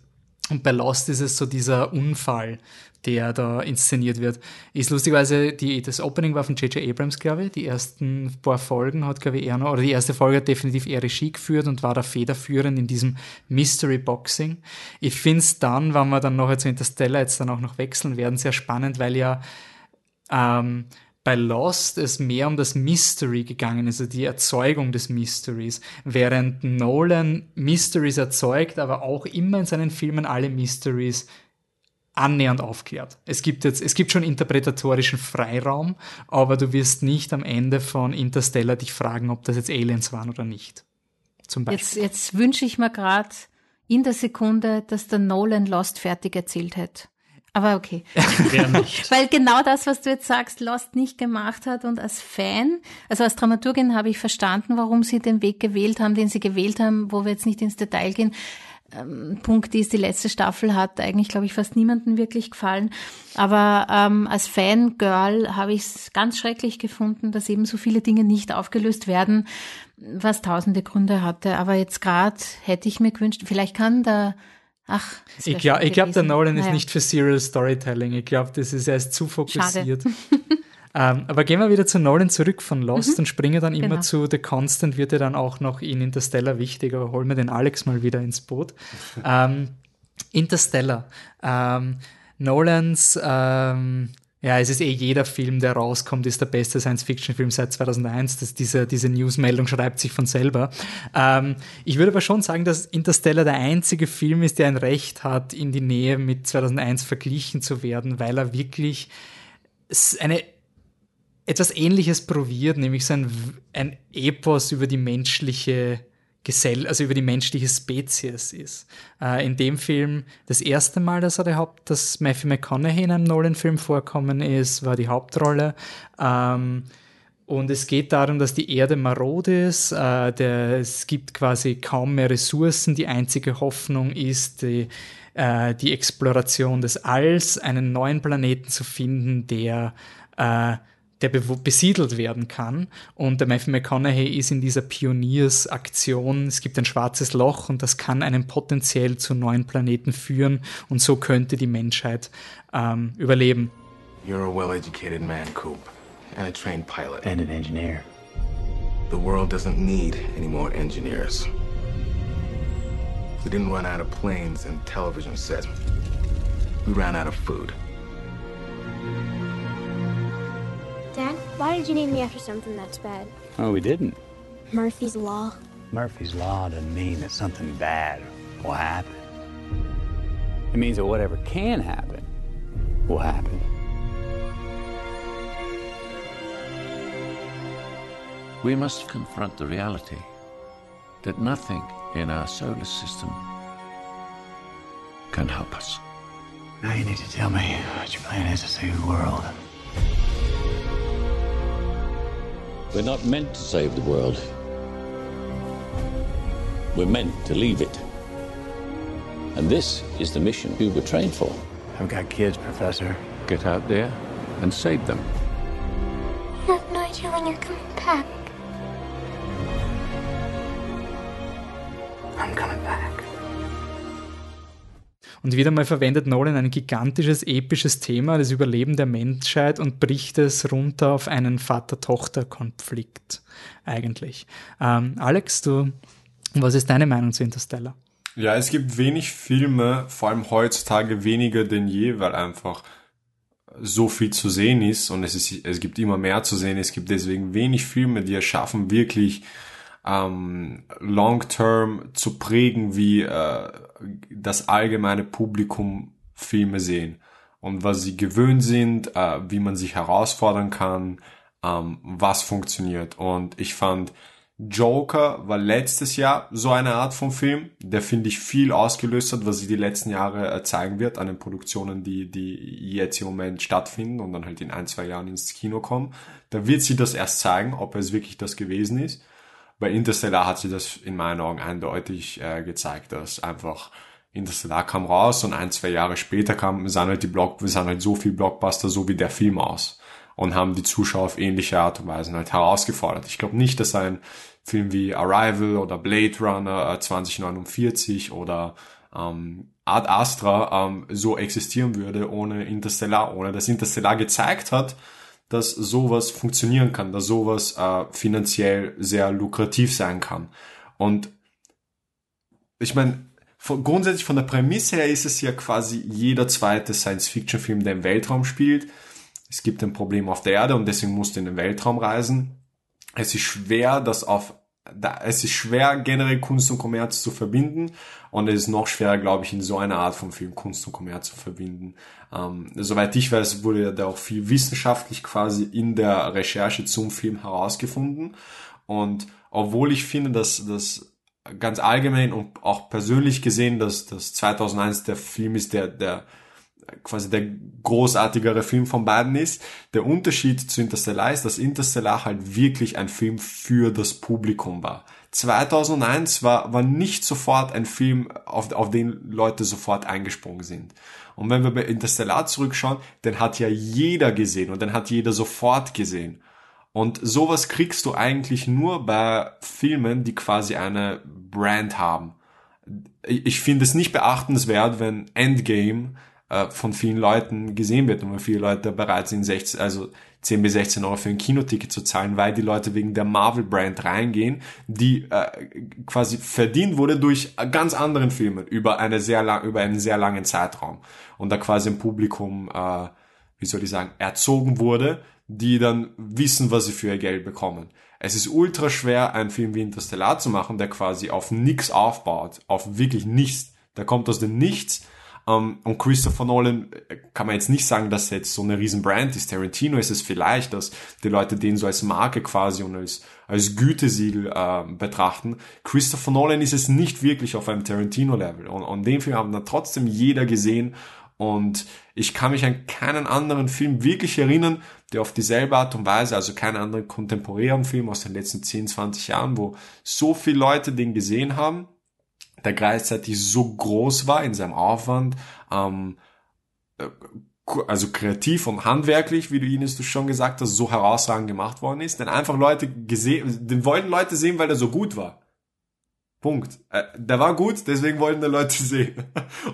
Und bei Lost ist es so dieser Unfall, der da inszeniert wird. Ist lustigerweise, die, das Opening war von J.J. Abrams, glaube ich. Die ersten paar Folgen hat, glaube ich, er noch, oder die erste Folge hat definitiv er Regie geführt und war da federführend in diesem Mystery Boxing. Ich finde es dann, wenn wir dann noch zu Interstellar jetzt dann auch noch wechseln werden, sehr spannend, weil ja ähm, bei Lost es mehr um das Mystery gegangen ist, also die Erzeugung des Mysteries, während Nolan Mysteries erzeugt, aber auch immer in seinen Filmen alle Mysteries annähernd aufklärt. Es gibt jetzt, es gibt schon interpretatorischen Freiraum, aber du wirst nicht am Ende von Interstellar dich fragen, ob das jetzt Aliens waren oder nicht. Zum Beispiel. Jetzt, jetzt wünsche ich mir gerade in der Sekunde, dass der Nolan Lost fertig erzählt hätte. Aber okay. Weil genau das, was du jetzt sagst, Lost nicht gemacht hat und als Fan, also als Dramaturgin habe ich verstanden, warum sie den Weg gewählt haben, den sie gewählt haben, wo wir jetzt nicht ins Detail gehen. Ähm, Punkt ist, die letzte Staffel hat eigentlich, glaube ich, fast niemanden wirklich gefallen. Aber ähm, als Fangirl habe ich es ganz schrecklich gefunden, dass eben so viele Dinge nicht aufgelöst werden, was tausende Gründe hatte. Aber jetzt gerade hätte ich mir gewünscht, vielleicht kann der Ach, ich glaube, glaub, der Nolan naja. ist nicht für Serial Storytelling. Ich glaube, das ist erst zu fokussiert. ähm, aber gehen wir wieder zu Nolan zurück von Lost mhm. und springen dann immer genau. zu The Constant, wird ja dann auch noch in Interstellar wichtig, aber holen wir den Alex mal wieder ins Boot. ähm, Interstellar. Ähm, Nolans, ähm, ja, es ist eh jeder Film, der rauskommt, ist der beste Science-Fiction-Film seit 2001. Das, diese, diese Newsmeldung schreibt sich von selber. Ähm, ich würde aber schon sagen, dass Interstellar der einzige Film ist, der ein Recht hat, in die Nähe mit 2001 verglichen zu werden, weil er wirklich eine etwas Ähnliches probiert, nämlich so ein, ein Epos über die menschliche Gesell, also über die menschliche Spezies ist. Äh, in dem Film das erste Mal, dass er der Haupt, dass Matthew McConaughey in einem Nolan-Film vorkommen ist, war die Hauptrolle. Ähm, und es geht darum, dass die Erde marode ist. Äh, der, es gibt quasi kaum mehr Ressourcen. Die einzige Hoffnung ist die, äh, die Exploration des Alls, einen neuen Planeten zu finden, der äh, der besiedelt werden kann. Und der Matthew McConaughey ist in dieser Pioniersaktion. Es gibt ein schwarzes Loch und das kann einen potenziell zu neuen Planeten führen und so könnte die Menschheit ähm, überleben. You're a well-educated man, Coop, and a trained pilot. And an engineer. The world doesn't need any more engineers. We didn't run out of planes and television sets. We ran out of food. Dad, why did you name me after something that's bad? Oh, we didn't. Murphy's Law. Murphy's Law doesn't mean that something bad will happen. It means that whatever can happen will happen. We must confront the reality that nothing in our solar system can help us. Now you need to tell me what your plan is to save the world. We're not meant to save the world. We're meant to leave it. And this is the mission we were trained for. I've got kids, Professor. Get out there and save them. I have no idea when you're coming back. I'm coming back. Und wieder mal verwendet Nolan ein gigantisches, episches Thema, das Überleben der Menschheit und bricht es runter auf einen Vater-Tochter-Konflikt eigentlich. Ähm, Alex, du, was ist deine Meinung zu Interstellar? Ja, es gibt wenig Filme, vor allem heutzutage weniger denn je, weil einfach so viel zu sehen ist und es, ist, es gibt immer mehr zu sehen. Es gibt deswegen wenig Filme, die es schaffen, wirklich ähm, long-term zu prägen, wie äh, das allgemeine Publikum Filme sehen und was sie gewöhnt sind, äh, wie man sich herausfordern kann, ähm, was funktioniert. Und ich fand Joker war letztes Jahr so eine Art von Film, der finde ich viel ausgelöst hat, was sie die letzten Jahre äh, zeigen wird an den Produktionen, die, die jetzt im Moment stattfinden und dann halt in ein, zwei Jahren ins Kino kommen. Da wird sie das erst zeigen, ob es wirklich das gewesen ist bei Interstellar hat sie das in meinen Augen eindeutig äh, gezeigt, dass einfach Interstellar kam raus und ein, zwei Jahre später kam, sahen halt die Block, sahen halt so viel Blockbuster, so wie der Film aus und haben die Zuschauer auf ähnliche Art und Weise halt herausgefordert. Ich glaube nicht, dass ein Film wie Arrival oder Blade Runner äh, 2049 oder ähm, Ad Astra ähm, so existieren würde ohne Interstellar, ohne dass Interstellar gezeigt hat, dass sowas funktionieren kann, dass sowas äh, finanziell sehr lukrativ sein kann. Und ich meine, grundsätzlich von der Prämisse her ist es ja quasi jeder zweite Science-Fiction-Film, der im Weltraum spielt. Es gibt ein Problem auf der Erde und deswegen musst du in den Weltraum reisen. Es ist schwer, das auf da, es ist schwer, generell Kunst und Kommerz zu verbinden und es ist noch schwerer, glaube ich, in so einer Art von Film Kunst und Kommerz zu verbinden. Ähm, soweit ich weiß, wurde da auch viel wissenschaftlich quasi in der Recherche zum Film herausgefunden und obwohl ich finde, dass das ganz allgemein und auch persönlich gesehen, dass das 2001 der Film ist, der, der quasi der großartigere Film von beiden ist. Der Unterschied zu Interstellar ist, dass Interstellar halt wirklich ein Film für das Publikum war. 2001 war, war nicht sofort ein Film, auf, auf den Leute sofort eingesprungen sind. Und wenn wir bei Interstellar zurückschauen, den hat ja jeder gesehen und den hat jeder sofort gesehen. Und sowas kriegst du eigentlich nur bei Filmen, die quasi eine Brand haben. Ich finde es nicht beachtenswert, wenn Endgame äh, von vielen Leuten gesehen wird und weil viele Leute bereit sind, 16, also 10 bis 16 Euro für ein Kinoticket zu zahlen, weil die Leute wegen der Marvel-Brand reingehen, die äh, quasi verdient wurde durch ganz anderen Filmen über eine sehr lang, über einen sehr langen Zeitraum und da quasi ein Publikum, äh, wie soll ich sagen, erzogen wurde, die dann wissen, was sie für ihr Geld bekommen. Es ist ultra schwer, einen Film wie Interstellar zu machen, der quasi auf nichts aufbaut, auf wirklich nichts. Der kommt aus dem Nichts ähm, und Christopher Nolan äh, kann man jetzt nicht sagen, dass er jetzt so eine riesen Brand ist. Tarantino ist es vielleicht, dass die Leute den so als Marke quasi und als, als Gütesiegel äh, betrachten. Christopher Nolan ist es nicht wirklich auf einem Tarantino-Level. Und, und den Film haben dann trotzdem jeder gesehen. Und ich kann mich an keinen anderen Film wirklich erinnern, der auf dieselbe Art und Weise, also keinen anderen kontemporären Film aus den letzten 10, 20 Jahren, wo so viele Leute den gesehen haben der gleichzeitig so groß war in seinem Aufwand, ähm, äh, also kreativ und handwerklich, wie du Ines du schon gesagt hast, so herausragend gemacht worden ist, denn einfach Leute gesehen, den wollten Leute sehen, weil er so gut war. Punkt. Äh, der war gut, deswegen wollten die Leute sehen.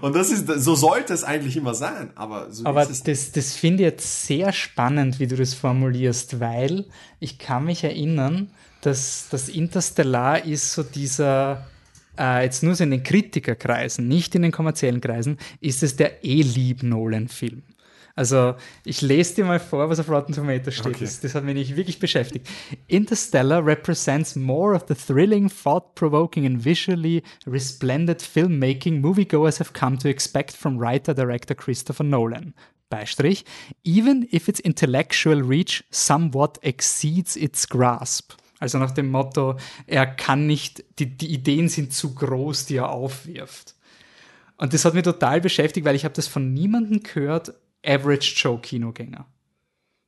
Und das ist, so sollte es eigentlich immer sein. Aber, so aber das, das finde ich jetzt sehr spannend, wie du das formulierst, weil ich kann mich erinnern, dass das Interstellar ist so dieser äh, jetzt nur so in den Kritikerkreisen, nicht in den kommerziellen Kreisen, ist es der E-Lieb-Nolan-Film. Also ich lese dir mal vor, was auf Rotten Tomatoes steht. Okay. Das, das, hat mich nicht wirklich beschäftigt. Interstellar represents more of the thrilling, thought-provoking and visually resplendent filmmaking moviegoers have come to expect from writer-director Christopher Nolan. Beistrich, even if its intellectual reach somewhat exceeds its grasp. Also nach dem Motto, er kann nicht, die, die Ideen sind zu groß, die er aufwirft. Und das hat mich total beschäftigt, weil ich habe das von niemandem gehört, Average Joe Kinogänger.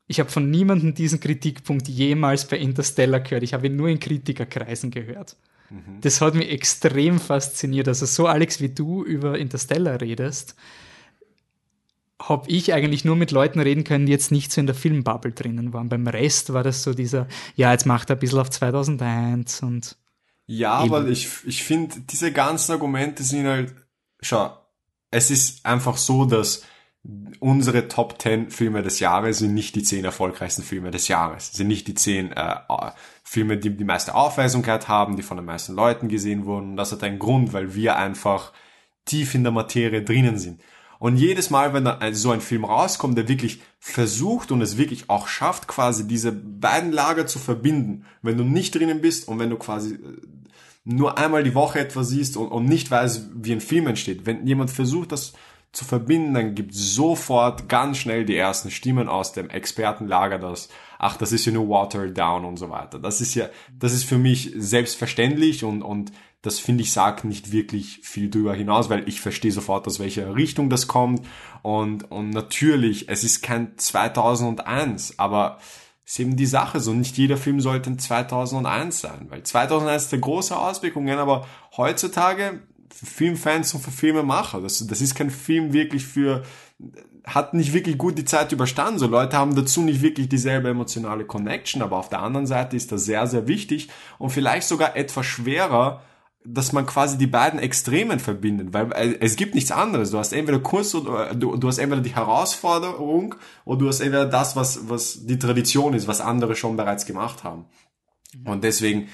Ich habe von niemandem diesen Kritikpunkt jemals bei Interstellar gehört. Ich habe ihn nur in Kritikerkreisen gehört. Mhm. Das hat mich extrem fasziniert. Also so Alex, wie du über Interstellar redest, habe ich eigentlich nur mit Leuten reden können, die jetzt nicht so in der Filmbubble drinnen waren. Beim Rest war das so dieser, ja, jetzt macht er ein bisschen auf 2001 und. Ja, eben. aber ich, ich finde, diese ganzen Argumente sind halt, schau, es ist einfach so, dass unsere Top 10 Filme des Jahres sind nicht die 10 erfolgreichsten Filme des Jahres, sind nicht die 10 äh, Filme, die die meiste Aufweisungkeit haben, die von den meisten Leuten gesehen wurden. Und das hat einen Grund, weil wir einfach tief in der Materie drinnen sind. Und jedes Mal, wenn da so ein Film rauskommt, der wirklich versucht und es wirklich auch schafft, quasi diese beiden Lager zu verbinden, wenn du nicht drinnen bist und wenn du quasi äh, nur einmal die Woche etwas siehst und, und nicht weißt, wie ein Film entsteht. Wenn jemand versucht, das zu verbinden, dann gibt sofort ganz schnell die ersten Stimmen aus dem Expertenlager, dass, ach, das ist ja nur Watered Down und so weiter. Das ist ja, das ist für mich selbstverständlich und, und das finde ich sagt nicht wirklich viel drüber hinaus, weil ich verstehe sofort, aus welcher Richtung das kommt. Und, und natürlich, es ist kein 2001, aber ist eben die Sache so. Nicht jeder Film sollte ein 2001 sein, weil 2001 ist der große Auswirkungen, aber heutzutage für Filmfans und für Filmemacher, das, das ist kein Film wirklich für, hat nicht wirklich gut die Zeit überstanden. So Leute haben dazu nicht wirklich dieselbe emotionale Connection, aber auf der anderen Seite ist das sehr, sehr wichtig und vielleicht sogar etwas schwerer, dass man quasi die beiden Extremen verbindet, weil äh, es gibt nichts anderes. Du hast entweder Kunst oder du, du hast entweder die Herausforderung oder du hast entweder das, was, was die Tradition ist, was andere schon bereits gemacht haben. Und deswegen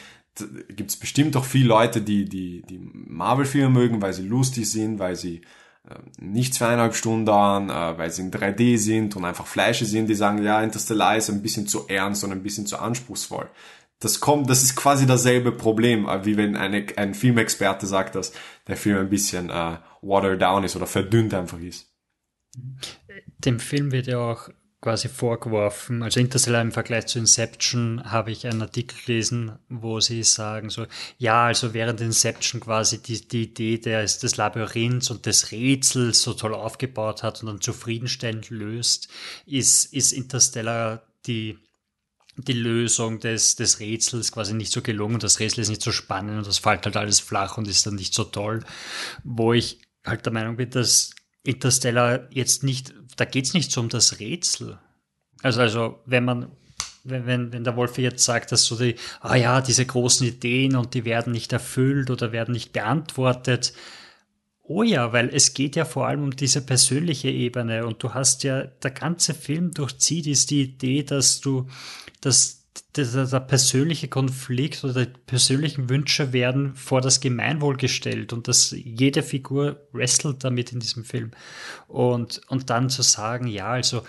gibt es bestimmt auch viele Leute, die, die, die Marvel-Filme mögen, weil sie lustig sind, weil sie äh, nicht zweieinhalb Stunden dauern, äh, weil sie in 3D sind und einfach Fleische sind, die sagen, ja, Interstellar ist ein bisschen zu ernst und ein bisschen zu anspruchsvoll das kommt, das ist quasi dasselbe Problem, äh, wie wenn eine, ein Filmexperte sagt, dass der Film ein bisschen äh, watered down ist oder verdünnt einfach ist. Dem Film wird ja auch quasi vorgeworfen, also Interstellar im Vergleich zu Inception habe ich einen Artikel gelesen, wo sie sagen so, ja, also während Inception quasi die, die Idee des, des Labyrinths und des Rätsels so toll aufgebaut hat und dann zufriedenstellend löst, ist, ist Interstellar die die Lösung des, des Rätsels quasi nicht so gelungen. Das Rätsel ist nicht so spannend und das fällt halt alles flach und ist dann nicht so toll. Wo ich halt der Meinung bin, dass Interstellar jetzt nicht, da geht's nicht so um das Rätsel. Also, also wenn man, wenn, wenn, wenn der Wolf jetzt sagt, dass so die, ah ja, diese großen Ideen und die werden nicht erfüllt oder werden nicht beantwortet, Oh ja, weil es geht ja vor allem um diese persönliche Ebene und du hast ja, der ganze Film durchzieht ist die Idee, dass du, dass der, der, persönliche Konflikt oder die persönlichen Wünsche werden vor das Gemeinwohl gestellt und dass jede Figur wrestelt damit in diesem Film. Und, und dann zu sagen, ja, also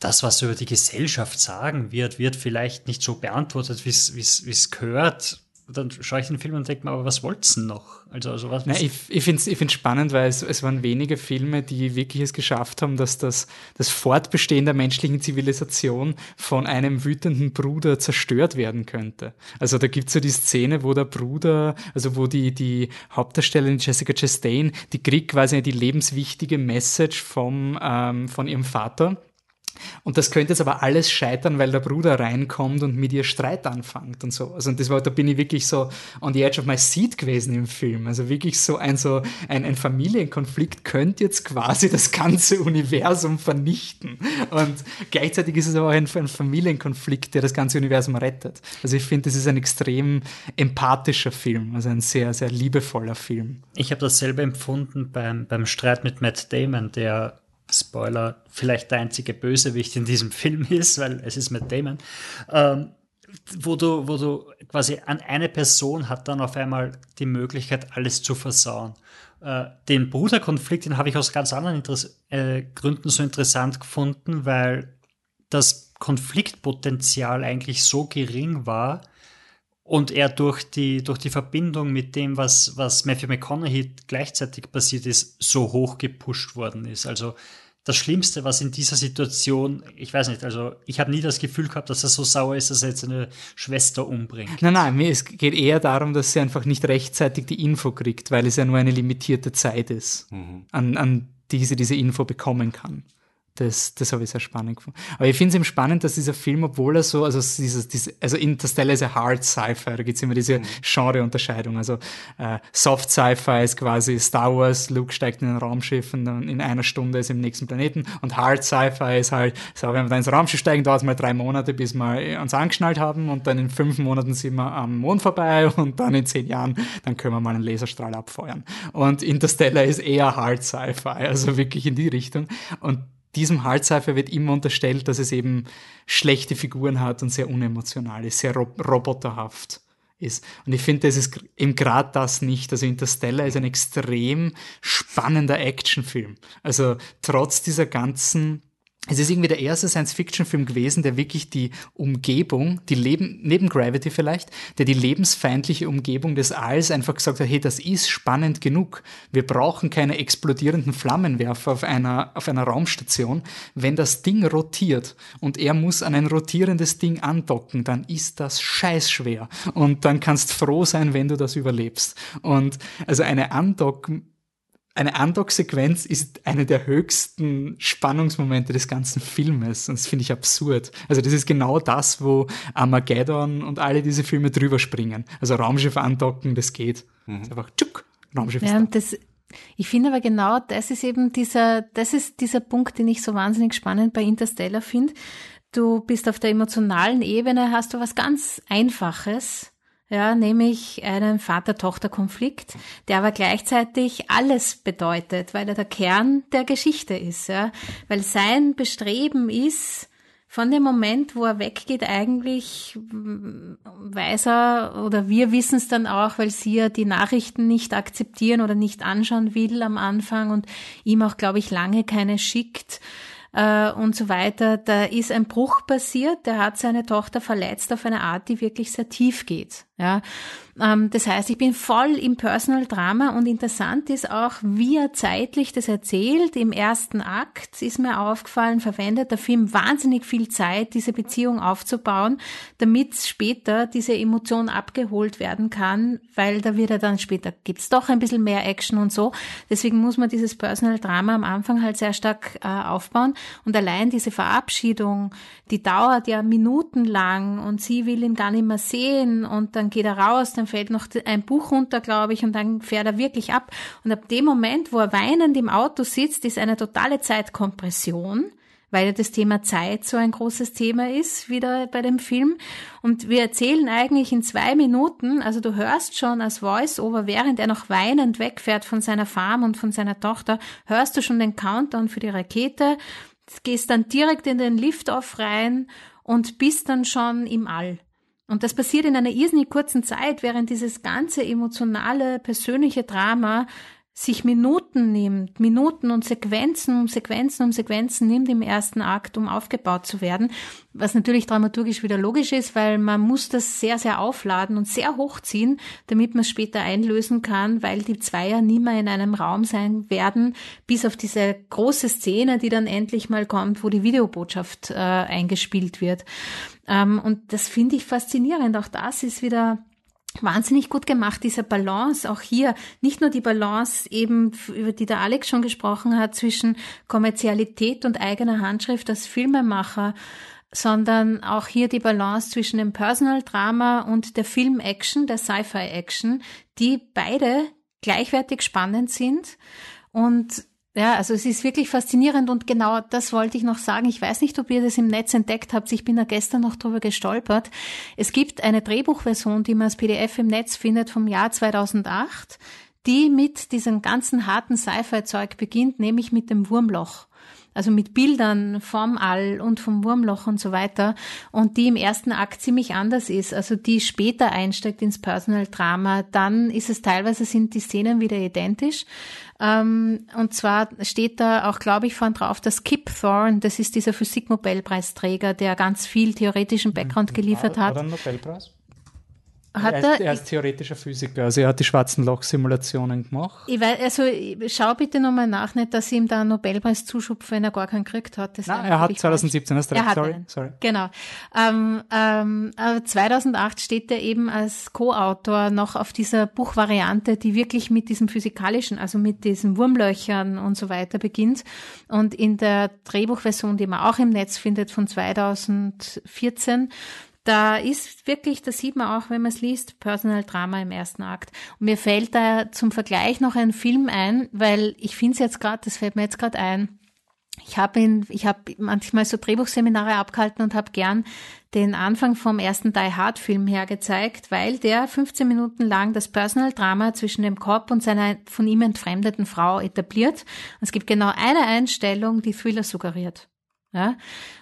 das, was über die Gesellschaft sagen wird, wird vielleicht nicht so beantwortet, wie es gehört dann schaue ich den Film und denke mir, aber was wollt's denn noch? Also, also was, Nein, ich ich finde es ich find's spannend, weil es, es waren wenige Filme, die wirklich es geschafft haben, dass das, das Fortbestehen der menschlichen Zivilisation von einem wütenden Bruder zerstört werden könnte. Also da gibt's so die Szene, wo der Bruder, also wo die, die Hauptdarstellerin Jessica Chastain, die kriegt quasi die lebenswichtige Message vom, ähm, von ihrem Vater und das könnte jetzt aber alles scheitern, weil der Bruder reinkommt und mit ihr Streit anfängt und so. Also und das war, da bin ich wirklich so on the edge of my seat gewesen im Film. Also wirklich so ein so ein, ein Familienkonflikt könnte jetzt quasi das ganze Universum vernichten. Und gleichzeitig ist es aber auch ein, ein Familienkonflikt, der das ganze Universum rettet. Also ich finde, das ist ein extrem empathischer Film, also ein sehr, sehr liebevoller Film. Ich habe dasselbe empfunden beim, beim Streit mit Matt Damon, der Spoiler, vielleicht der einzige Bösewicht in diesem Film ist, weil es ist Matt Damon, ähm, wo du, wo du quasi an eine Person hat dann auf einmal die Möglichkeit, alles zu versauen. Äh, den Bruderkonflikt, den habe ich aus ganz anderen Interess äh, Gründen so interessant gefunden, weil das Konfliktpotenzial eigentlich so gering war, und er durch die, durch die Verbindung mit dem, was, was Matthew McConaughey gleichzeitig passiert ist, so hoch gepusht worden ist. Also das Schlimmste, was in dieser Situation, ich weiß nicht, also ich habe nie das Gefühl gehabt, dass er so sauer ist, dass er jetzt eine Schwester umbringt. Nein, nein, mir es geht eher darum, dass sie einfach nicht rechtzeitig die Info kriegt, weil es ja nur eine limitierte Zeit ist, mhm. an, an die sie diese Info bekommen kann. Das, das habe ich sehr spannend gefunden. Aber ich finde es eben spannend, dass dieser Film, obwohl er so, also dieses, dieses also Interstellar ist ja Hard Sci-Fi, da gibt es immer diese mhm. Genre-Unterscheidung. Also äh, Soft Sci-Fi ist quasi Star Wars, Luke steigt in ein Raumschiff und dann in einer Stunde ist im nächsten Planeten. Und Hard Sci-Fi ist halt, so, wenn wir da ins Raumschiff steigen, dauert es mal drei Monate, bis wir uns angeschnallt haben und dann in fünf Monaten sind wir am Mond vorbei und dann in zehn Jahren, dann können wir mal einen Laserstrahl abfeuern. Und Interstellar ist eher Hard Sci-Fi, also wirklich in die Richtung. Und diesem Halbseifer wird immer unterstellt, dass es eben schlechte Figuren hat und sehr unemotional ist, sehr rob roboterhaft ist. Und ich finde, das ist eben gerade das nicht. Also Interstellar ist ein extrem spannender Actionfilm. Also trotz dieser ganzen es ist irgendwie der erste Science-Fiction-Film gewesen, der wirklich die Umgebung, die Leben, neben Gravity vielleicht, der die lebensfeindliche Umgebung des Alls einfach gesagt hat, hey, das ist spannend genug. Wir brauchen keine explodierenden Flammenwerfer auf einer, auf einer Raumstation. Wenn das Ding rotiert und er muss an ein rotierendes Ding andocken, dann ist das scheißschwer. Und dann kannst froh sein, wenn du das überlebst. Und also eine Andocken eine Andock-Sequenz ist eine der höchsten Spannungsmomente des ganzen Filmes. Und das finde ich absurd. Also das ist genau das, wo Armageddon und alle diese Filme drüber springen. Also Raumschiff andocken, das geht. Mhm. Das einfach tschuk, Raumschiff ja, ist das, ich finde aber genau, das ist eben dieser, das ist dieser Punkt, den ich so wahnsinnig spannend bei Interstellar finde. Du bist auf der emotionalen Ebene, hast du was ganz Einfaches ja, nämlich einen Vater-Tochter-Konflikt, der aber gleichzeitig alles bedeutet, weil er der Kern der Geschichte ist, ja, weil sein Bestreben ist, von dem Moment, wo er weggeht, eigentlich weiß er oder wir wissen es dann auch, weil sie ja die Nachrichten nicht akzeptieren oder nicht anschauen will am Anfang und ihm auch, glaube ich, lange keine schickt äh, und so weiter. Da ist ein Bruch passiert, der hat seine Tochter verletzt auf eine Art, die wirklich sehr tief geht. Ja, ähm, das heißt, ich bin voll im Personal Drama und interessant ist auch, wie er zeitlich das erzählt. Im ersten Akt ist mir aufgefallen, verwendet der Film wahnsinnig viel Zeit, diese Beziehung aufzubauen, damit später diese Emotion abgeholt werden kann, weil da wird er dann später gibt's doch ein bisschen mehr Action und so. Deswegen muss man dieses Personal Drama am Anfang halt sehr stark äh, aufbauen und allein diese Verabschiedung, die dauert ja minutenlang und sie will ihn gar nicht mehr sehen und dann geht er raus, dann fällt noch ein Buch runter, glaube ich, und dann fährt er wirklich ab. Und ab dem Moment, wo er weinend im Auto sitzt, ist eine totale Zeitkompression, weil ja das Thema Zeit so ein großes Thema ist, wieder bei dem Film. Und wir erzählen eigentlich in zwei Minuten, also du hörst schon als Voice-Over, während er noch weinend wegfährt von seiner Farm und von seiner Tochter, hörst du schon den Countdown für die Rakete, gehst dann direkt in den Liftoff rein und bist dann schon im All. Und das passiert in einer irrsinnig kurzen Zeit, während dieses ganze emotionale, persönliche Drama sich Minuten nimmt, Minuten und Sequenzen um Sequenzen um Sequenzen nimmt im ersten Akt, um aufgebaut zu werden, was natürlich dramaturgisch wieder logisch ist, weil man muss das sehr, sehr aufladen und sehr hochziehen, damit man es später einlösen kann, weil die Zweier nie mehr in einem Raum sein werden, bis auf diese große Szene, die dann endlich mal kommt, wo die Videobotschaft äh, eingespielt wird. Ähm, und das finde ich faszinierend. Auch das ist wieder wahnsinnig gut gemacht, diese Balance, auch hier nicht nur die Balance eben, über die der Alex schon gesprochen hat, zwischen Kommerzialität und eigener Handschrift als Filmemacher, sondern auch hier die Balance zwischen dem Personal Drama und der Film Action, der Sci-Fi Action, die beide gleichwertig spannend sind. Und ja, also es ist wirklich faszinierend und genau das wollte ich noch sagen. Ich weiß nicht, ob ihr das im Netz entdeckt habt. Ich bin da gestern noch drüber gestolpert. Es gibt eine Drehbuchversion, die man als PDF im Netz findet vom Jahr 2008, die mit diesem ganzen harten Sci-Fi-Zeug beginnt, nämlich mit dem Wurmloch also mit Bildern vom All und vom Wurmloch und so weiter und die im ersten Akt ziemlich anders ist, also die später einsteigt ins Personal Drama, dann ist es teilweise sind die Szenen wieder identisch. Ähm, und zwar steht da auch, glaube ich, vorn drauf, dass Kip Thorne, das ist dieser Physiknobelpreisträger, der ganz viel theoretischen Background geliefert hat. Einen Nobelpreis? Hat er, ist, er ist theoretischer Physiker, also er hat die schwarzen Loch-Simulationen gemacht. Ich weiß, also schau bitte nochmal nach, nicht, dass ihm da einen Nobelpreis zuschupft, wenn er gar keinen gekriegt hat. Das Nein, er hat 2017 erst recht, sorry, sorry. Genau. Ähm, ähm, 2008 steht er eben als Co-Autor noch auf dieser Buchvariante, die wirklich mit diesem physikalischen, also mit diesen Wurmlöchern und so weiter beginnt. Und in der Drehbuchversion, die man auch im Netz findet, von 2014, da ist wirklich, das sieht man auch, wenn man es liest, Personal Drama im ersten Akt. Und mir fällt da zum Vergleich noch ein Film ein, weil ich finde es jetzt gerade, das fällt mir jetzt gerade ein. Ich habe ihn, manchmal so Drehbuchseminare abgehalten und habe gern den Anfang vom ersten Die Hard Film hergezeigt, weil der 15 Minuten lang das Personal Drama zwischen dem Cop und seiner von ihm entfremdeten Frau etabliert. Und es gibt genau eine Einstellung, die Thriller suggeriert. Ja?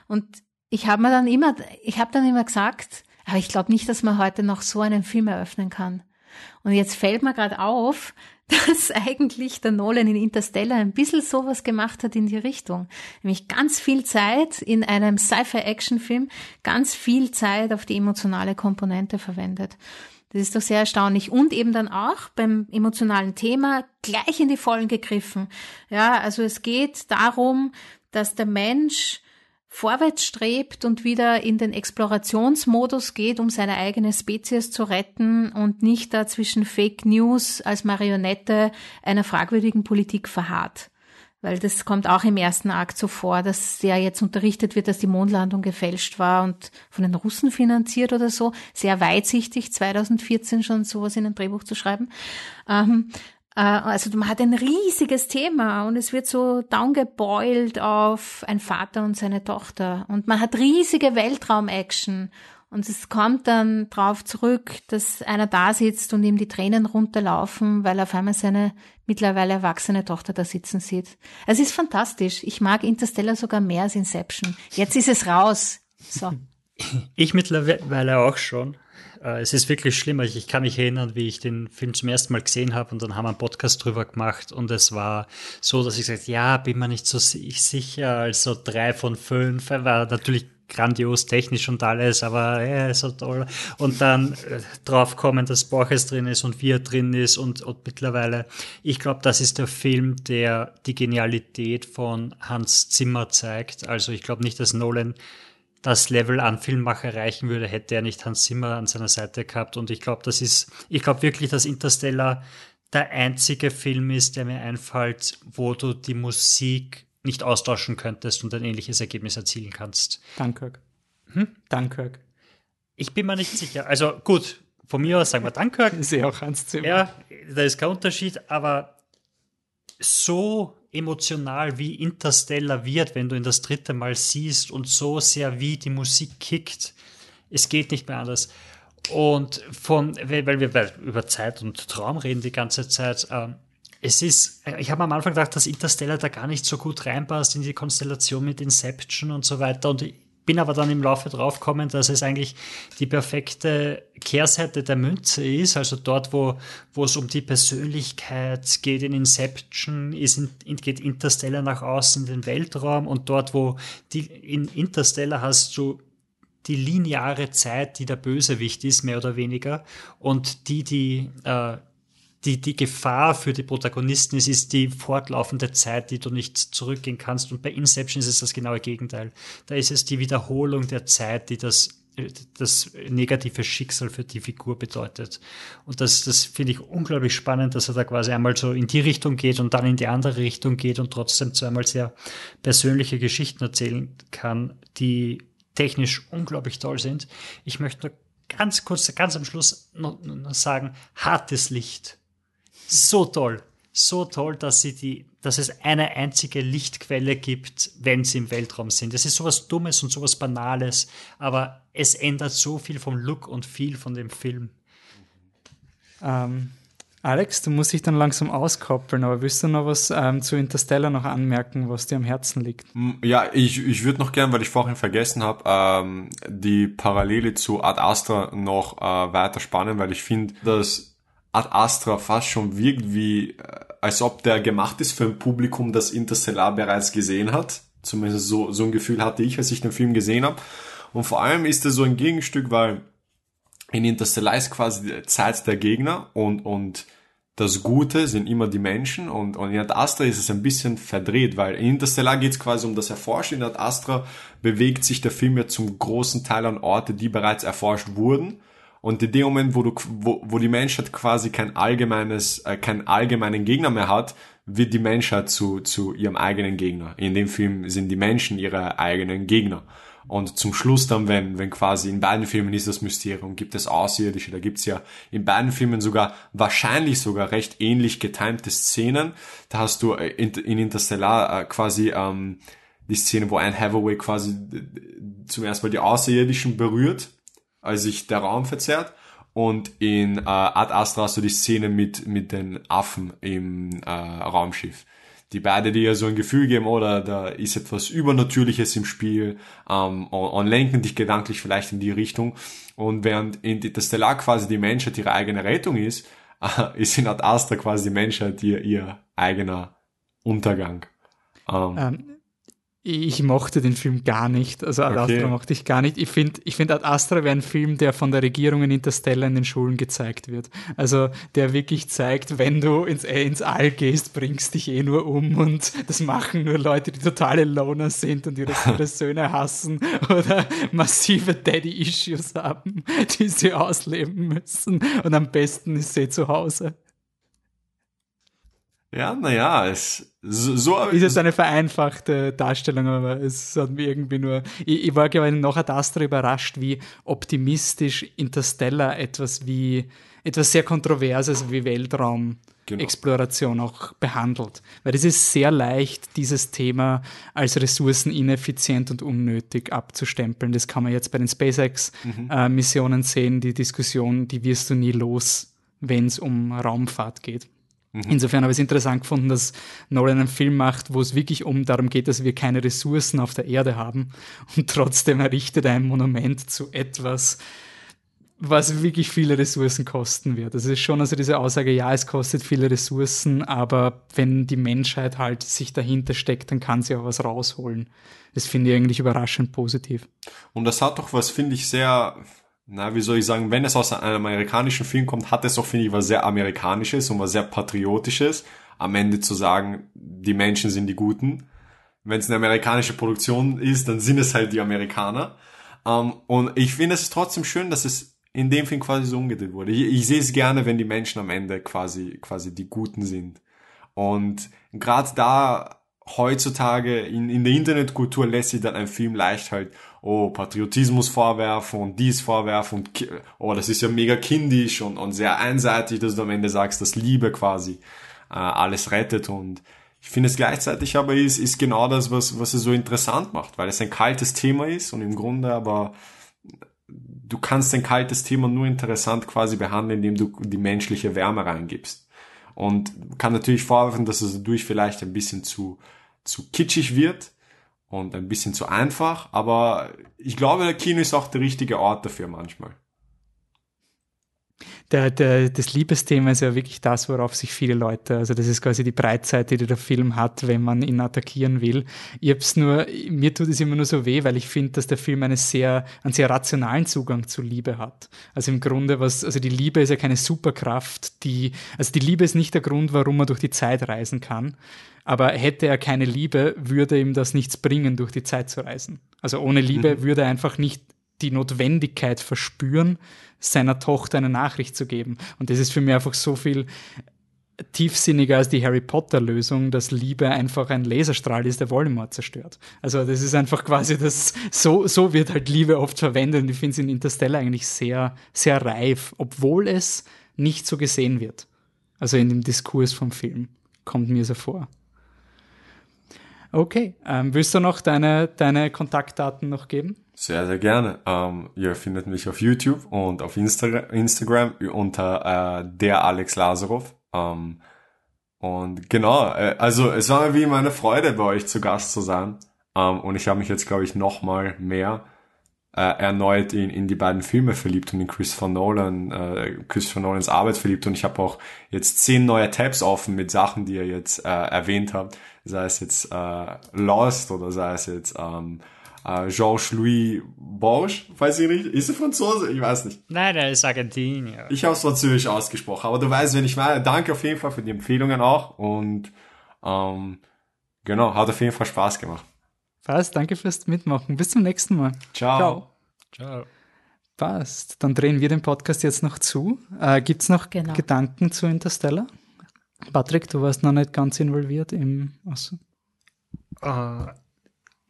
Und ich habe mir dann immer, ich habe dann immer gesagt, aber ich glaube nicht, dass man heute noch so einen Film eröffnen kann. Und jetzt fällt mir gerade auf, dass eigentlich der Nolan in Interstellar ein bisschen sowas gemacht hat in die Richtung. Nämlich ganz viel Zeit in einem Sci-Fi-Action-Film, ganz viel Zeit auf die emotionale Komponente verwendet. Das ist doch sehr erstaunlich. Und eben dann auch beim emotionalen Thema gleich in die Vollen gegriffen. Ja, also es geht darum, dass der Mensch vorwärts strebt und wieder in den Explorationsmodus geht, um seine eigene Spezies zu retten und nicht da zwischen Fake News als Marionette einer fragwürdigen Politik verharrt. Weil das kommt auch im ersten Akt so vor, dass ja jetzt unterrichtet wird, dass die Mondlandung gefälscht war und von den Russen finanziert oder so. Sehr weitsichtig, 2014 schon sowas in ein Drehbuch zu schreiben. Ähm, äh, also man hat ein riesiges Thema und es wird so downgebeult auf ein Vater und seine Tochter. Und man hat riesige Weltraum-Action. Und es kommt dann drauf zurück, dass einer da sitzt und ihm die Tränen runterlaufen, weil er auf einmal seine mittlerweile erwachsene Tochter da sitzen sieht. Es ist fantastisch. Ich mag Interstellar sogar mehr als Inception. Jetzt ist es raus. So. Ich mittlerweile auch schon. Äh, es ist wirklich schlimm. Ich kann mich erinnern, wie ich den Film zum ersten Mal gesehen habe und dann haben wir einen Podcast drüber gemacht und es war so, dass ich gesagt ja, bin mir nicht so sicher. Also drei von fünf. Er war natürlich grandios technisch und alles, aber er ist so toll. Und dann äh, drauf kommen, dass Borges drin ist und wie er drin ist und, und mittlerweile, ich glaube, das ist der Film, der die Genialität von Hans Zimmer zeigt. Also ich glaube nicht, dass Nolan das Level an Filmmacher erreichen würde, hätte er nicht Hans Zimmer an seiner Seite gehabt. Und ich glaube, das ist, ich glaube wirklich, dass Interstellar der einzige Film ist, der mir einfällt, wo du die Musik nicht austauschen könntest und ein ähnliches Ergebnis erzielen kannst. Dunkirk. Hm? Dunkirk. Ich bin mir nicht sicher. Also gut, von mir aus sagen wir Dunkirk. Ich sehe auch Hans Zimmer. Ja, da ist kein Unterschied, aber so emotional wie Interstellar wird, wenn du ihn das dritte Mal siehst und so sehr wie die Musik kickt. Es geht nicht mehr anders. Und von, weil wir über Zeit und Traum reden die ganze Zeit, ähm, es ist, ich habe am Anfang gedacht, dass Interstellar da gar nicht so gut reinpasst in die Konstellation mit Inception und so weiter. Und bin aber dann im Laufe drauf gekommen, dass es eigentlich die perfekte Kehrseite der Münze ist. Also dort, wo, wo es um die Persönlichkeit geht in Inception, ist in, geht Interstellar nach außen in den Weltraum und dort, wo die, in Interstellar hast du die lineare Zeit, die der Bösewicht ist, mehr oder weniger, und die, die äh, die, die Gefahr für die Protagonisten ist, ist die fortlaufende Zeit, die du nicht zurückgehen kannst. Und bei Inception ist es das genaue Gegenteil. Da ist es die Wiederholung der Zeit, die das das negative Schicksal für die Figur bedeutet. Und das, das finde ich unglaublich spannend, dass er da quasi einmal so in die Richtung geht und dann in die andere Richtung geht und trotzdem zweimal sehr persönliche Geschichten erzählen kann, die technisch unglaublich toll sind. Ich möchte nur ganz kurz, ganz am Schluss noch, noch sagen, hartes Licht so toll. So toll, dass sie die, dass es eine einzige Lichtquelle gibt, wenn sie im Weltraum sind. Das ist sowas Dummes und sowas Banales, aber es ändert so viel vom Look und viel von dem Film. Ähm, Alex, du musst dich dann langsam auskoppeln, aber willst du noch was ähm, zu Interstellar noch anmerken, was dir am Herzen liegt? Ja, ich, ich würde noch gern, weil ich vorhin vergessen habe, ähm, die Parallele zu Ad Astra noch äh, weiter spannen, weil ich finde, dass Ad Astra fast schon wirkt wie, äh, als ob der gemacht ist für ein Publikum, das Interstellar bereits gesehen hat. Zumindest so, so ein Gefühl hatte ich, als ich den Film gesehen habe. Und vor allem ist er so ein Gegenstück, weil in Interstellar ist quasi die Zeit der Gegner und, und das Gute sind immer die Menschen und, und in Ad Astra ist es ein bisschen verdreht, weil in Interstellar geht es quasi um das Erforschen. In Ad Astra bewegt sich der Film ja zum großen Teil an Orte, die bereits erforscht wurden und in dem Moment, wo du, wo, wo die Menschheit quasi kein allgemeines, äh, keinen allgemeinen Gegner mehr hat, wird die Menschheit zu, zu ihrem eigenen Gegner. In dem Film sind die Menschen ihre eigenen Gegner. Und zum Schluss dann, wenn, wenn quasi in beiden Filmen ist das Mysterium, gibt es Außerirdische, da gibt's ja in beiden Filmen sogar wahrscheinlich sogar recht ähnlich getimte Szenen. Da hast du äh, in, in Interstellar äh, quasi ähm, die Szene, wo Anne Hathaway quasi zum ersten Mal die Außerirdischen berührt als sich der Raum verzerrt. Und in äh, Ad Astra hast du die Szene mit, mit den Affen im äh, Raumschiff. Die beide dir so ein Gefühl geben, oder da ist etwas Übernatürliches im Spiel ähm, und, und lenken dich gedanklich vielleicht in die Richtung. Und während in Interstellar quasi die Menschheit ihre eigene Rettung ist, äh, ist in Ad Astra quasi die Menschheit ihr, ihr eigener Untergang. Ähm, ähm ich mochte den Film gar nicht. Also Ad okay. Astra mochte ich gar nicht. Ich finde, ich find Ad Astra wäre ein Film, der von der Regierung in Interstellar in den Schulen gezeigt wird. Also der wirklich zeigt, wenn du ins, äh, ins All gehst, bringst dich eh nur um und das machen nur Leute, die totale Loner sind und ihre, ihre Söhne hassen oder massive Daddy-Issues haben, die sie ausleben müssen. Und am besten ist sie zu Hause. Ja, naja, es so, so ist jetzt eine vereinfachte Darstellung, aber es hat mir irgendwie nur. Ich, ich war gerade noch ein Astra überrascht, wie optimistisch Interstellar etwas wie etwas sehr Kontroverses wie Weltraumexploration genau. auch behandelt. Weil es ist sehr leicht, dieses Thema als ressourcenineffizient und unnötig abzustempeln. Das kann man jetzt bei den SpaceX-Missionen mhm. äh, sehen. Die Diskussion, die wirst du nie los, wenn es um Raumfahrt geht. Mhm. Insofern habe ich es interessant gefunden, dass Nolan einen Film macht, wo es wirklich um darum geht, dass wir keine Ressourcen auf der Erde haben und trotzdem errichtet er ein Monument zu etwas, was wirklich viele Ressourcen kosten wird. Also es ist schon also diese Aussage, ja, es kostet viele Ressourcen, aber wenn die Menschheit halt sich dahinter steckt, dann kann sie auch was rausholen. Das finde ich eigentlich überraschend positiv. Und das hat doch was, finde ich, sehr na, wie soll ich sagen, wenn es aus einem amerikanischen Film kommt, hat es auch, finde ich, was sehr Amerikanisches und was sehr Patriotisches, am Ende zu sagen, die Menschen sind die Guten. Wenn es eine amerikanische Produktion ist, dann sind es halt die Amerikaner. Um, ähm, und ich finde es trotzdem schön, dass es in dem Film quasi so umgedreht wurde. Ich, ich sehe es gerne, wenn die Menschen am Ende quasi, quasi die Guten sind. Und gerade da heutzutage in, in der Internetkultur lässt sich dann ein Film leicht halt, oh, Patriotismus vorwerfen und dies vorwerfen und, oh, das ist ja mega kindisch und, und sehr einseitig, dass du am Ende sagst, dass Liebe quasi äh, alles rettet und ich finde es gleichzeitig aber ist, ist genau das, was, was es so interessant macht, weil es ein kaltes Thema ist und im Grunde aber du kannst ein kaltes Thema nur interessant quasi behandeln, indem du die menschliche Wärme reingibst. Und kann natürlich vorwerfen, dass es dadurch vielleicht ein bisschen zu, zu kitschig wird und ein bisschen zu einfach, aber ich glaube, der Kino ist auch der richtige Ort dafür manchmal der, der, das Liebesthema ist ja wirklich das, worauf sich viele Leute, also das ist quasi die Breitseite, die der Film hat, wenn man ihn attackieren will. Ich hab's nur, mir tut es immer nur so weh, weil ich finde, dass der Film eine sehr, einen sehr rationalen Zugang zur Liebe hat. Also im Grunde was, also die Liebe ist ja keine Superkraft, die, also die Liebe ist nicht der Grund, warum man durch die Zeit reisen kann. Aber hätte er keine Liebe, würde ihm das nichts bringen, durch die Zeit zu reisen. Also ohne Liebe mhm. würde er einfach nicht die Notwendigkeit verspüren, seiner Tochter eine Nachricht zu geben. Und das ist für mich einfach so viel tiefsinniger als die Harry Potter Lösung, dass Liebe einfach ein Laserstrahl ist, der Voldemort zerstört. Also das ist einfach quasi das, so, so wird halt Liebe oft verwendet und ich finde es in Interstellar eigentlich sehr, sehr reif, obwohl es nicht so gesehen wird. Also in dem Diskurs vom Film kommt mir so vor. Okay, ähm, willst du noch deine, deine Kontaktdaten noch geben? Sehr, sehr gerne. Ähm, ihr findet mich auf YouTube und auf Insta Instagram unter äh, der Alex Lazarov. Ähm, und genau, äh, also es war mir wie immer eine Freude, bei euch zu Gast zu sein. Ähm, und ich habe mich jetzt, glaube ich, noch mal mehr äh, erneut in, in die beiden Filme verliebt und in Christopher Nolan, äh, Christopher Nolans Arbeit verliebt. Und ich habe auch jetzt zehn neue Tabs offen mit Sachen, die ihr jetzt äh, erwähnt habt. Sei es jetzt äh, Lost oder sei es jetzt ähm, äh, Georges-Louis Borges, weiß ich nicht. Ist er Franzose? Ich weiß nicht. Nein, er ist Argentinier. Ich habe es französisch ausgesprochen, aber du weißt, wenn ich meine. Danke auf jeden Fall für die Empfehlungen auch und ähm, genau, hat auf jeden Fall Spaß gemacht. Passt, danke fürs Mitmachen. Bis zum nächsten Mal. Ciao. Ciao. Ciao. Passt. Dann drehen wir den Podcast jetzt noch zu. Äh, Gibt es noch genau. Gedanken zu Interstellar? Patrick, du warst noch nicht ganz involviert im. Achso. Uh,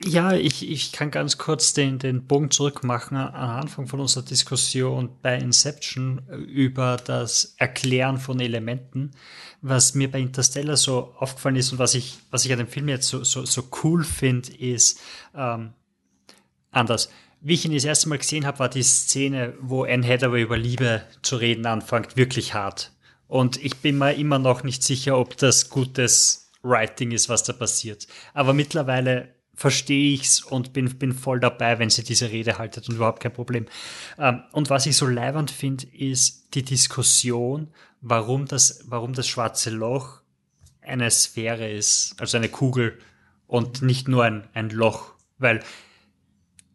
ja, ich, ich kann ganz kurz den, den Bogen zurückmachen am Anfang von unserer Diskussion bei Inception über das Erklären von Elementen. Was mir bei Interstellar so aufgefallen ist und was ich, was ich an dem Film jetzt so, so, so cool finde, ist ähm, anders. Wie ich ihn das erste Mal gesehen habe, war die Szene, wo Anne Hathaway über Liebe zu reden anfängt, wirklich hart. Und ich bin mir immer noch nicht sicher, ob das gutes Writing ist, was da passiert. Aber mittlerweile verstehe ich's und bin, bin voll dabei, wenn sie diese Rede haltet und überhaupt kein Problem. Ähm, und was ich so leibend finde, ist die Diskussion, warum das, warum das schwarze Loch eine Sphäre ist, also eine Kugel und nicht nur ein, ein Loch, weil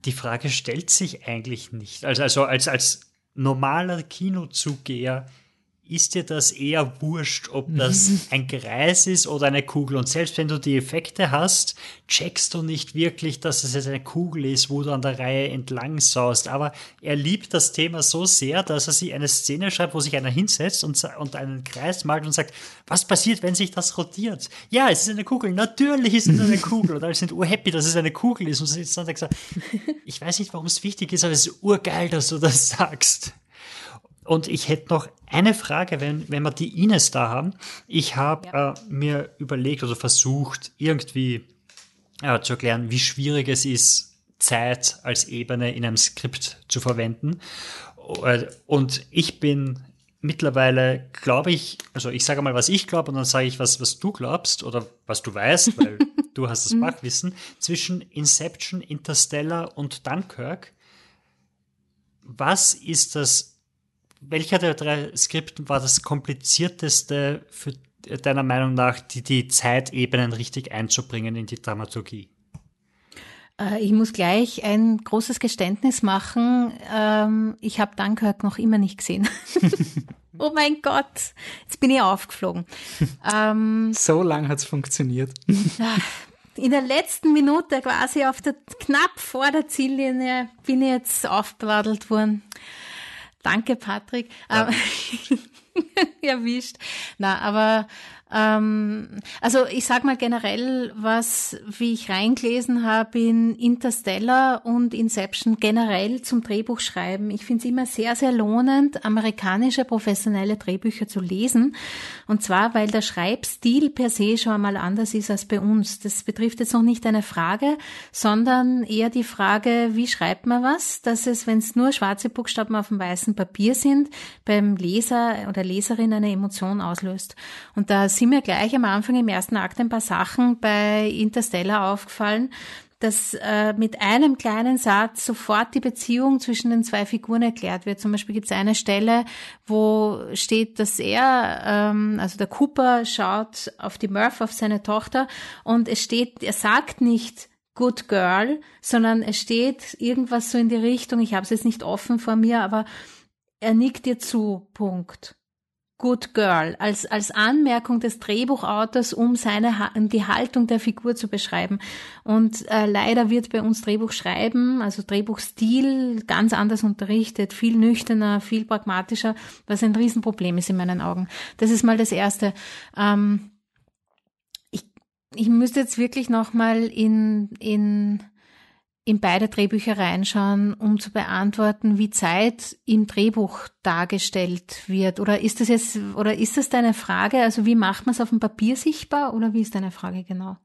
die Frage stellt sich eigentlich nicht. Also, also als, als normaler Kinozugeher ist dir das eher wurscht, ob das ein Kreis ist oder eine Kugel. Und selbst wenn du die Effekte hast, checkst du nicht wirklich, dass es jetzt eine Kugel ist, wo du an der Reihe entlang saust. Aber er liebt das Thema so sehr, dass er sich eine Szene schreibt, wo sich einer hinsetzt und, und einen Kreis malt und sagt, was passiert, wenn sich das rotiert? Ja, es ist eine Kugel. Natürlich ist es eine Kugel. Und alle sind urhappy, dass es eine Kugel ist. Und sie sitzt dann und sagt, ich weiß nicht, warum es wichtig ist, aber es ist urgeil, dass du das sagst. Und ich hätte noch eine Frage, wenn, wenn wir die Ines da haben. Ich habe ja. äh, mir überlegt oder versucht, irgendwie äh, zu erklären, wie schwierig es ist, Zeit als Ebene in einem Skript zu verwenden. Äh, und ich bin mittlerweile, glaube ich, also ich sage mal, was ich glaube und dann sage ich, was, was du glaubst oder was du weißt, weil du hast das Fachwissen, zwischen Inception, Interstellar und Dunkirk. Was ist das welcher der drei Skripten war das komplizierteste für deiner Meinung nach, die, die Zeitebenen richtig einzubringen in die Dramaturgie? Äh, ich muss gleich ein großes Geständnis machen. Ähm, ich habe Dunkirk noch immer nicht gesehen. oh mein Gott, jetzt bin ich aufgeflogen. Ähm, so lang hat es funktioniert. In der letzten Minute, quasi auf der knapp vor der Ziellinie, bin ich jetzt aufgeladelt worden. Danke, Patrick. Ja. Erwischt. Na, aber Ähm, also ich sag mal generell, was, wie ich reingelesen habe in Interstellar und Inception generell zum Drehbuchschreiben. Ich finde es immer sehr, sehr lohnend, amerikanische professionelle Drehbücher zu lesen. Und zwar, weil der Schreibstil per se schon einmal anders ist als bei uns. Das betrifft jetzt noch nicht eine Frage, sondern eher die Frage, wie schreibt man was, dass es, wenn es nur schwarze Buchstaben auf dem weißen Papier sind, beim Leser oder Leserin eine Emotion auslöst. Und da sind mir gleich am Anfang im ersten Akt ein paar Sachen bei Interstellar aufgefallen, dass äh, mit einem kleinen Satz sofort die Beziehung zwischen den zwei Figuren erklärt wird. Zum Beispiel gibt es eine Stelle, wo steht, dass er, ähm, also der Cooper, schaut auf die Murph, auf seine Tochter, und es steht, er sagt nicht Good Girl, sondern es steht irgendwas so in die Richtung, ich habe es jetzt nicht offen vor mir, aber er nickt dir zu, Punkt. Good Girl als, als Anmerkung des Drehbuchautors, um seine, die Haltung der Figur zu beschreiben. Und äh, leider wird bei uns Drehbuchschreiben, also Drehbuchstil, ganz anders unterrichtet, viel nüchterner, viel pragmatischer, was ein Riesenproblem ist in meinen Augen. Das ist mal das Erste. Ähm, ich, ich müsste jetzt wirklich nochmal in, in in beide Drehbücher reinschauen, um zu beantworten, wie Zeit im Drehbuch dargestellt wird? Oder ist das jetzt, oder ist das deine Frage? Also wie macht man es auf dem Papier sichtbar oder wie ist deine Frage genau?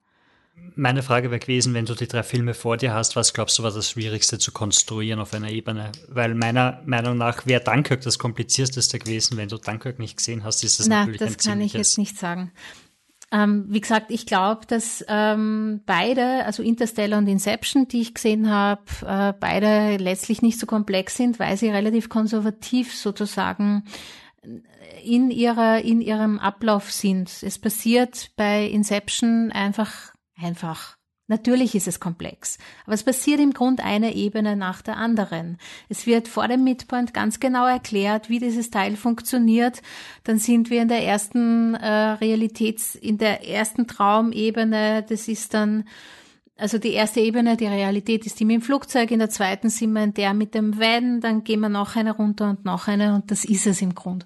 Meine Frage wäre gewesen, wenn du die drei Filme vor dir hast, was glaubst du war das Schwierigste zu konstruieren auf einer Ebene? Weil meiner Meinung nach wäre Dunkirk das komplizierteste gewesen. Wenn du Dunkirk nicht gesehen hast, ist das Na, natürlich das ein kann ich jetzt nicht sagen. Ähm, wie gesagt, ich glaube, dass ähm, beide, also Interstellar und Inception, die ich gesehen habe, äh, beide letztlich nicht so komplex sind, weil sie relativ konservativ sozusagen in ihrer in ihrem Ablauf sind. Es passiert bei Inception einfach einfach Natürlich ist es komplex, aber es passiert im Grund eine Ebene nach der anderen. Es wird vor dem Midpoint ganz genau erklärt, wie dieses Teil funktioniert. Dann sind wir in der ersten äh, Realitäts, in der ersten Traumebene. Das ist dann also die erste Ebene, die Realität ist die mit dem Flugzeug, in der zweiten sind wir in der mit dem Van, dann gehen wir noch eine runter und noch eine und das ist es im Grund.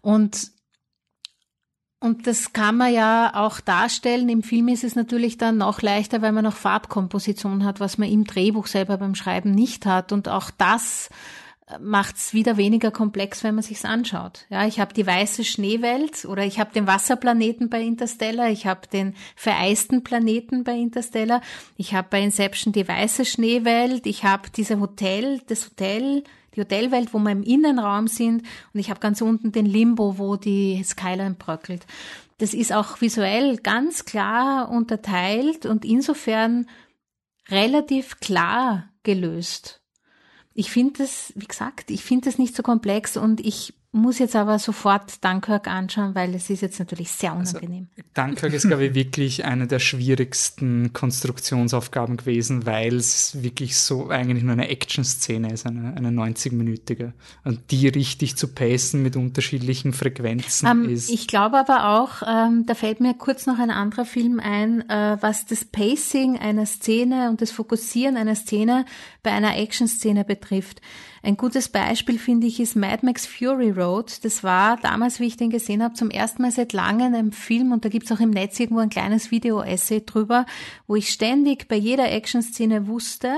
Und und das kann man ja auch darstellen. Im Film ist es natürlich dann noch leichter, weil man noch Farbkomposition hat, was man im Drehbuch selber beim Schreiben nicht hat. Und auch das macht es wieder weniger komplex, wenn man sich's anschaut. Ja, ich habe die weiße Schneewelt oder ich habe den Wasserplaneten bei Interstellar, ich habe den vereisten Planeten bei Interstellar, ich habe bei Inception die weiße Schneewelt, ich habe diese Hotel, das Hotel die Hotelwelt, wo wir im Innenraum sind und ich habe ganz unten den Limbo, wo die Skyline bröckelt. Das ist auch visuell ganz klar unterteilt und insofern relativ klar gelöst. Ich finde das, wie gesagt, ich finde das nicht so komplex und ich muss jetzt aber sofort Dunkirk anschauen, weil es ist jetzt natürlich sehr also, unangenehm. Also, Dunkirk ist, glaube ich, wirklich eine der schwierigsten Konstruktionsaufgaben gewesen, weil es wirklich so eigentlich nur eine Action-Szene ist, eine, eine 90-minütige. Und die richtig zu pacen mit unterschiedlichen Frequenzen ähm, ist. Ich glaube aber auch, ähm, da fällt mir kurz noch ein anderer Film ein, äh, was das Pacing einer Szene und das Fokussieren einer Szene bei einer Action-Szene betrifft. Ein gutes Beispiel finde ich ist Mad Max Fury Road. Das war damals, wie ich den gesehen habe, zum ersten Mal seit langem ein Film und da gibt's auch im Netz irgendwo ein kleines Video-Essay drüber, wo ich ständig bei jeder Action-Szene wusste,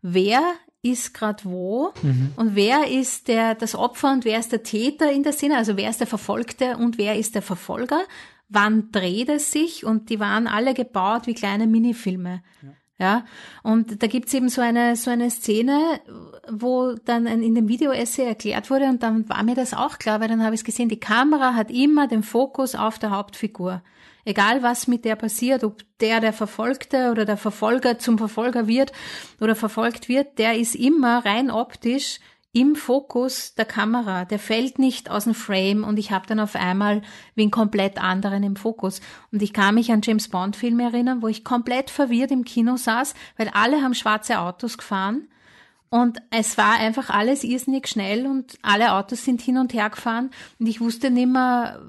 wer ist gerade wo mhm. und wer ist der das Opfer und wer ist der Täter in der Szene, also wer ist der Verfolgte und wer ist der Verfolger, wann dreht es sich und die waren alle gebaut wie kleine Minifilme. Ja. Ja, und da gibt's eben so eine, so eine Szene, wo dann in dem Video-Essay erklärt wurde und dann war mir das auch klar, weil dann habe ich es gesehen, die Kamera hat immer den Fokus auf der Hauptfigur. Egal was mit der passiert, ob der der Verfolgte oder der Verfolger zum Verfolger wird oder verfolgt wird, der ist immer rein optisch im Fokus der Kamera, der fällt nicht aus dem Frame und ich habe dann auf einmal wie einen komplett anderen im Fokus. Und ich kann mich an James Bond Filme erinnern, wo ich komplett verwirrt im Kino saß, weil alle haben schwarze Autos gefahren und es war einfach alles irrsinnig schnell und alle Autos sind hin und her gefahren und ich wusste nicht mehr,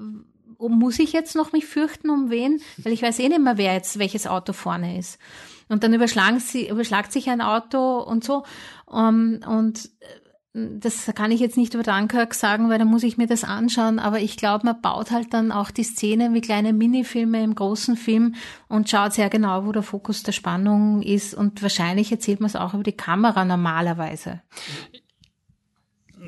muss ich jetzt noch mich fürchten um wen, weil ich weiß eh nicht mehr, wer jetzt welches Auto vorne ist. Und dann überschlagen sie, überschlagt sich ein Auto und so. Um, und das kann ich jetzt nicht über Dunkirk sagen, weil da muss ich mir das anschauen, aber ich glaube, man baut halt dann auch die Szene wie kleine Minifilme im großen Film und schaut sehr genau, wo der Fokus der Spannung ist und wahrscheinlich erzählt man es auch über die Kamera normalerweise.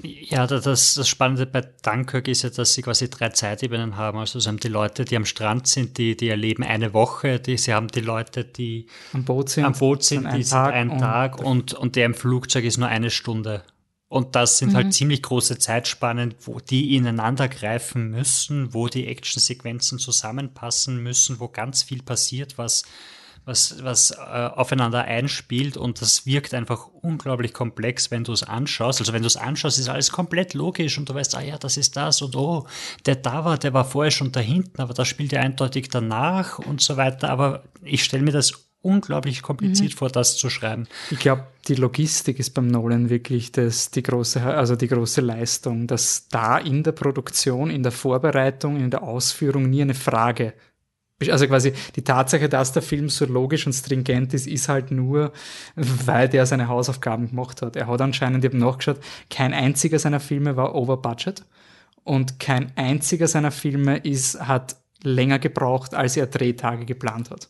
Ja, das, das Spannende bei Dunkirk ist ja, dass sie quasi drei Zeitebenen haben. Also sie haben die Leute, die am Strand sind, die, die erleben eine Woche. Die, sie haben die Leute, die am Boot sind, am Boot sind die sind ein Tag und, und der im Flugzeug ist nur eine Stunde. Und das sind halt mhm. halt ziemlich große Zeitspannen, wo die ineinander greifen müssen, wo die Actionsequenzen zusammenpassen müssen, wo ganz viel passiert, was was, was äh, aufeinander einspielt und das wirkt einfach unglaublich komplex, wenn du es anschaust. Also wenn du es anschaust, ist alles komplett logisch und du weißt, ah ja, das ist das und oh, der da war, der war vorher schon da hinten, aber das spielt ja eindeutig danach und so weiter. Aber ich stelle mir das unglaublich kompliziert mhm. vor, das zu schreiben. Ich glaube, die Logistik ist beim Nolan wirklich das, die, große, also die große Leistung, dass da in der Produktion, in der Vorbereitung, in der Ausführung nie eine Frage also quasi die Tatsache, dass der Film so logisch und stringent ist, ist halt nur, weil der seine Hausaufgaben gemacht hat. Er hat anscheinend, ich habe nachgeschaut, kein einziger seiner Filme war over budget und kein einziger seiner Filme ist, hat länger gebraucht, als er Drehtage geplant hat.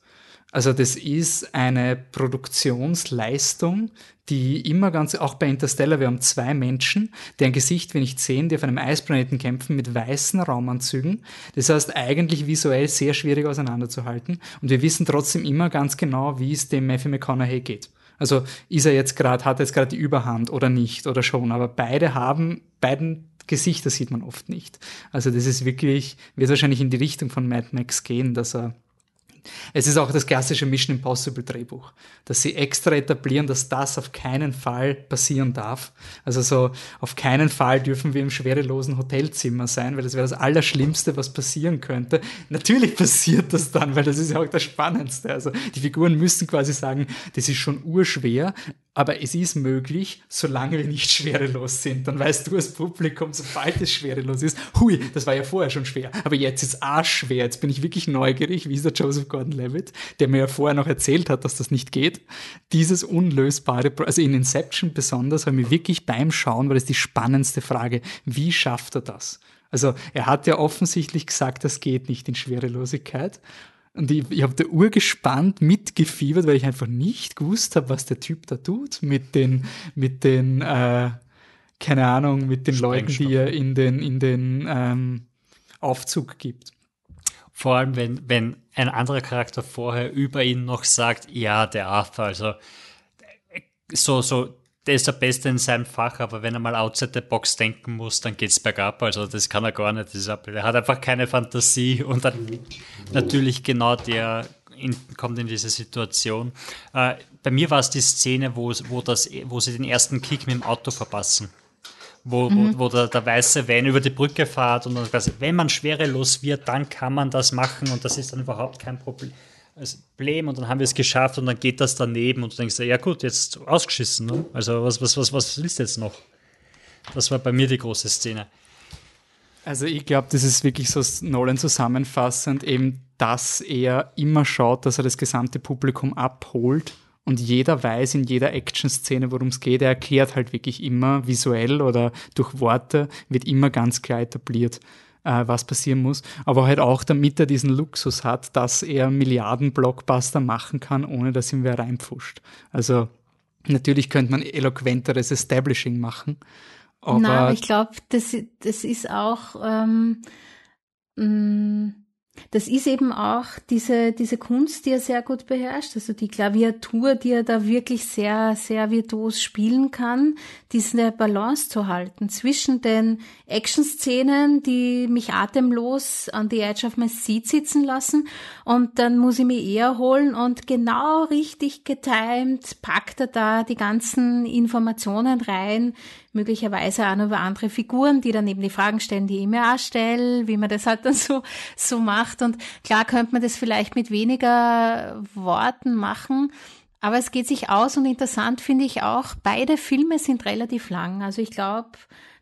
Also das ist eine Produktionsleistung, die immer ganz, auch bei Interstellar, wir haben zwei Menschen, deren Gesicht wir nicht sehen, die auf einem Eisplaneten kämpfen mit weißen Raumanzügen. Das heißt eigentlich visuell sehr schwierig auseinanderzuhalten. Und wir wissen trotzdem immer ganz genau, wie es dem Matthew McConaughey geht. Also ist er jetzt gerade, hat er jetzt gerade die Überhand oder nicht oder schon. Aber beide haben, beiden Gesichter sieht man oft nicht. Also das ist wirklich, wird wahrscheinlich in die Richtung von Mad Max gehen, dass er es ist auch das klassische Mission Impossible Drehbuch, dass sie extra etablieren, dass das auf keinen Fall passieren darf. Also so, auf keinen Fall dürfen wir im schwerelosen Hotelzimmer sein, weil das wäre das Allerschlimmste, was passieren könnte. Natürlich passiert das dann, weil das ist ja auch das Spannendste. Also die Figuren müssen quasi sagen, das ist schon urschwer, aber es ist möglich, solange wir nicht schwerelos sind. Dann weißt du als Publikum, sobald es schwerelos ist, hui, das war ja vorher schon schwer, aber jetzt ist es arschschwer. Jetzt bin ich wirklich neugierig, wie ist der Joseph Gordon-Levitt, der mir ja vorher noch erzählt hat, dass das nicht geht. Dieses unlösbare, also in Inception besonders, habe mir wirklich beim Schauen, weil das die spannendste Frage, wie schafft er das? Also er hat ja offensichtlich gesagt, das geht nicht in Schwerelosigkeit. Und ich, ich habe da urgespannt mitgefiebert, weil ich einfach nicht gewusst habe, was der Typ da tut mit den, mit den, äh, keine Ahnung, mit den Leuten, die er in den, in den ähm, Aufzug gibt. Vor allem, wenn, wenn ein anderer Charakter vorher über ihn noch sagt, ja, der Arthur, also so, so der ist der Beste in seinem Fach, aber wenn er mal outside the box denken muss, dann geht's bergab. Also das kann er gar nicht. Er hat einfach keine Fantasie und dann natürlich genau der in, kommt in diese Situation. Äh, bei mir war es die Szene, wo, wo, das, wo sie den ersten Kick mit dem Auto verpassen. Wo, mhm. wo, wo der, der, weiße Van über die Brücke fährt und dann quasi, wenn man schwerelos wird, dann kann man das machen und das ist dann überhaupt kein Problem als Problem und dann haben wir es geschafft und dann geht das daneben und du denkst, ja gut, jetzt ausgeschissen. Ne? Also was, was, was, was willst du jetzt noch? Das war bei mir die große Szene. Also ich glaube, das ist wirklich so Nolan zusammenfassend, eben, dass er immer schaut, dass er das gesamte Publikum abholt und jeder weiß in jeder Action-Szene, worum es geht. Er erklärt halt wirklich immer visuell oder durch Worte, wird immer ganz klar etabliert äh, was passieren muss, aber halt auch, damit er diesen Luxus hat, dass er Milliarden-Blockbuster machen kann, ohne dass ihm wer reinpfuscht. Also natürlich könnte man eloquenteres Establishing machen. Aber Nein, aber ich glaube, das, das ist auch ähm, mh, mm, das ist eben auch diese, diese Kunst, die er sehr gut beherrscht, also die Klaviatur, die er da wirklich sehr, sehr virtuos spielen kann, diese Balance zu halten zwischen den Action-Szenen, die mich atemlos an the edge of my seat sitzen lassen und dann muss ich mich eher holen und genau richtig getimed packt er da die ganzen Informationen rein, möglicherweise auch noch über andere Figuren, die dann eben die Fragen stellen, die ich mir auch stelle, wie man das halt dann so, so macht. Und klar könnte man das vielleicht mit weniger Worten machen, aber es geht sich aus und interessant finde ich auch, beide Filme sind relativ lang. Also ich glaube,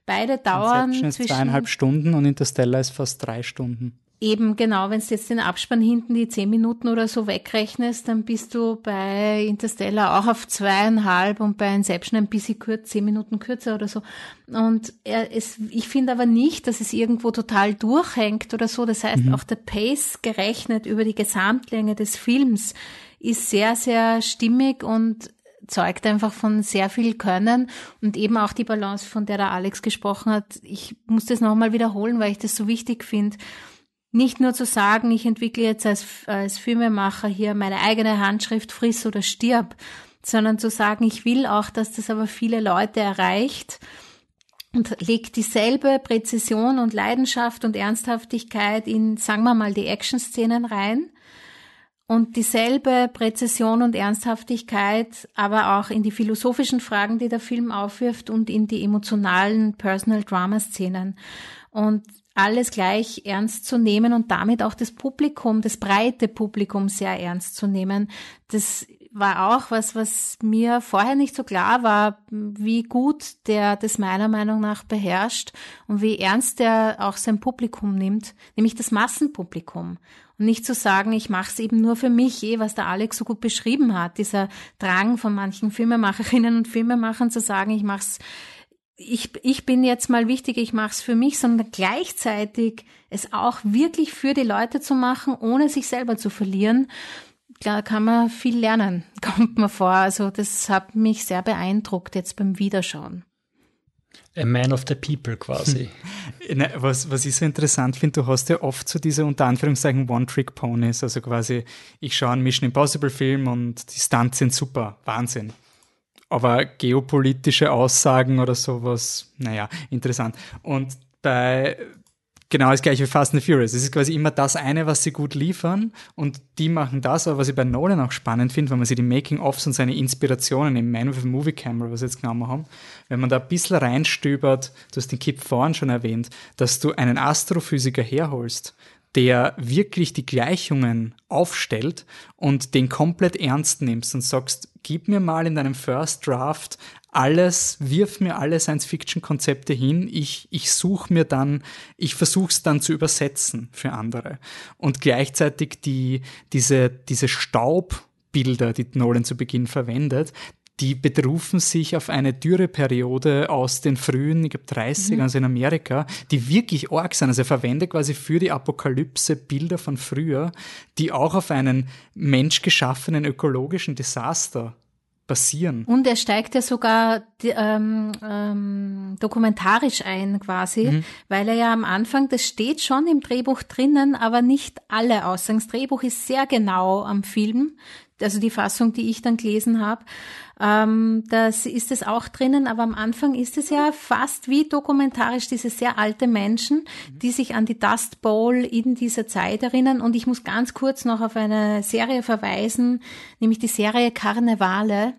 beide dauern Inception ist zwischen zweieinhalb Stunden und Interstellar ist fast drei Stunden. Eben, genau, wenn du jetzt den Abspann hinten die zehn Minuten oder so wegrechnest, dann bist du bei Interstellar auch auf zweieinhalb und bei Inception ein bisschen kurz, zehn Minuten kürzer oder so. Und er ist, ich finde aber nicht, dass es irgendwo total durchhängt oder so. Das heißt, mhm. auch der Pace gerechnet über die Gesamtlänge des Films ist sehr, sehr stimmig und zeugt einfach von sehr viel Können und eben auch die Balance, von der der Alex gesprochen hat. Ich muss das nochmal wiederholen, weil ich das so wichtig finde nicht nur zu sagen, ich entwickle jetzt als, als Filmemacher hier meine eigene Handschrift, friss oder stirb, sondern zu sagen, ich will auch, dass das aber viele Leute erreicht und legt dieselbe Präzision und Leidenschaft und Ernsthaftigkeit in, sagen wir mal, die Action-Szenen rein und dieselbe Präzision und Ernsthaftigkeit, aber auch in die philosophischen Fragen, die der Film aufwirft und in die emotionalen Personal Drama Szenen. Und alles gleich ernst zu nehmen und damit auch das Publikum, das breite Publikum sehr ernst zu nehmen. Das war auch was, was mir vorher nicht so klar war, wie gut der das meiner Meinung nach beherrscht und wie ernst er auch sein Publikum nimmt, nämlich das Massenpublikum. Und nicht zu sagen, ich mache es eben nur für mich, eh, was der Alex so gut beschrieben hat, dieser Drang von manchen Filmemacherinnen und Filmemachern zu sagen, ich mache es ich, ich bin jetzt mal wichtig, ich mache es für mich, sondern gleichzeitig es auch wirklich für die Leute zu machen, ohne sich selber zu verlieren. Da kann man viel lernen, kommt mir vor. Also das hat mich sehr beeindruckt jetzt beim Wiederschauen. A man of the people quasi. was, was ich so interessant finde, du hast ja oft so diese unter Anführungszeichen One-Trick-Ponies, also quasi, ich schaue einen Mission Impossible-Film und die Stunts sind super, Wahnsinn aber geopolitische Aussagen oder sowas, naja, interessant. Und bei genau das gleiche wie Fast and Furious. Es ist quasi immer das eine, was sie gut liefern und die machen das, aber was ich bei Nolan auch spannend finde, wenn man sich die Making-ofs und seine Inspirationen im Man with a Movie Camera, was wir jetzt genommen haben, wenn man da ein bisschen reinstöbert, du hast den Kip vorhin schon erwähnt, dass du einen Astrophysiker herholst, der wirklich die Gleichungen aufstellt und den komplett ernst nimmst und sagst, gib mir mal in deinem First Draft alles, wirf mir alle Science-Fiction-Konzepte hin, ich, ich suche mir dann, ich versuche es dann zu übersetzen für andere. Und gleichzeitig die, diese, diese Staubbilder, die Nolan zu Beginn verwendet, die berufen sich auf eine Dürreperiode aus den frühen, ich glaube 30 mhm. also in Amerika, die wirklich arg sind. Also er verwendet quasi für die Apokalypse Bilder von früher, die auch auf einen menschgeschaffenen ökologischen Desaster basieren. Und er steigt ja sogar ähm, ähm, dokumentarisch ein quasi, mhm. weil er ja am Anfang, das steht schon im Drehbuch drinnen, aber nicht alle Aussagen. Das Drehbuch ist sehr genau am Film also die Fassung, die ich dann gelesen habe, ähm, das ist es auch drinnen, aber am Anfang ist es ja fast wie dokumentarisch diese sehr alte Menschen, die sich an die Dust Bowl in dieser Zeit erinnern. Und ich muss ganz kurz noch auf eine Serie verweisen, nämlich die Serie Karnevale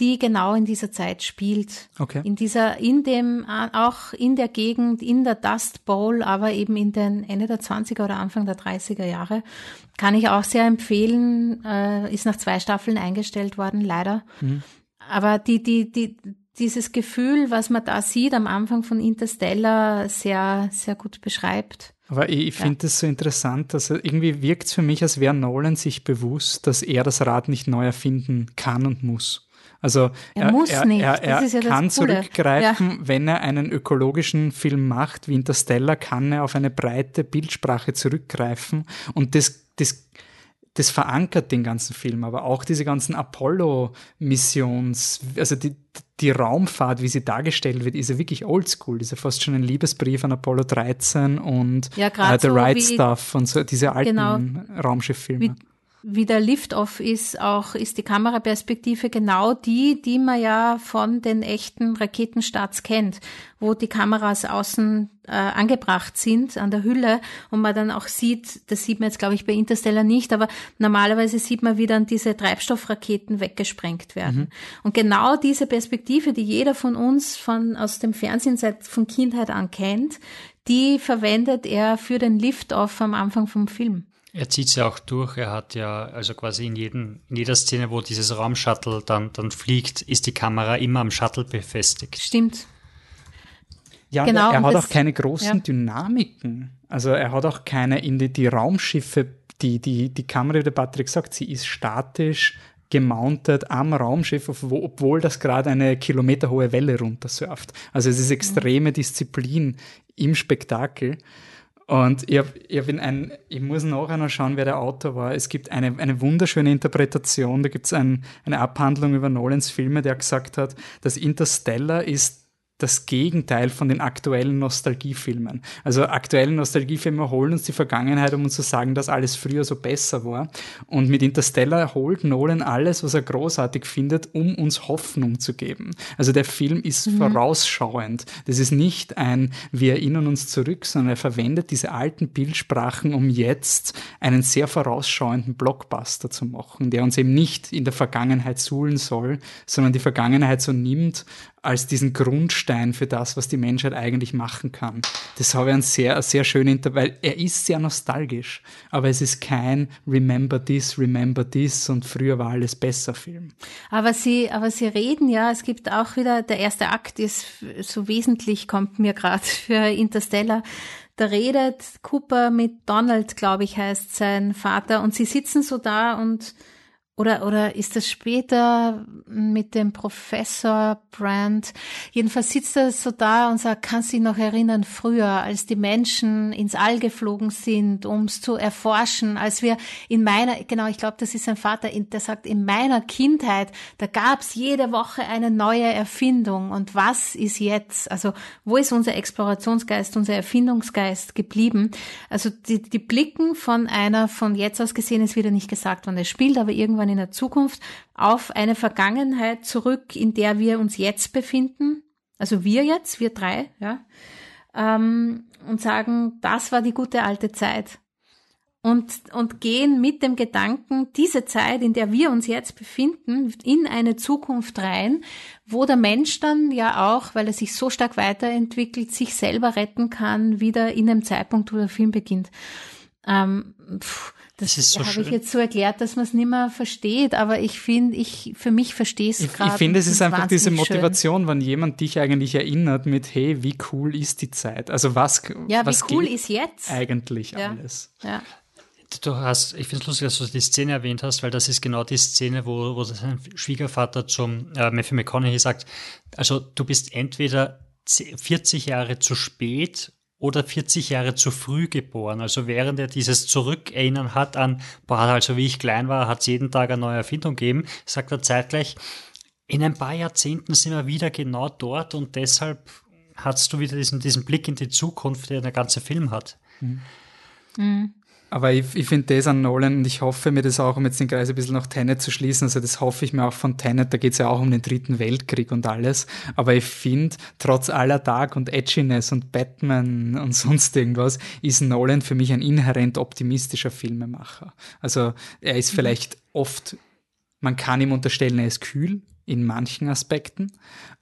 die genau in dieser Zeit spielt. Okay. In dieser, in dem, auch in der Gegend, in der Dust Bowl, aber eben in den Ende der 20er oder Anfang der 30er Jahre. Kann ich auch sehr empfehlen, äh, ist nach zwei Staffeln eingestellt worden, leider. Mhm. Aber die, die, die, dieses Gefühl, was man da sieht am Anfang von Interstellar, sehr, sehr gut beschreibt. Aber ich, ich finde ja. das so interessant, dass er, irgendwie wirkt es für mich, als wäre Nolan sich bewusst, dass er das Rad nicht neu erfinden kann und muss. Also er, er muss er, nicht. Er, er ja kann zurückgreifen, ja. wenn er einen ökologischen Film macht, wie Interstellar, kann er auf eine breite Bildsprache zurückgreifen und das, das, das verankert den ganzen Film, aber auch diese ganzen Apollo-Missions, also die, die Raumfahrt, wie sie dargestellt wird, ist ja wirklich oldschool. Ist ja fast schon ein Liebesbrief an Apollo 13 und ja, uh, The so Right Stuff und so diese alten genau, Raumschifffilme wie der Liftoff ist, auch ist die Kameraperspektive genau die, die man ja von den echten Raketenstarts kennt, wo die Kameras außen äh, angebracht sind an der Hülle und man dann auch sieht, das sieht man jetzt glaube ich bei Interstellar nicht, aber normalerweise sieht man, wie dann diese Treibstoffraketen weggesprengt werden. Mhm. Und genau diese Perspektive, die jeder von uns von aus dem Fernsehen seit von Kindheit an kennt, die verwendet er für den Liftoff am Anfang vom Film. Er zieht es ja auch durch. Er hat ja, also quasi in, jedem, in jeder Szene, wo dieses Raumshuttle dann, dann fliegt, ist die Kamera immer am Shuttle befestigt. Stimmt. Ja, genau. er hat das- auch keine großen ja. Dynamiken. Also er hat auch keine in die, die Raumschiffe, die, die, die Kamera, wie der Patrick sagt, sie ist statisch gemountet am Raumschiff, obwo- obwohl das gerade eine kilometerhohe Welle runtersurft. Also es ist extreme Disziplin im Spektakel. Und ich, hab, ich, hab in ein, ich muss nachher noch schauen, wer der Autor war. Es gibt eine, eine wunderschöne Interpretation, da gibt es ein, eine Abhandlung über Nolans Filme, der gesagt hat, dass Interstellar ist das Gegenteil von den aktuellen Nostalgiefilmen. Also aktuelle Nostalgiefilme holen uns die Vergangenheit, um uns zu sagen, dass alles früher so besser war. Und mit Interstellar holt Nolan alles, was er großartig findet, um uns Hoffnung zu geben. Also der Film ist vorausschauend. Das ist nicht ein, wir erinnern uns zurück, sondern er verwendet diese alten Bildsprachen, um jetzt einen sehr vorausschauenden Blockbuster zu machen, der uns eben nicht in der Vergangenheit suhlen soll, sondern die Vergangenheit so nimmt als diesen Grundstein für das, was die Menschheit eigentlich machen kann. Das habe ich ein sehr, sehr schön, inter weil er ist sehr nostalgisch, aber es ist kein Remember this, Remember this und früher war alles besser Film. Aber sie, aber sie reden ja, es gibt auch wieder, der erste Akt ist so wesentlich, kommt mir gerade für Interstellar. Da redet Cooper mit Donald, glaube ich, heißt sein Vater, und sie sitzen so da und oder, oder ist das später mit dem Professor Brand? Jedenfalls sitzt er so da und sagt, kannst dich noch erinnern, früher, als die Menschen ins All geflogen sind, um es zu erforschen, als wir in meiner, genau, ich glaube, das ist sein Vater, der sagt, in meiner Kindheit, da gab's jede Woche eine neue Erfindung. Und was ist jetzt? Also, wo ist unser Explorationsgeist, unser Erfindungsgeist geblieben? Also, die, die Blicken von einer, von jetzt aus gesehen ist wieder nicht gesagt, wann er spielt, aber irgendwann in der Zukunft auf eine Vergangenheit zurück, in der wir uns jetzt befinden. Also wir jetzt, wir drei, ja. Ähm, und sagen, das war die gute alte Zeit. Und, und gehen mit dem Gedanken, diese Zeit, in der wir uns jetzt befinden, in eine Zukunft rein, wo der Mensch dann ja auch, weil er sich so stark weiterentwickelt, sich selber retten kann, wieder in einem Zeitpunkt, wo der Film beginnt. Ähm, pff, das ist so habe ich jetzt so erklärt, dass man es nicht mehr versteht, aber ich finde, ich, für mich verstehe es Ich, gerade. ich finde, es ist einfach diese wahnsinnig schön. Motivation, wenn jemand dich eigentlich erinnert mit, hey, wie cool ist die Zeit? Also was, Ja, wie was cool geht ist jetzt? eigentlich Ja. alles? Ja. Du hast, ich finde es lustig, dass du die Szene erwähnt hast, weil das ist genau die Szene, wo, wo sein Schwiegervater zum äh, Matthew McConaughey sagt, also du bist entweder 40 Jahre zu spät oder 40 Jahre zu früh geboren. Also während er dieses Zurückerinnern hat an, boah, also wie ich klein war, hat es jeden Tag eine neue Erfindung gegeben, sagt er zeitgleich, in ein paar Jahrzehnten sind wir wieder genau dort und deshalb hast du wieder diesen, diesen Blick in die Zukunft, der der ganze Film hat. Aber ich, ich finde das an Nolan und ich hoffe mir das auch, um jetzt den Kreis ein bisschen nach Tenet zu schließen, also das hoffe ich mir auch von Tenet, da geht es ja auch um den dritten Weltkrieg und alles, aber ich finde, trotz aller Dark und Edginess und Batman und sonst irgendwas, ist Nolan für mich ein inhärent optimistischer Filmemacher. Also er ist vielleicht oft, man kann ihm unterstellen, er ist kühl in manchen Aspekten,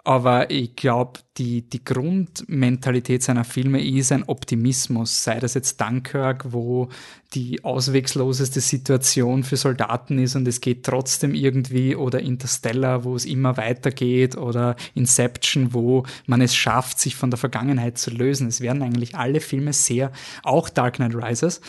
aber ich glaube, die, die Grundmentalität seiner Filme ist ein Optimismus, sei das jetzt Dunkirk, wo die auswegsloseste Situation für Soldaten ist und es geht trotzdem irgendwie, oder Interstellar, wo es immer weitergeht, oder Inception, wo man es schafft, sich von der Vergangenheit zu lösen. Es werden eigentlich alle Filme sehr, auch Dark Knight Rises,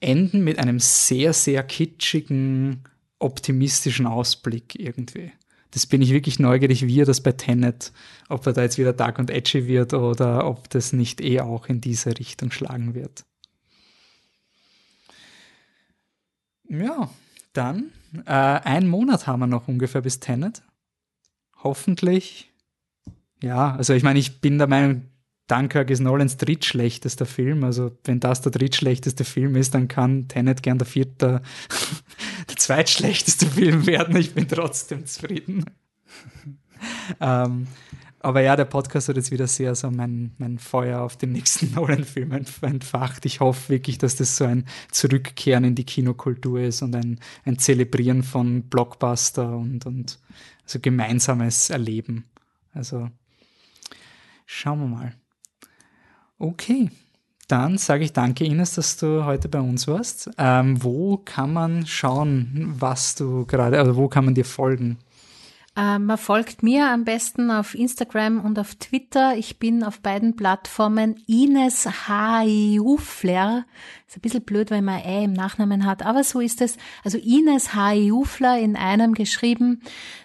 enden mit einem sehr, sehr kitschigen, optimistischen Ausblick irgendwie. Das bin ich wirklich neugierig, wie er das bei Tenet, ob er da jetzt wieder dark und edgy wird oder ob das nicht eh auch in diese Richtung schlagen wird. Ja, dann äh, einen Monat haben wir noch ungefähr bis Tenet. Hoffentlich. Ja, also ich meine, ich bin der Meinung, Dunkirk ist Nolans drittschlechtester Film. Also wenn das der drittschlechteste Film ist, dann kann Tenet gern der vierte, zweitschlechteste Film werden. Ich bin trotzdem zufrieden. ähm, aber ja, der Podcast hat jetzt wieder sehr so mein, mein Feuer auf den nächsten Nolan-Film entf- entfacht. Ich hoffe wirklich, dass das so ein Zurückkehren in die Kinokultur ist und ein, ein Zelebrieren von Blockbuster und, und so gemeinsames Erleben. Also schauen wir mal. Okay, dann sage ich danke Ines, dass du heute bei uns warst. Ähm, wo kann man schauen, was du gerade, also wo kann man dir folgen? Äh, man folgt mir am besten auf Instagram und auf Twitter. Ich bin auf beiden Plattformen Ines H.I.U.Fler. Ist ein bisschen blöd, weil man Ä im Nachnamen hat, aber so ist es. Also Ines H.I.U.Fler in einem geschrieben.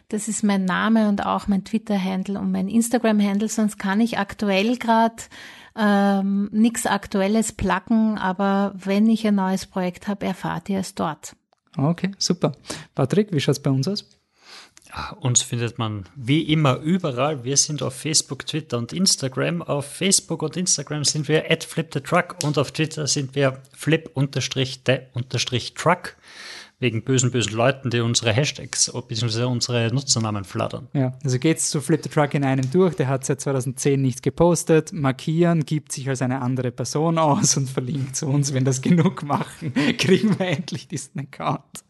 Das ist mein Name und auch mein Twitter-Handle und mein Instagram-Handle. Sonst kann ich aktuell gerade ähm, nichts Aktuelles placken, aber wenn ich ein neues Projekt habe, erfahrt ihr es dort. Okay, super. Patrick, wie schaut's bei uns aus? Uns findet man wie immer überall. Wir sind auf Facebook, Twitter und Instagram. Auf Facebook und Instagram sind wir at flipthetruck und auf Twitter sind wir flip-the-truck wegen bösen, bösen Leuten, die unsere Hashtags bzw. unsere Nutzernamen flattern. Ja, also geht's zu Flip the Truck in einem durch, der hat seit 2010 nichts gepostet, markieren, gibt sich als eine andere Person aus und verlinkt zu uns. Wenn das genug machen, kriegen wir endlich diesen Account.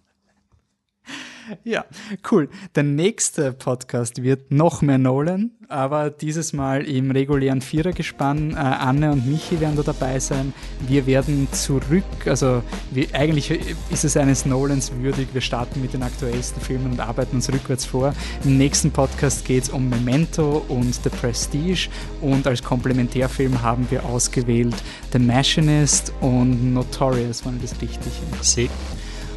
Ja, cool. Der nächste Podcast wird noch mehr Nolan, aber dieses Mal im regulären Vierergespann. Äh, Anne und Michi werden da dabei sein. Wir werden zurück, also wir, eigentlich ist es eines Nolans würdig. Wir starten mit den aktuellsten Filmen und arbeiten uns rückwärts vor. Im nächsten Podcast geht es um Memento und The Prestige und als Komplementärfilm haben wir ausgewählt The Machinist und Notorious, wenn ich das richtig sehe.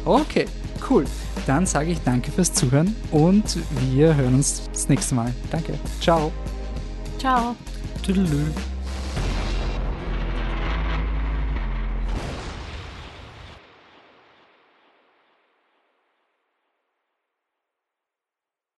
Okay, cool. Dann sage ich danke fürs Zuhören und wir hören uns das nächste Mal. Danke. Ciao. Ciao. Tüdelü.